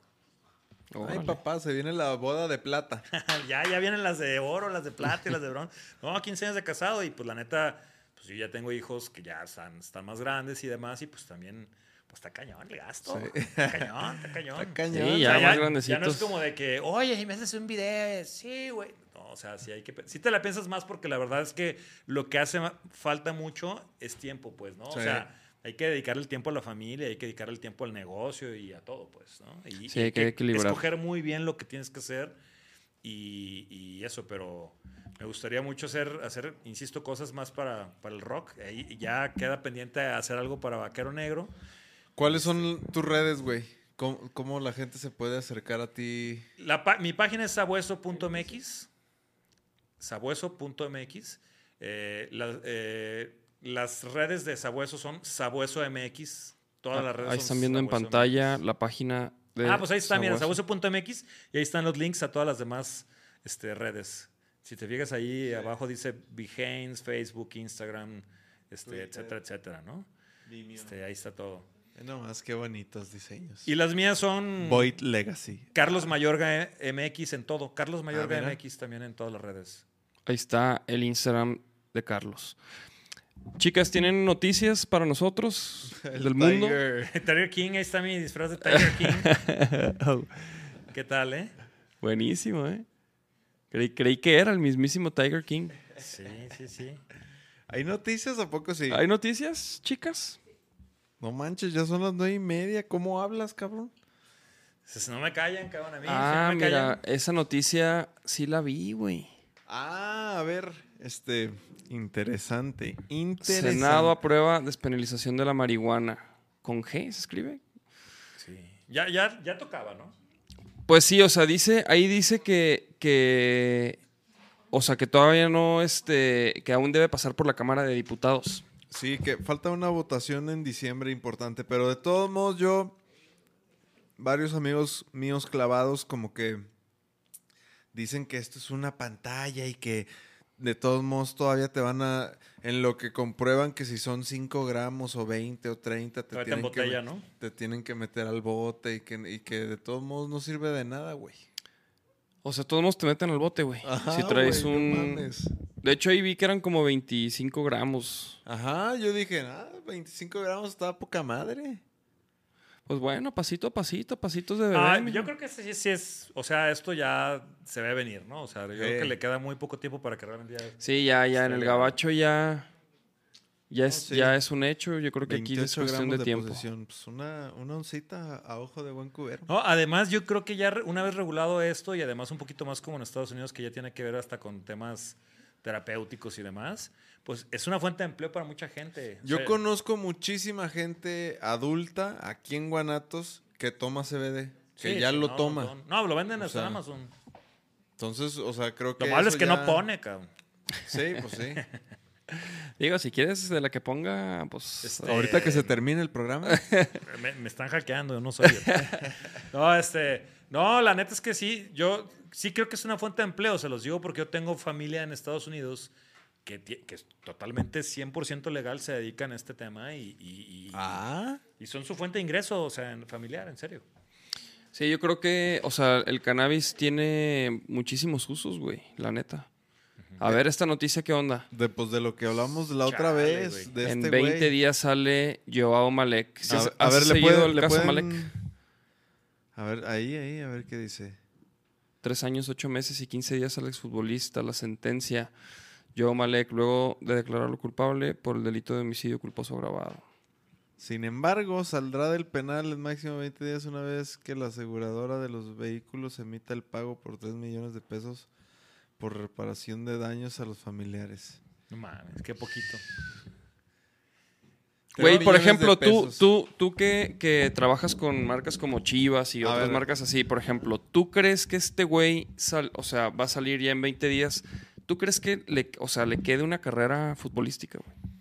Ay, Órale. papá, se viene la boda de plata. ya, ya vienen las de oro, las de plata y las de bronce. No, 15 años de casado y pues la neta, pues yo ya tengo hijos que ya están, están más grandes y demás y pues también, pues está cañón el gasto. Sí. Está cañón, está cañón. Está cañón. Sí, ya O sea, más ya no es grandecitos. como de que, oye, y me haces un video, sí, güey. No, o sea, sí hay que, sí te la piensas más porque la verdad es que lo que hace falta mucho es tiempo, pues, ¿no? Sí. O sea, hay que dedicarle el tiempo a la familia, hay que dedicarle el tiempo al negocio y a todo, pues, ¿no? Y, Sí, y hay que equilibrar. escoger muy bien lo que tienes que hacer y, y eso, pero me gustaría mucho hacer, hacer insisto, cosas más para, para el rock. Ahí ya queda pendiente hacer algo para Vaquero Negro. ¿Cuáles son tus redes, güey? ¿Cómo, cómo la gente se puede acercar a ti? La mi página es sabueso.mx. Sabueso.mx. Eh, la- eh, las redes de Sabueso son Sabueso MX. Todas las redes Ah, Ahí son están viendo en pantalla la página de. Ah, pues ahí está, mira, Sabueso. sabueso.mx y ahí están los links a todas las demás este, redes. Si te fijas ahí abajo dice Behance, Facebook, Instagram, este, etcétera, etcétera, ¿no? Este, ahí está todo. No más, qué bonitos diseños. Y las mías son Void Legacy. Carlos Mayorga MX en todo. Carlos Mayorga mira. MX también en todas las redes. Ahí está el Instagram de Carlos. Chicas, ¿tienen noticias para nosotros El del mundo? Tiger. Tiger King, ahí está mi disfraz de Tiger King. ¿Qué tal, eh? Buenísimo, ¿eh? Creí, creí que era el mismísimo Tiger King. Sí, sí, sí. ¿Hay noticias? ¿A poco sí? ¿Hay noticias, chicas? No manches, ya son las nueve y media. ¿Cómo hablas, cabrón? Si no me callan, cabrón, a mí. si ah, no me mira, callan. esa noticia sí la vi, güey. Ah, a ver, este, interesante, interesante. Senado aprueba despenalización de la marihuana. ¿Con G se escribe? Sí. Ya, ya, ya tocaba, ¿no? Pues sí, o sea, dice, ahí dice que, que, o sea, que todavía no, este, que aún debe pasar por la Cámara de Diputados. Sí, que falta una votación en diciembre importante, pero de todos modos yo, varios amigos míos clavados como que dicen que esto es una pantalla y que de todos modos todavía te van a, en lo que comprueban que si son 5 gramos o 20 o 30, te, tienen, que, embotella, met- ¿no? te tienen que meter al bote y que, y que de todos modos no sirve de nada, güey. O sea, todos nos te meten al bote, güey. Ajá, Si traes un... mames. De hecho, ahí vi que eran como 25 gramos. Ajá, yo dije, ah, 25 gramos está poca madre. Pues bueno, pasito a pasito, pasitos de bebé. Ah, yo creo que sí, sí es. O sea, esto ya se ve venir, ¿no? O sea, yo creo que le queda muy poco tiempo para que realmente ya. Sí, ya, ya, en el gabacho ya... Ya es, sí. ya es un hecho. Yo creo que aquí es 28 cuestión gramos de tiempo. Pues una, una oncita a ojo de buen cubero. No, además, yo creo que ya una vez regulado esto y además un poquito más como en Estados Unidos, que ya tiene que ver hasta con temas terapéuticos y demás, pues es una fuente de empleo para mucha gente. O Yo sea, conozco muchísima gente adulta aquí en Guanatos que toma CBD, que sí, ya sí, lo no, toma. No, no, lo venden hasta en Amazon. Entonces, o sea, creo que. Lo malo es que ya- no pone, cabrón. Sí, pues sí. Digo, si quieres de la que ponga, pues... Este, Ahorita que se termine el programa. Me, me están hackeando, yo no soy yo. no, este, no, la neta es que sí, yo sí creo que es una fuente de empleo, se los digo porque yo tengo familia en Estados Unidos que, que es totalmente 100% legal, se dedican a este tema y, y- y- ah, y son su fuente de ingreso, o sea, en familiar, en serio. Sí, yo creo que, o sea, el cannabis tiene muchísimos usos, güey, la neta. A ver, esta noticia, ¿qué onda? de, pues de lo que hablamos la otra Chale, vez. De en este 20 güey. días sale Joao Malek. ¿Sí A, has- ver- a has ver, le pueden. el le caso pueden- Malek? A ver, ahí, ahí, a ver qué dice. Tres años, ocho meses y 15 días al exfutbolista. La sentencia. Joao Malek, luego de declararlo culpable por el delito de homicidio culposo agravado. Sin embargo, saldrá del penal en máximo 20 días una vez que la aseguradora de los vehículos emita el pago por 3 millones de pesos por reparación de daños a los familiares. No mames, qué poquito. Güey, por ejemplo, tú, tú, tú que, que trabajas con marcas como Chivas y otras marcas así, por ejemplo, ¿tú crees que este güey, sal- o sea, va a salir ya en 20 días? ¿Tú crees que le, o sea, le quede una carrera futbolística, güey?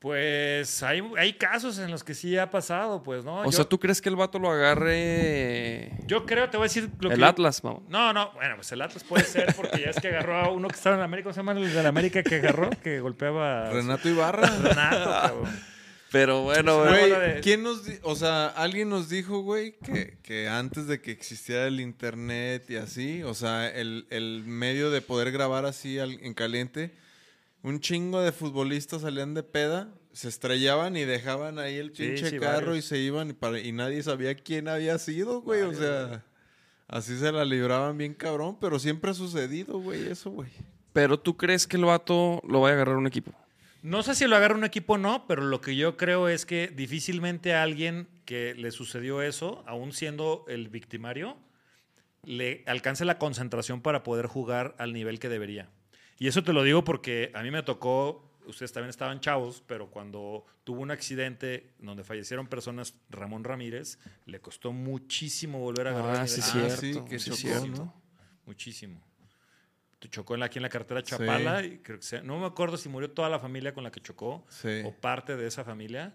Pues hay, hay casos en los que sí ha pasado, pues, ¿no? O yo, sea, ¿tú crees que el vato lo agarre yo creo, te voy a decir lo el que... Atlas, vamos? No, no, bueno, pues el Atlas puede ser porque ya es que agarró a uno que estaba en América, ¿cómo se llama el de la América que agarró? Que golpeaba a Renato Ibarra. Renato, cabrón. Pero bueno, Güey, de- ¿quién nos di- o sea, alguien nos dijo, güey, que, que antes de que existiera el internet y así, o sea, el, el medio de poder grabar así al- en caliente, un chingo de futbolistas salían de peda, se estrellaban y dejaban ahí el pinche sí, carro varios. y se iban y, para- y nadie sabía quién había sido, güey, o sea, así se la libraban bien cabrón, pero siempre ha sucedido, güey, eso, güey. pero ¿tú crees que el vato lo vaya a agarrar un equipo? No sé si lo agarra un equipo o no, pero lo que yo creo es que difícilmente a alguien que le sucedió eso, aún siendo el victimario, le alcance la concentración para poder jugar al nivel que debería. Y eso te lo digo porque a mí me tocó, ustedes también estaban chavos, pero cuando tuvo un accidente donde fallecieron personas, Ramón Ramírez, le costó muchísimo volver a agarrar Ah, sí. Ah, cierto. sí, que sí, chocó, cierto. ¿no? Muchísimo. Te Chocó en la- aquí en la carretera Chapala. Y creo que se- no me acuerdo si murió toda la familia con la que chocó Sí. o parte de esa familia.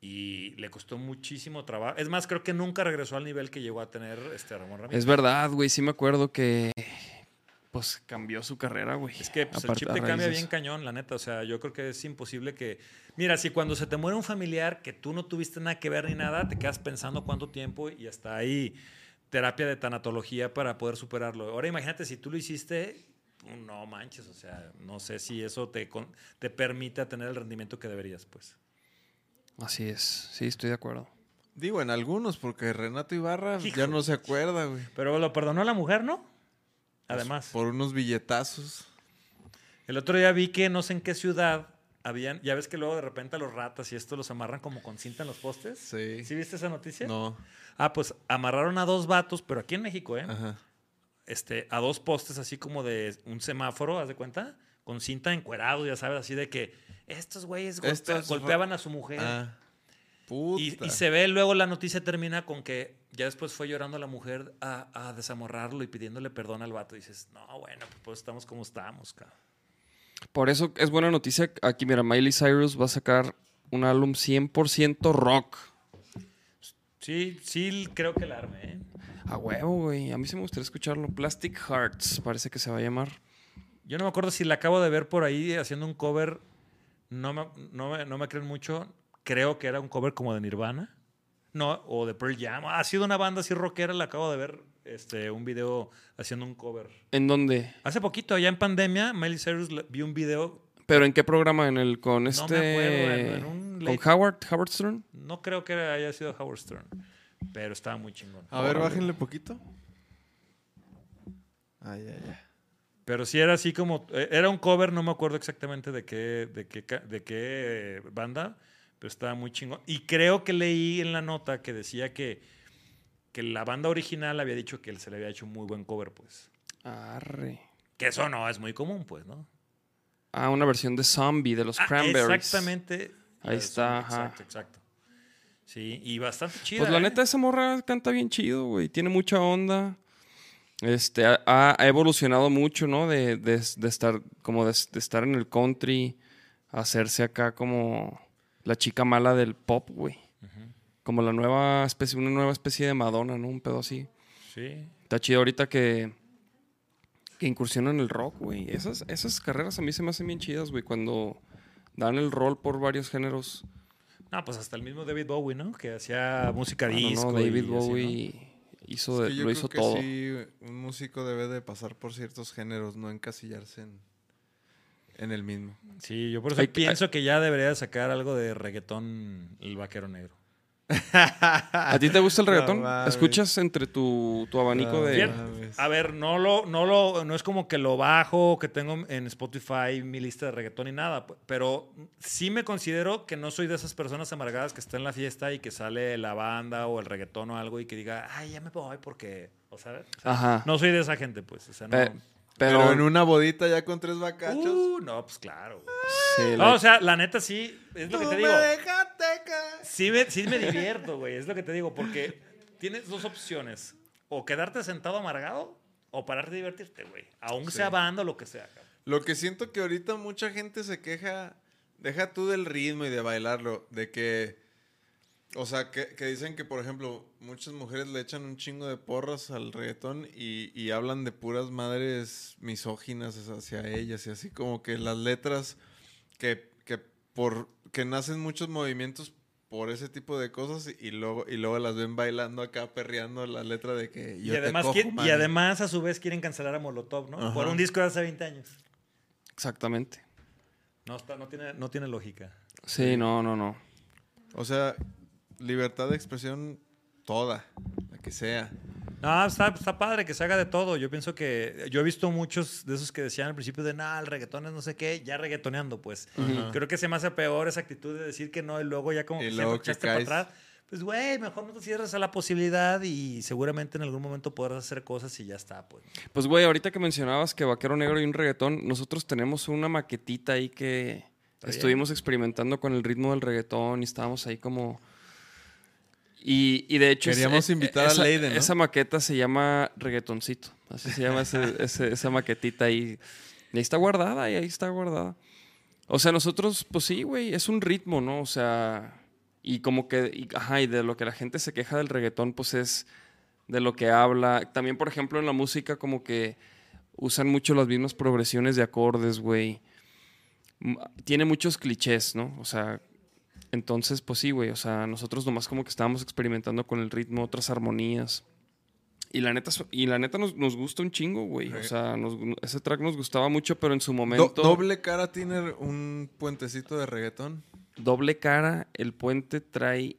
Y le costó muchísimo trabajo. Es más, creo que nunca regresó al nivel que llegó a tener este Ramón Ramírez. Es verdad, güey. Sí me acuerdo que. Pues cambió su carrera, güey. Es que pues, el chip te cambia bien cañón, la neta. O sea, yo creo que es imposible que. Mira, si cuando se te muere un familiar que tú no tuviste nada que ver ni nada, te quedas pensando cuánto tiempo y hasta ahí terapia de tanatología para poder superarlo. Ahora imagínate si tú lo hiciste, no manches, o sea, no sé si eso te, te permite tener el rendimiento que deberías, pues. Así es. Sí, estoy de acuerdo. Digo, en algunos, porque Renato Ibarra Hijo. ya no se acuerda, güey. Pero lo perdonó la mujer, ¿no? Además. Por unos billetazos. El otro día vi que no sé en qué ciudad habían, ya ves que luego de repente a los ratas y esto los amarran como con cinta en los postes. Sí. ¿Sí viste esa noticia? No. Ah, pues amarraron a dos vatos, pero aquí en México, ¿eh? Ajá. Este, a dos postes así como de un semáforo, ¿haz de cuenta? Con cinta encuerado, ya sabes, así de que estos güeyes golpea- golpeaban a su mujer. Ah. Y, y se ve luego la noticia termina con que ya después fue llorando la mujer a, a desamorrarlo y pidiéndole perdón al vato. Y dices, no, bueno, pues estamos como estamos, cabrón. Por eso es buena noticia. Aquí, mira, Miley Cyrus va a sacar un álbum 100% rock. Sí, sí, creo que la arme, ¿eh? A huevo, güey. A mí sí me gustaría escucharlo. Plastic Hearts, parece que se va a llamar. Yo no me acuerdo si la acabo de ver por ahí haciendo un cover. No me, no me, no me creen mucho. Creo que era un cover como de Nirvana. No, o de Pearl Jam. Ha sido una banda así rockera. La acabo de ver este, un video haciendo un cover. ¿En dónde? Hace poquito, allá en pandemia, Miley Cyrus vi un video. ¿Pero en qué programa? ¿En el con me este. acuerdo, en- en un con Howard, Howard Stern? No creo que haya sido Howard Stern. Pero estaba muy chingón. A ver, bájenle poquito. Ay, ay, ay. Pero sí era así como. eh, Era un cover, no me acuerdo exactamente de qué, de qué, de qué banda, pero estaba muy chingón. Y creo que leí en la nota que decía que, que la banda original había dicho que se le había hecho un muy buen cover, pues. Arre. Que eso no es muy común, pues, ¿no? Ah, una versión de Zombie de los Ah, Cranberries. Exactamente. Ahí está, ajá. Exacto, exacto. Sí, y bastante chida. Pues la ¿eh? neta, esa morra canta bien chido, güey. Tiene mucha onda. Este, ha, ha evolucionado mucho, ¿no? De, de- de estar, como de, de estar en el country, hacerse acá como la chica mala del pop, güey. Como la nueva especie, una nueva especie de Madonna, ¿no? Un pedo así. Sí. Está chido ahorita que, que incursiona en el rock, güey. Esas, esas carreras a mí se me hacen bien chidas, güey. Cuando dan el rol por varios géneros. No, pues hasta el mismo David Bowie, ¿no? Que hacía música Ah, no, disco. no, y David así, ¿no? Bowie hizo Es de- que yo lo creo hizo que todo. sí, un músico debe de pasar por ciertos géneros, no encasillarse en, en el mismo. Sí, yo por eso Hay- pienso que ya debería sacar algo de reggaetón el vaquero negro. ¿A ti te gusta el reggaetón? ¿Escuchas entre tu, tu abanico No de...? A ver, no lo, no lo, no es como que lo bajo, que tengo en Spotify mi lista de reggaetón y nada, pero sí me considero que no soy de esas personas amargadas que está en la fiesta y que sale la banda o el reggaetón o algo y que diga, ay, ya me voy porque, o sea, o sea, Ajá. no soy de esa gente, pues, o sea, no. Pe- Pero, pero... en una bodita ya con tres bacachos. Uh, no, pues claro. sí, No, la- o sea, la neta sí, es lo que Tú te me digo. dejaste. Sí me, sí me divierto, güey. Es lo que te digo, porque tienes dos opciones. O quedarte sentado amargado o pararte a divertirte, güey. Aún sea banda o lo que sea. cabrón. Lo que siento que ahorita mucha gente se queja, deja tú del ritmo y de bailarlo, de que, o sea, que, que dicen que, por ejemplo, muchas mujeres le echan un chingo de porras al reggaetón y, y hablan de puras madres misóginas hacia ellas y así como que las letras que, que por que nacen muchos movimientos por ese tipo de cosas y luego y luego las ven bailando acá perreando la letra de que yo Y además, te cojo, quieren- y además, a su vez, quieren cancelar a Molotov, ¿no? Ajá. Por un disco de hace 20 años. Exactamente. No, está, no, tiene, no tiene lógica. Sí, no, no, no. O sea, libertad de expresión toda, la que sea. No, está, está padre que se haga de todo. Yo pienso que. Yo he visto muchos de esos que decían al principio de nada, el reggaetón es no sé qué, ya reggaetoneando, pues. Creo que se me hace peor esa actitud de decir que no y luego ya como Y que que echaste para atrás. Pues, güey, mejor no te cierres a la posibilidad y seguramente en algún momento podrás hacer cosas y ya está, pues. Pues, güey, ahorita que mencionabas que Vaquero Negro y un reggaetón, nosotros tenemos una maquetita ahí que estuvimos experimentando con el ritmo del reggaetón y estábamos ahí como... Y, y de hecho... Queríamos eh, invitar a esa, Leiden, ¿no? Esa maqueta se llama Reggaetoncito. Así se llama ese- ese- esa maquetita ahí. Y ahí está guardada, y ahí está guardada. O sea, nosotros, pues sí, güey, es un ritmo, ¿no? O sea, y como que, y, ajá, y de lo que la gente se queja del reggaetón, pues es de lo que habla. También, por ejemplo, en la música, como que usan mucho las mismas progresiones de acordes, güey. Tiene muchos clichés, ¿no? O sea, entonces, pues sí, güey. O sea, nosotros nomás como que estábamos experimentando con el ritmo, otras armonías. Y la neta, y la neta nos, nos gusta un chingo, güey. O sea, nos- ese track nos gustaba mucho, pero en su Do- momento. doble cara tiene un puentecito de reggaetón. Doble cara, el puente trae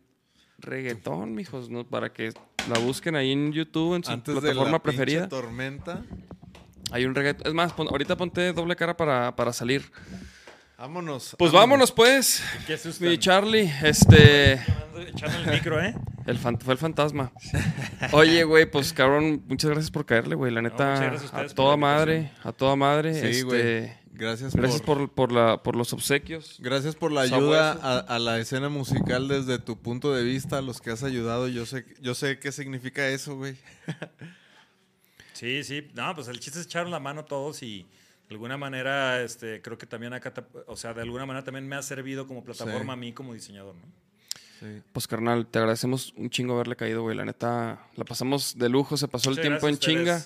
reggaetón, mijos, ¿no? Para que la busquen ahí en YouTube, en su Antes de plataforma la preferida. tormenta. Hay un reggaetón. Es más, pon- ahorita ponte doble cara para, para salir. Vámonos. Pues vámonos, pues. ¿Qué? Mi Charlie, este. Ando Echando el micro, ¿eh? El fan- fue el fantasma. Oye, güey, pues cabrón, muchas gracias por caerle, güey. La neta, a toda madre, a toda madre. Sí, este, güey. Gracias, Gracias por, por, por, la, por los obsequios. Gracias por la ayuda a, a la escena musical desde tu punto de vista, a los que has ayudado. Yo sé, yo sé qué significa eso, güey. Sí, sí. No, pues el chiste es echar la mano todos y de alguna manera, este, creo que también acá, o sea, de alguna manera también me ha servido como plataforma Sí. a mí como diseñador, ¿no? Sí. Pues carnal, te agradecemos un chingo haberle caído, güey. La neta, la pasamos de lujo, se pasó Muchas el tiempo en chinga.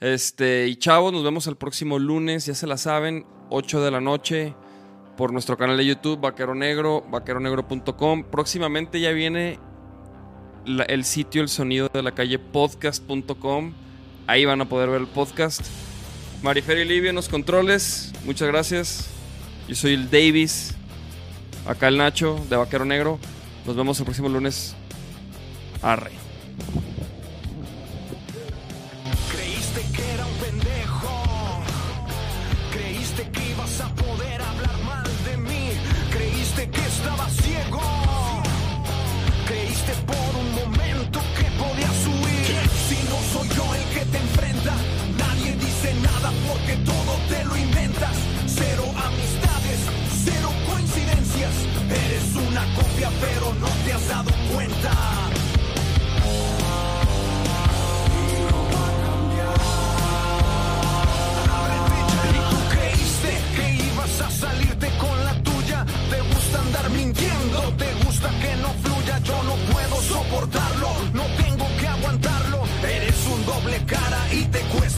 Este, y chavos, nos vemos el próximo lunes, ya se la saben, 8 de la noche, por nuestro canal de YouTube, Vaquero Negro, vaqueronegro.com. Próximamente ya viene la- el sitio El Sonido de la Calle podcast.com. Ahí van a poder ver el podcast. Marifer y Livia en los controles, muchas gracias. Yo soy el Davis, acá el Nacho de Vaquero Negro. Nos vemos el próximo lunes. Arre.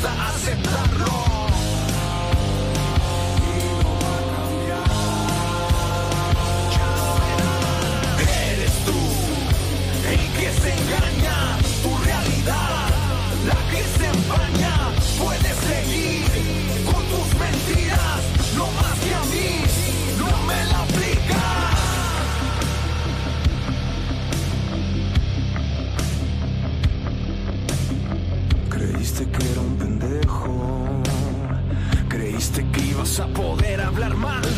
Te cuesta hablar mal de mí.